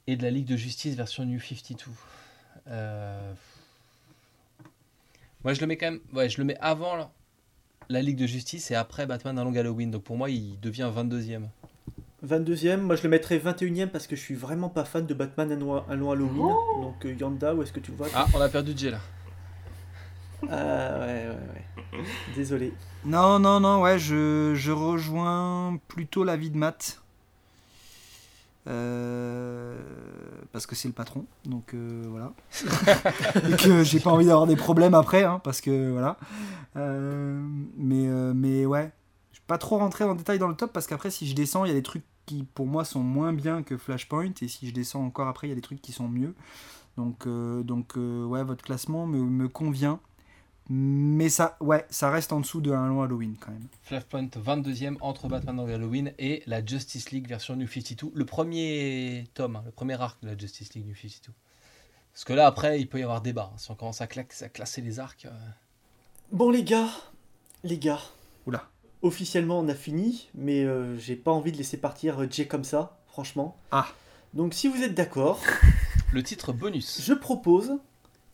et de la Ligue de Justice version New 52. Euh, Moi, je le mets quand même. Ouais, je le mets avant la- la Ligue de Justice et après Batman à Long Halloween. Donc pour moi, il devient 22e. 22e, moi je le mettrais 21e parce que je suis vraiment pas fan de Batman un long, Halloween. Donc euh, Yanda, où est-ce que tu le vois Ah, on a perdu Jay là. Ah ouais, ouais, ouais. Désolé. Non, non, non, ouais, je, je rejoins plutôt l'avis de Matt. Euh, parce que c'est le patron, donc euh, voilà. (laughs) Et que j'ai pas envie d'avoir des problèmes après, hein, parce que voilà. Euh, mais, mais ouais, je vais pas trop rentrer en détail dans le top, parce qu'après, si je descends, il y a des trucs qui pour moi sont moins bien que Flashpoint, et si je descends encore après, il y a des trucs qui sont mieux. Donc, donc ouais, votre classement me, me convient. Mais ça, ouais, ça reste en dessous de un long Halloween quand même. Flashpoint 22e entre Batman Long Halloween et la Justice League version New 52. Le premier tome, hein, le premier arc de la Justice League New 52. Parce que là, après, il peut y avoir débat. hein. Si on commence à classer les arcs. euh, Bon les gars, les gars, Oula. officiellement on a fini, mais euh, j'ai pas envie de laisser partir euh, Jay comme ça, franchement. Ah. Donc si vous êtes d'accord, (laughs) Le titre bonus. je propose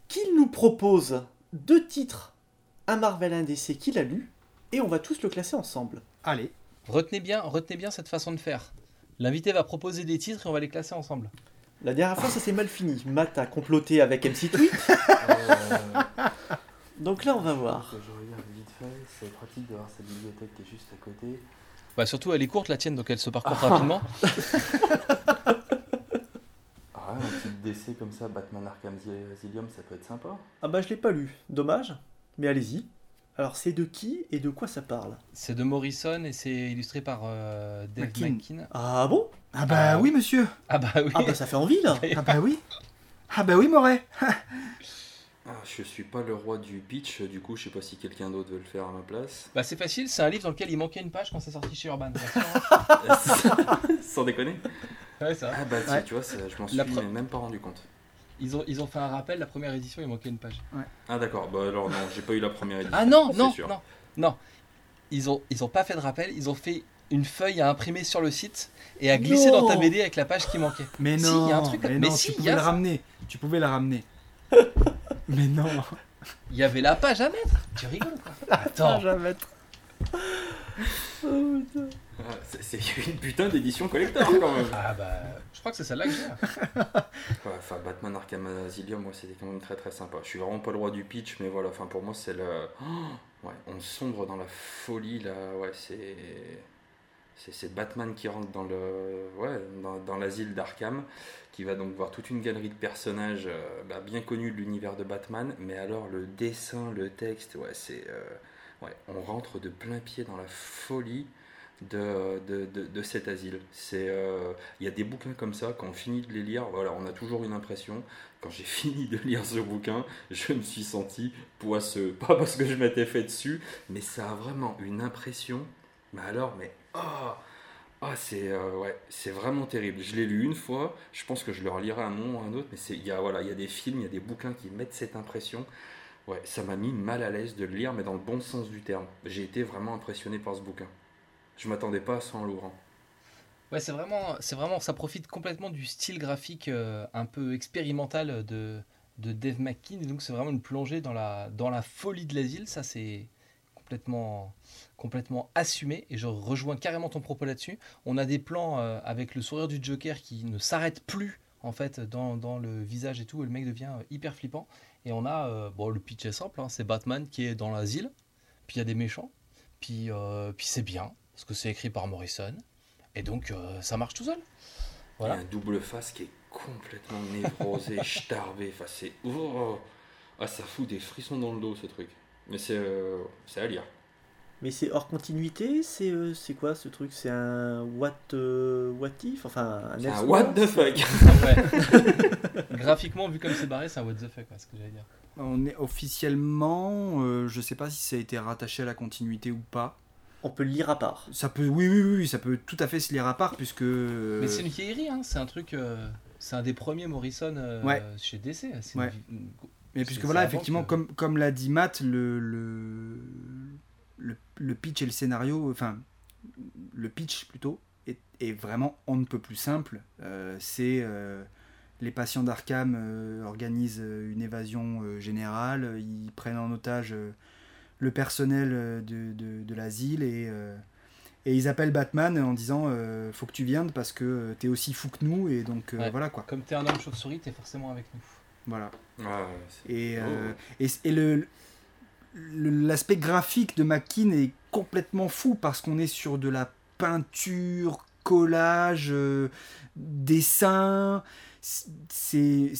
qu'il nous propose deux titres, un Marvel un DC qu'il a lu, et on va tous le classer ensemble. Allez. Retenez bien, retenez bien cette façon de faire. L'invité va proposer des titres et on va les classer ensemble. La dernière fois ça s'est mal fini. Matt a comploté avec MC Tweet, (laughs) donc là on va voir. Je regarde vite fait, c'est pratique d'avoir cette bibliothèque qui est juste à côté. Bah surtout, elle est courte la tienne, donc elle se parcourt (laughs) rapidement. (laughs) Ah ouais, un petit DC comme ça, Batman Arkham Asylum, ça peut être sympa. Ah bah je l'ai pas lu, dommage, mais allez-y. Alors c'est de qui et de quoi ça parle? C'est de Morrison et c'est illustré par euh, Dave McKean. McKean. Ah bon? Ah bah Ah, oui, monsieur. Ah bah oui. Ah bah ça fait envie là (laughs) Ah bah oui. Ah bah oui, Moret. Ah, je suis pas le roi du pitch, du coup, je sais pas si quelqu'un d'autre veut le faire à ma place. Bah c'est facile, c'est un livre dans lequel il manquait une page quand c'est sorti chez Urban. (laughs) (laughs) Sans déconner. Ouais, ça. Ah bah Ouais. tu vois, ça, je m'en suis La pre- même pas rendu compte. Ils ont, ils ont fait un rappel, la première édition, il manquait une page. Ah d'accord, bah alors non, j'ai pas eu la première édition. Ah non, non, sûr. non, non. Ils ont, ils ont pas fait de rappel, ils ont fait une feuille à imprimer sur le site et à glisser Non. dans ta BD avec la page qui manquait. Mais Si, non. il y a un truc- Mais, mais non, si, tu il y pouvais a le ça. ramener. Tu pouvais le ramener. (laughs) mais non. Il y avait la page à mettre. Tu rigoles quoi? Attends. jamais. Oh, putain. (laughs) C'est- (laughs) une putain d'édition collector quand même. Ah bah, je crois que c'est celle-là que j'ai. (laughs) Ouais, Enfin, Batman Arkham Asylum, moi, c'était quand même très très sympa. Je suis vraiment pas le roi du pitch, mais voilà, enfin, pour moi, c'est le. Oh, (gasps) ouais, on sombre dans la folie là, ouais, c'est. C'est c'est Batman qui rentre dans le ouais, dans, dans l'asile d'Arkham, qui va donc voir toute une galerie de personnages euh, bah, bien connus de l'univers de Batman, mais alors le dessin, le texte, ouais, c'est euh, ouais, on rentre de plein pied dans la folie de, de, de, cet asile. C'est euh, il y a des bouquins comme ça, quand on finit de les lire, voilà, on a toujours une impression. Quand j'ai (laughs) fini de lire ce bouquin, je me suis senti poisseux. (laughs) Pas parce que je m'étais fait dessus, mais ça a vraiment une impression. Mais alors, mais ah, ah, c'est euh, ouais, c'est vraiment terrible. Je l'ai lu une fois. Je pense que je le relirai un moment ou un autre, mais il y a voilà, il y a des films, il y a des bouquins qui mettent cette impression. Ouais, ça m'a mis mal à l'aise de le lire, mais dans le bon sens du terme. J'ai été vraiment impressionné par ce bouquin. Je m'attendais pas à ça en l'ouvrant. Ouais, c'est vraiment, c'est vraiment, ça profite complètement du style graphique euh, un peu expérimental de, de Dave McKean. Et donc, c'est vraiment une plongée dans la, dans la folie de l'asile. Ça, c'est complètement, complètement assumé. Et je rejoins carrément ton propos là-dessus. On a des plans euh, avec le sourire du Joker qui ne s'arrête plus, en fait, dans, dans le visage et tout. Et le mec devient euh, hyper flippant. Et on a, bon, le pitch est simple, hein, c'est Batman qui est dans l'asile. Puis il y a des méchants. Puis, puis c'est bien. Parce que c'est écrit par Morrison, et donc euh, ça marche tout seul. Il Voilà. y a un double face qui est complètement névrosé, (laughs) starbé. Enfin, c'est. Oh ah, ça fout des frissons dans le dos ce truc. Mais c'est euh, c'est à lire. Mais c'est hors continuité C'est euh, c'est quoi ce truc? C'est un what, euh, what if? Enfin, un C'est un what the fuck. (laughs) Graphiquement, vu comme c'est barré, c'est un what the fuck, quoi, ce que j'allais dire. On est officiellement, euh, je sais pas si ça a été rattaché à la continuité ou pas. On peut le lire à part. Ça peut, oui, oui, oui, ça peut tout à fait se lire à part puisque. euh, Mais c'est une vieillerie, hein, c'est un truc. euh, c'est un des premiers Morrison euh, Ouais. chez DC. hein, Ouais. une- Mais puisque voilà, effectivement, que- comme, comme l'a dit Matt, le, le, le, le pitch et le scénario, enfin, le pitch plutôt, est, est vraiment on ne peut plus simple. Euh, c'est euh, les patients d'Arkham euh, organisent une évasion euh, générale, ils prennent en otage euh, le personnel euh, de, de, de l'asile et, euh, et ils appellent Batman en disant euh, faut que tu viennes parce que t'es aussi fou que nous et donc euh, Ouais. voilà quoi. Comme t'es un homme chauve-souris, t'es forcément avec nous. Voilà. Ah, Et, euh, Oh. et, et le, l'aspect graphique de McKean est complètement fou parce qu'on est sur de la peinture, collage, euh, dessin. C'est,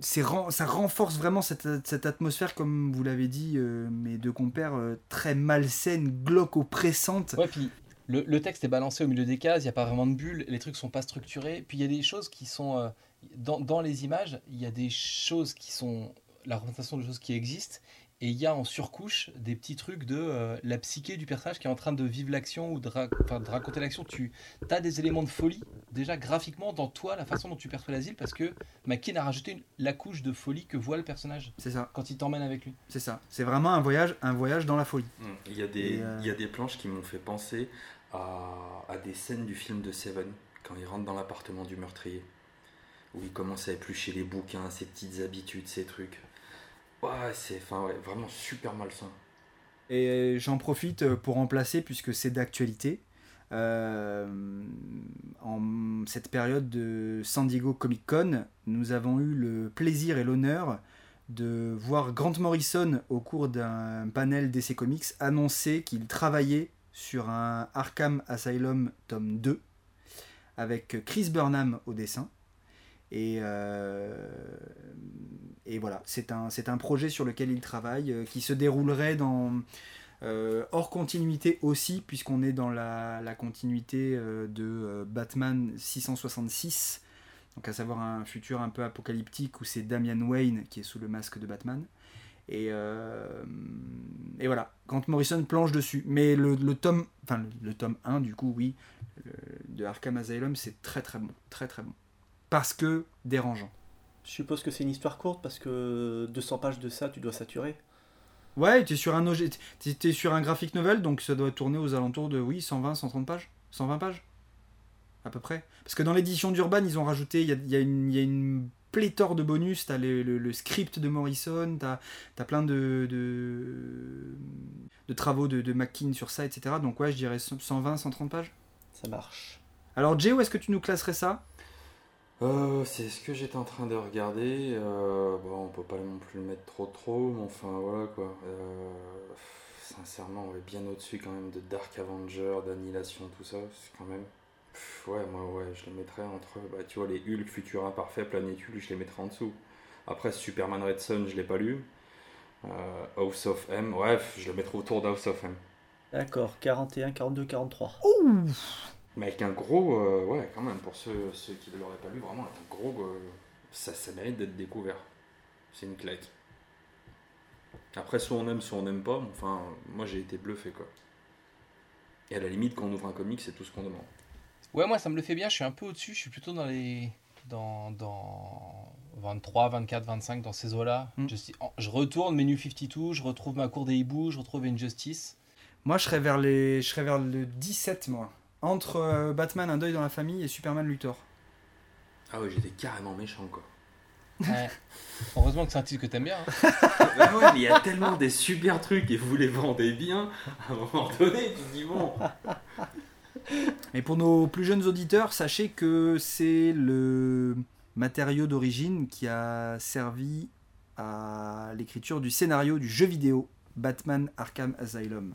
ça renforce vraiment cette, atmosphère, comme vous l'avez dit, euh, mes deux compères, euh, très malsaine, glauque, oppressante. Le, texte est balancé au milieu des cases, il n'y a pas vraiment de bulles, les trucs sont pas structurés. Puis il y a des choses qui sont. euh, dans les images, il y a des choses qui sont. La représentation de choses qui existent. Et il y a en surcouche des petits trucs de euh, la psyché du personnage qui est en train de vivre l'action ou de, ra- enfin, de raconter l'action. Tu as des éléments de folie, déjà graphiquement, dans toi, la façon dont tu perçois l'asile, parce que McKean a rajouté une- la couche de folie que voit le personnage C'est ça, quand il t'emmène avec lui. c'est ça. C'est vraiment un voyage, un voyage dans la folie. Mm. Il y, a des, Et, euh, il y a des planches qui m'ont fait penser à, à des scènes du film de Seven, quand il rentre dans l'appartement du meurtrier, où il commence à éplucher les bouquins, ses petites habitudes, ses trucs. Ouais, c'est vraiment super malsain. Et j'en profite euh, pour remplacer, puisque c'est d'actualité, euh, en cette période de San Diego Comic Con, nous avons eu le plaisir et l'honneur de voir Grant Morrison au cours d'un panel d'essai comics annoncer qu'il travaillait sur un Arkham Asylum tome 2 avec Chris Burnham au dessin. Et, euh, et voilà, c'est un, un projet sur lequel il travaille euh, qui se déroulerait dans, euh, hors continuité aussi, puisqu'on est dans la, la continuité de Batman 666, donc à savoir un futur un peu apocalyptique où c'est Damian Wayne qui est sous le masque de Batman. Et, et voilà, Grant Morrison planche dessus. Mais le, le tome, enfin le, tome 1 du coup, oui, de Arkham Asylum, c'est très très bon, très très bon. Parce que dérangeant. Je suppose que c'est une histoire courte parce que 200 pages de ça, tu dois saturer. Ouais, tu es sur un OG t'es- t'es sur un graphic novel, donc ça doit tourner aux alentours de oui, 120, 130 pages, 120 pages, à peu près. Parce que dans l'édition d'Urban, ils ont rajouté, il y a, il y a une, il y a une pléthore de bonus. T'as le, le, le script de Morrison, t'as as plein de, de, de travaux de, de McKean sur ça, etc. Donc ouais, je dirais 120, 130 pages. Ça marche. Alors Jay, où est-ce que tu nous classerais ça? Euh, c'est ce que j'étais en train de regarder. Euh, bon, on peut pas non plus le mettre trop trop, mais enfin voilà quoi. Euh, sincèrement, on est bien au-dessus quand même de Dark Avenger, d'Annihilation, tout ça. C'est quand même. Pff, ouais, moi ouais, je les mettrais entre. Bah, tu vois, les Hulk, Futur Imparfait, Planète Hulk, je les mettrais en dessous. Après, Superman Red Son, je l'ai pas lu. Euh, House of M, ouais, je le mettrais autour d'House of M. D'accord, 41, 42, 43. Mais avec un gros, euh, ouais, quand même, pour ceux, ceux qui ne l'auraient pas lu, vraiment, avec un gros, euh, ça, ça mérite d'être découvert. C'est une claque. Après, soit on aime, soit on n'aime pas, mais enfin, moi j'ai été bluffé, quoi. Et à la limite, quand on ouvre un comic, c'est tout ce qu'on demande. Ouais, moi ça me le fait bien, je suis un peu au-dessus, je suis plutôt dans les. Dans, dans 23, 24, 25, dans ces eaux-là. Mm. En- Je retourne Menu 52, je retrouve ma cour des hiboux, je retrouve Injustice. Moi, je serais vers les, je serais vers le 17, moi. Entre euh, Batman, Un deuil dans la famille et Superman Luthor. Ah ouais, j'étais carrément méchant, quoi. Ouais. Heureusement que c'est un titre que t'aimes bien. hein. bah (laughs) ouais, mais il y a tellement des super trucs et vous les vendez bien, à un moment donné, tu te dis bon. Mais pour nos plus jeunes auditeurs, sachez que c'est le matériau d'origine qui a servi à l'écriture du scénario du jeu vidéo Batman Arkham Asylum.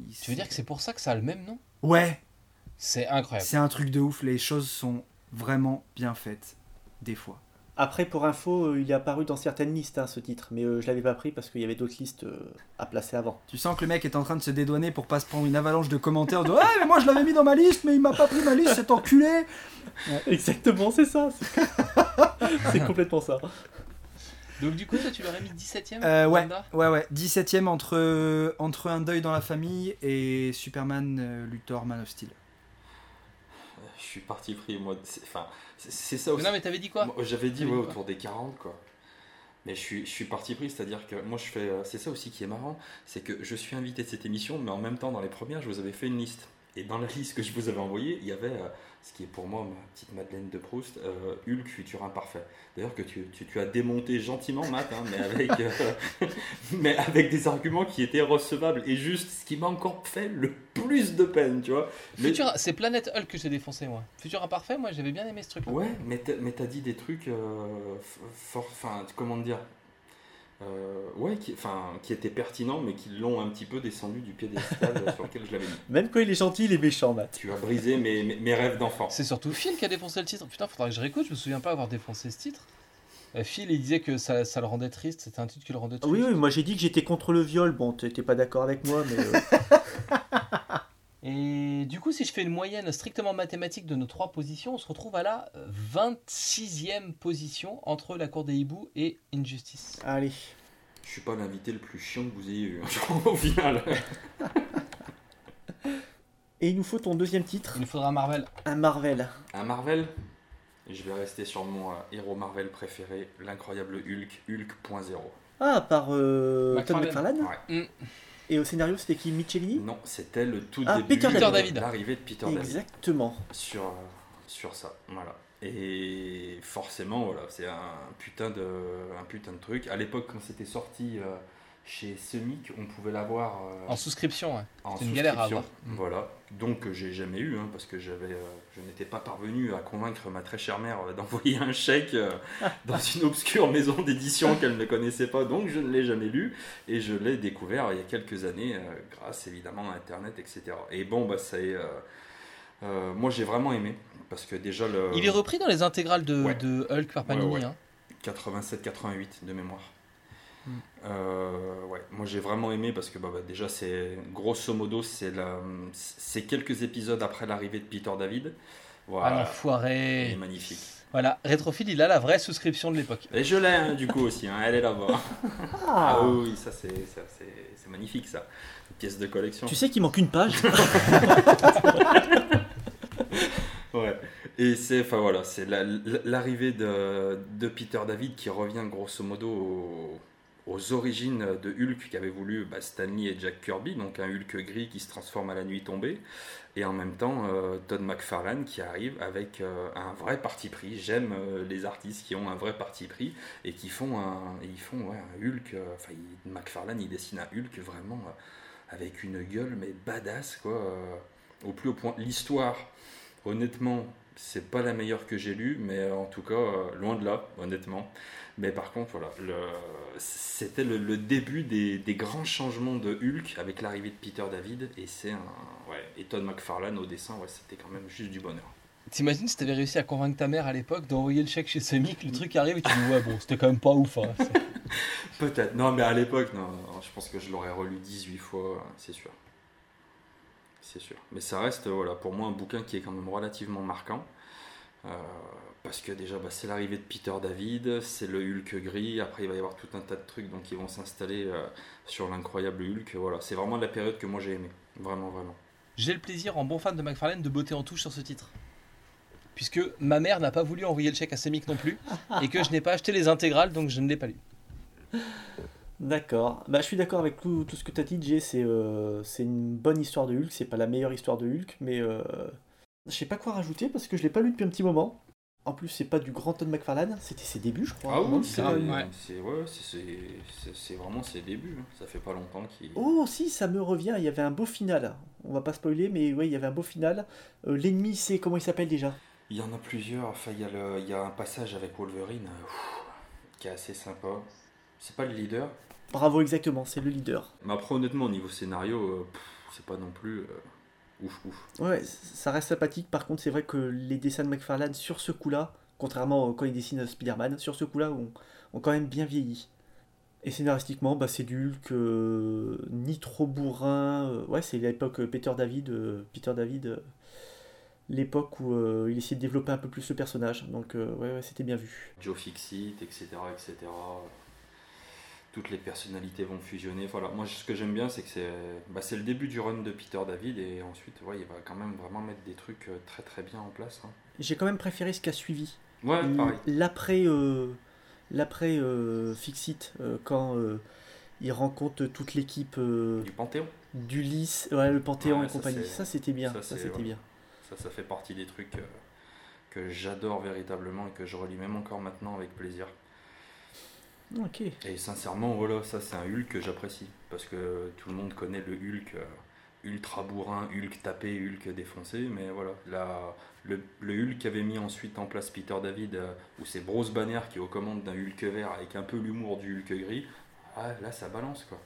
Il- Tu veux dire que c'est pour ça que ça a le même nom? Ouais, C'est incroyable. c'est un truc de ouf. Les choses sont vraiment bien faites, des fois. Après, pour info, euh, il est apparu dans certaines listes, hein, ce titre, mais euh, je l'avais pas pris parce qu'il y avait d'autres listes euh, à placer avant. Tu sens que le mec est en train de se dédouaner pour pas se prendre une avalanche de commentaires de Ah, mais moi je l'avais mis dans ma liste, mais il m'a pas pris ma liste, cet enculé (laughs) Exactement, c'est ça. C'est (laughs) c'est complètement ça. Donc du coup, toi, tu l'aurais mis 17ème Euh, ouais, ouais, ouais. 17ème entre, entre Un deuil dans la famille et Superman euh, Luthor Man of Steel. Je suis parti pris, moi. c'est- Enfin, c'est ça aussi. Non, mais t'avais dit quoi J'avais dit ouais, autour des 40 quoi. Mais je suis, je suis parti pris, c'est-à-dire que moi je fais. euh, C'est ça aussi qui est marrant, c'est que je suis invité de cette émission, mais en même temps dans les premières je vous avais fait une liste. Et dans la liste que je vous avais envoyée, il y avait euh, ce qui est pour moi ma petite Madeleine de Proust, euh, Hulk futur imparfait. D'ailleurs que tu, tu, tu as démonté gentiment Matt, hein, mais, avec, euh, (laughs) mais avec des arguments qui étaient recevables et juste ce qui m'a encore fait le plus de peine, tu vois. Mais- Futur- C'est Planète Hulk que j'ai défoncé, moi. Futur Imparfait, moi, j'avais bien aimé ce truc. Ouais, mais t'as, dit des trucs, fort, enfin, comment dire, euh, ouais, qui, enfin, qui étaient pertinents, mais qui l'ont un petit peu descendu du piédestal (laughs) sur lequel je l'avais mis. Même quand il est gentil, il est méchant, Matt. Tu as brisé mes, mes, mes rêves d'enfant. C'est surtout Phil qui a défoncé le titre. Putain, faudrait que je réécoute, je me souviens pas avoir défoncé ce titre. Euh, Phil, il disait que ça, ça le rendait triste, c'était un titre qui le rendait triste. Oui, oui, moi j'ai dit que j'étais contre le viol. Bon, t'étais pas d'accord avec moi, mais. euh, (laughs) Et du coup, si je fais une moyenne strictement mathématique de nos trois positions, on se retrouve à la 26e position entre la cour des hiboux et Injustice. Allez. Je suis pas l'invité le plus chiant que vous ayez eu, hein, (laughs) au final. (laughs) Et il nous faut ton deuxième titre, Il nous faudra Marvel. un Marvel. Un Marvel, je vais rester sur mon euh, héros Marvel préféré, l'incroyable Hulk, Hulk.0. Ah, par euh, Todd McFarlane. Ouais. Et au scénario, c'était qui Michelini Non, c'était le tout Ah, début Peter David. l'arrivée de Peter David. Exactement. sur, euh, sur ça. Voilà. Et forcément, voilà, c'est un putain de, un putain de truc. À l'époque, quand c'était sorti euh, chez Semic, on pouvait l'avoir euh, En souscription, ouais. en c'est une galère à avoir. Mm. Voilà. Donc, euh, j'ai jamais eu, hein, parce que j'avais, euh, je n'étais pas parvenu à convaincre ma très chère mère (laughs) d'envoyer un chèque euh, dans une obscure maison d'édition (laughs) qu'elle ne connaissait pas. Donc, je ne l'ai jamais lu. Et je l'ai découvert il y a quelques années, grâce évidemment à Internet, etc. Et bon, bah, ça est. moi, j'ai vraiment aimé. Parce que déjà, le. Il est repris dans les intégrales de, Ouais. de Hulk par Panini. Ouais, ouais. hein. 87-88 de mémoire. Euh, ouais, moi j'ai vraiment aimé parce que bah, bah, déjà c'est grosso modo c'est la, c'est quelques épisodes après l'arrivée de Peter David. Ah Voilà, il est l'enfoiré. magnifique. Voilà, Retrophile, il a la vraie souscription de l'époque. Et je l'ai hein, du coup aussi, hein, elle est là-bas. (laughs) Ah, oui, ça c'est, ça, c'est, c'est magnifique ça, une pièce de collection. Tu sais qu'il manque une page (laughs) Ouais. Et c'est, enfin voilà, c'est la- l'arrivée de, de Peter David qui revient grosso modo aux, aux origines de Hulk qu'avaient voulu bah, Stanley et Jack Kirby, donc un Hulk gris qui se transforme à la nuit tombée, et en même temps euh, Todd McFarlane qui arrive avec euh, un vrai parti pris. J'aime euh, les artistes qui ont un vrai parti pris et qui font un, Hulk. Enfin, McFarlane il dessine un Hulk vraiment avec une gueule mais badass quoi, au plus haut point. L'histoire, honnêtement, c'est pas la meilleure que j'ai lue, mais en tout cas, loin de là, honnêtement. Mais par contre, voilà, c'était le, le début des, des grands changements de Hulk avec l'arrivée de Peter David, et c'est un. Ouais, et Todd McFarlane au dessin, ouais, c'était quand même juste du bonheur. T'imagines si t'avais réussi à convaincre ta mère à l'époque d'envoyer le chèque chez Semic, le truc arrive et tu dis ouais bon c'était quand même pas ouf. hein. (laughs) Peut-être, non, mais à l'époque, non, non, je pense que je l'aurais relu 18 fois, c'est sûr. C'est sûr. Mais ça reste, voilà, pour moi, un bouquin qui est quand même relativement marquant. Euh, parce que déjà, bah, c'est l'arrivée de Peter David, c'est le Hulk gris, après il va y avoir tout un tas de trucs donc qui vont s'installer euh, sur l'incroyable Hulk. Voilà, c'est vraiment la période que moi j'ai aimé. Vraiment, vraiment. J'ai le plaisir en bon fan de McFarlane de botter en touche sur ce titre. Puisque ma mère n'a pas voulu envoyer le chèque à Semic non plus (laughs) et que je n'ai pas acheté les intégrales donc je ne l'ai pas lu. D'accord. Bah, je suis d'accord avec tout, tout ce que tu as dit, Jay. C'est euh, c'est une bonne histoire de Hulk. C'est pas la meilleure histoire de Hulk, mais euh, je sais pas quoi rajouter parce que je l'ai pas lu depuis un petit moment. En plus, c'est pas du grand Todd McFarlane. C'était ses débuts, je crois. Ah oui, c'est- c'est ouais. c'est- ouais, c'est- c'est- c'est- c'est vraiment ses débuts. Ça fait pas longtemps qu'il. Oh, si, ça me revient. Il y avait un beau final. On va pas spoiler, mais ouais, il y avait un beau final. Euh, L'ennemi, c'est comment il s'appelle déjà? Il y en a plusieurs. Enfin, il y, a le- il y a un passage avec Wolverine euh, qui est assez sympa. C'est pas le leader? Bravo, exactement. C'est le leader. Mais après, honnêtement, au niveau scénario, euh, c'est pas non plus euh, ouf ouf. Ouais, ça reste sympathique. Par contre, c'est vrai que les dessins de McFarlane sur ce coup-là, contrairement quand il dessine Spider-Man, sur ce coup-là, ont, ont quand même bien vieilli. Et scénaristiquement, bah, c'est du Hulk euh, ni trop bourrin. euh, ouais, c'est l'époque euh, Peter David. euh, Peter David, euh, l'époque où euh, il essayait de développer un peu plus le personnage. Donc, euh, ouais, ouais, c'était bien vu. Joe Fixit, etc., etc. Toutes les personnalités vont fusionner. Voilà, moi ce que j'aime bien, c'est que c'est bah, le début du run de Peter David et ensuite, ouais, il va quand même vraiment mettre des trucs euh, très très bien en place. hein. J'ai quand même préféré ce qu'a suivi. Ouais. L'après euh, l'après euh, Fixit, euh, quand il rencontre toute l'équipe Du Panthéon. d'Ulysse, ouais, le Panthéon et ça, compagnie. Ça, c'était bien. ça, c'était bien. Ça, ça fait partie des trucs que j'adore véritablement et que je relis même encore maintenant avec plaisir. Et sincèrement, voilà, ça c'est un Hulk que j'apprécie. Parce que tout le monde connaît le Hulk euh, ultra bourrin, Hulk tapé, Hulk défoncé. Mais voilà, le, Hulk qu'avait mis ensuite en place Peter David, euh, où c'est Bruce Banner qui est aux d'un Hulk vert avec un peu l'humour du Hulk gris, ah, là ça balance quoi.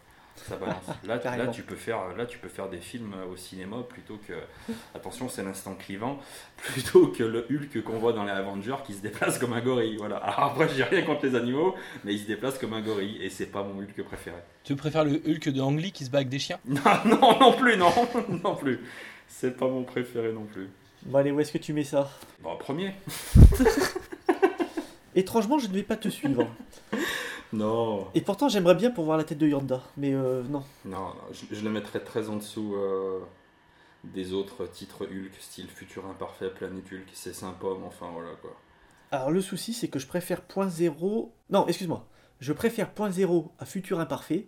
Ça balance. (laughs) Là, tu- là, tu peux faire, là tu peux faire des films euh, au cinéma plutôt que. (laughs) Attention, c'est l'instant clivant. (laughs) Plutôt que le Hulk qu'on voit dans les Avengers qui se déplace comme un gorille. Voilà. Alors après, j'ai rien contre les animaux, mais il se déplace comme un gorille et c'est pas mon Hulk préféré. Tu préfères le Hulk de Ang Lee qui se bat avec des chiens? Non, non, non plus, non, non plus. C'est pas mon préféré non plus. Bon, allez, où est-ce que tu mets ça? Bon, premier. Étrangement, je ne vais pas te suivre. Non, Et pourtant, j'aimerais bien pour voir la tête de Yonda. Mais euh, non. non, non, je, je le mettrais très en dessous euh, des autres titres Hulk, style Futur Imparfait, Planète Hulk. C'est sympa, mais enfin voilà quoi. Alors, le souci, c'est que je préfère point zéro. Non, excuse-moi. Je préfère point zéro à Futur Imparfait.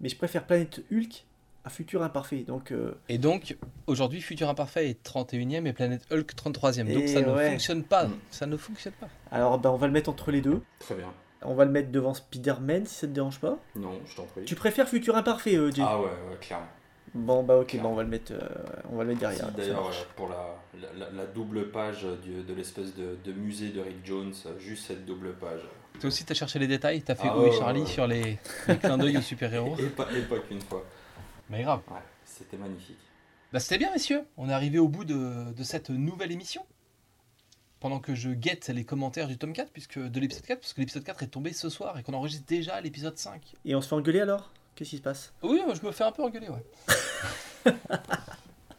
Mais je préfère Planète Hulk à Futur Imparfait. Donc, euh, Et donc, aujourd'hui, Futur Imparfait est 31e et Planète Hulk 33e. Donc Et ça ne fonctionne pas. Mm. Ça ne fonctionne pas. alors, ben, on va le mettre entre les deux. Très bien. On va le mettre devant Spider-Man si ça te dérange pas. Non, je t'en prie. Tu préfères Futur Imparfait, euh, Jay Ah ouais, ouais, clairement. Bon, bah ok, bah, on va le mettre, euh, on va le mettre derrière. D'ailleurs, euh, pour la, la, double page du- de l'espèce de, de musée de Rick Jones, juste cette double page. Toi aussi, t'as cherché les détails. T'as fait Ah est ouais, Charlie sur les, les clins d'œil aux super-héros. (laughs) Et pas, et pas qu'une fois. Mais grave. Ouais, c'était magnifique. Bah, c'était bien, messieurs. On est arrivé au bout de, de cette nouvelle émission. Pendant que je guette les commentaires du tome 4, puisque, de l'épisode 4, parce que l'épisode 4 est tombé ce soir et qu'on enregistre déjà l'épisode 5. Et on se fait engueuler alors? Qu'est-ce qui se passe? Oui, je me fais un peu engueuler, ouais. (laughs)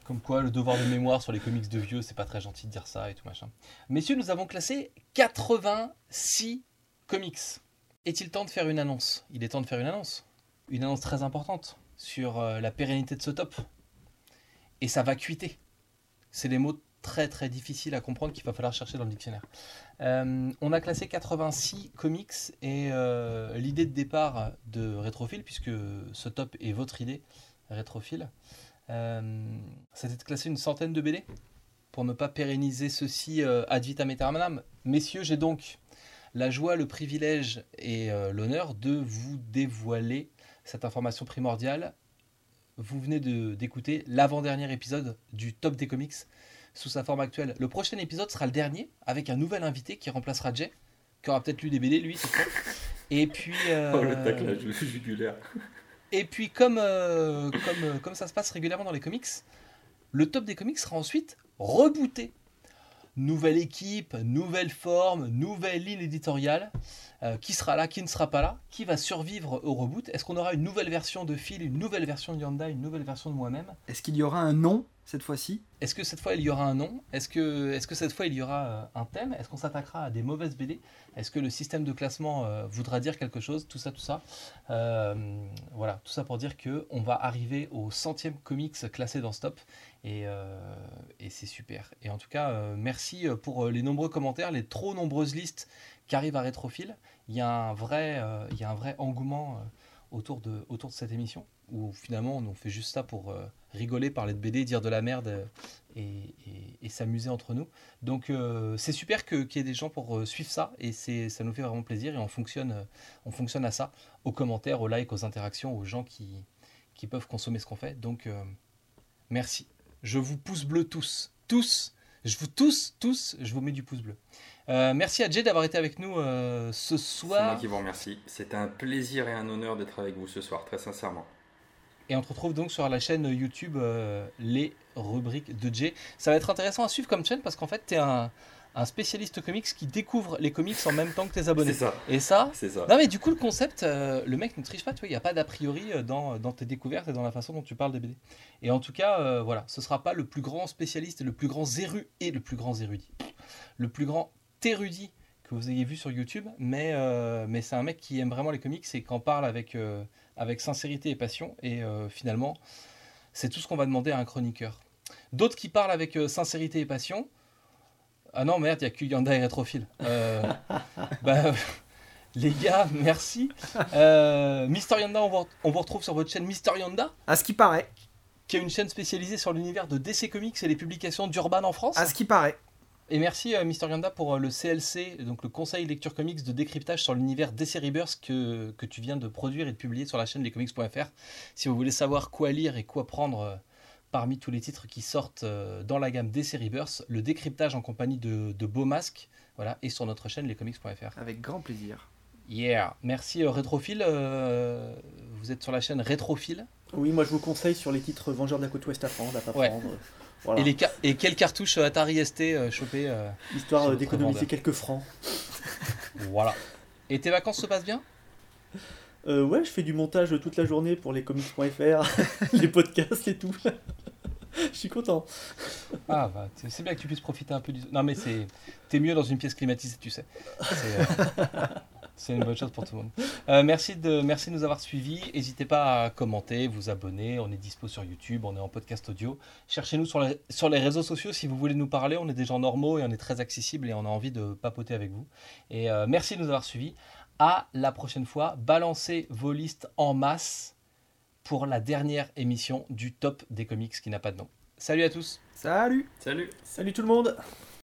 Comme quoi, le devoir de mémoire sur les comics de vieux, c'est pas très gentil de dire ça et tout machin. Messieurs, nous avons classé 86 comics. Est-il temps de faire une annonce? Il est temps de faire une annonce. Une annonce très importante sur euh, la pérennité de ce top. Et ça va cuiter. C'est des mots très très difficiles à comprendre qu'il va falloir chercher dans le dictionnaire. Euh, on a classé 86 comics et euh, l'idée de départ de Rétrophile, puisque ce top est votre idée, Rétrophile, euh, c'était de classer une centaine de BD pour ne pas pérenniser ceci euh, ad vitam aeternam. Messieurs, j'ai donc la joie, le privilège et l'honneur de vous dévoiler cette information primordiale. Vous venez d'écouter l'avant-dernier épisode du top des comics sous sa forme actuelle. Le prochain épisode sera le dernier avec un nouvel invité qui remplacera Jay, qui aura peut-être lu des BD lui, c'est ça. Et puis, euh, (laughs) Oh, le taclage jugulaire. et puis comme, euh, comme, euh, comme ça se passe régulièrement dans les comics, le top des comics sera ensuite rebooté. Nouvelle équipe, nouvelle forme, nouvelle ligne éditoriale. Euh, qui sera là, qui ne sera pas là, qui va survivre au reboot Est-ce qu'on aura une nouvelle version de Phil, une nouvelle version de Yanda, une nouvelle version de moi-même? Est-ce qu'il y aura un nom cette fois-ci. Est-ce que cette fois il y aura un nom? Est-ce que, cette fois il y aura euh, un thème? Est-ce qu'on s'attaquera à des mauvaises BD? Est-ce que le système de classement euh, voudra dire quelque chose? Tout ça, tout ça. Euh, voilà, tout ça pour dire que on va arriver au centième comics classé dans Stop. Et, c'est super. Et en tout cas, merci pour les nombreux commentaires, les trop nombreuses listes qui arrivent à Rétrophile. Il y a un vrai, engouement autour de cette émission où finalement on fait juste ça pour euh, rigoler, parler de BD, dire de la merde euh, et, et- et s'amuser entre nous. Donc euh, c'est super que- qu'il y ait des gens pour suivre ça et c'est, ça nous fait vraiment plaisir et on fonctionne, on fonctionne à ça, aux commentaires, aux likes, aux interactions, aux gens qui, qui peuvent consommer ce qu'on fait. Donc merci. Je vous pouce bleu tous, tous. Je vous tous, tous, je vous mets du pouce bleu. Euh, merci à Jay d'avoir été avec nous euh, ce C'est soir. moi qui vous remercie. C'était un plaisir et un honneur d'être avec vous ce soir, très sincèrement. Et on te retrouve donc sur la chaîne YouTube euh, Les Rubriques de Jay. Ça va être intéressant à suivre comme chaîne parce qu'en fait, tu es un, un spécialiste comics qui découvre les comics en même temps que tes abonnés. C'est ça. Et ça, C'est ça. non mais du coup le concept, euh, le mec ne triche pas, tu vois, il n'y a pas d'a priori euh, dans, dans tes découvertes et dans la façon dont tu parles des BD. Et en tout cas, euh, voilà, ce sera pas le plus grand spécialiste et le plus grand éru et le plus grand érudit, le plus grand érudit que vous ayez vu sur YouTube, mais, mais c'est un mec qui aime vraiment les comics et qui en parle avec, avec sincérité et passion. Et euh, finalement, c'est tout ce qu'on va demander à un chroniqueur. D'autres qui parlent avec euh, sincérité et passion. Ah non, merde, il n'y a que Yanda et Rétrophile. Euh, (laughs) bah, (laughs) les gars, merci. Mister Yanda, on vous, on vous retrouve sur votre chaîne Mister Yanda, À ce qui paraît. qui est une chaîne spécialisée sur l'univers de DC Comics et les publications d'Urban en France. À ce qui paraît. Et merci euh, Mister Yanda pour euh, le CLC, donc le Conseil Lecture Comics de décryptage sur l'univers DC Rebirth que, que tu viens de produire et de publier sur la chaîne lescomics.fr. Si vous voulez savoir quoi lire et quoi prendre euh, parmi tous les titres qui sortent euh, dans la gamme DC Rebirth, le décryptage en compagnie de, de Beau Masque, voilà, et sur notre chaîne lescomics.fr. Avec grand plaisir. Yeah, merci euh, Rétrophile. euh, vous êtes sur la chaîne Rétrophile? Oui, moi je vous conseille sur les titres Vengeurs de la côte ouest à prendre, à pas Ouais. prendre. Voilà. Et, les et quelles cartouches euh, Atari ST euh, chopées euh, Histoire d'économiser quelques francs. Voilà. Et tes vacances se passent bien? Euh, ouais, je fais du montage toute la journée pour les comics.fr, (laughs) les podcasts et tout. Je suis content. Ah, bah, c'est bien que tu puisses profiter un peu du. Non, mais c'est. T'es mieux dans une pièce climatisée, tu sais. C'est euh, (laughs) c'est une bonne chose pour tout le monde. Euh, merci, de, merci de nous avoir suivis. N'hésitez pas à commenter, vous abonner. On est dispo sur YouTube, on est en podcast audio. Cherchez-nous sur les, sur les réseaux sociaux si vous voulez nous parler. On est des gens normaux et on est très accessible et on a envie de papoter avec vous. Et euh, merci de nous avoir suivis. À la prochaine fois. Balancez vos listes en masse pour la dernière émission du top des comics qui n'a pas de nom. Salut à tous! Salut Salut Salut tout le monde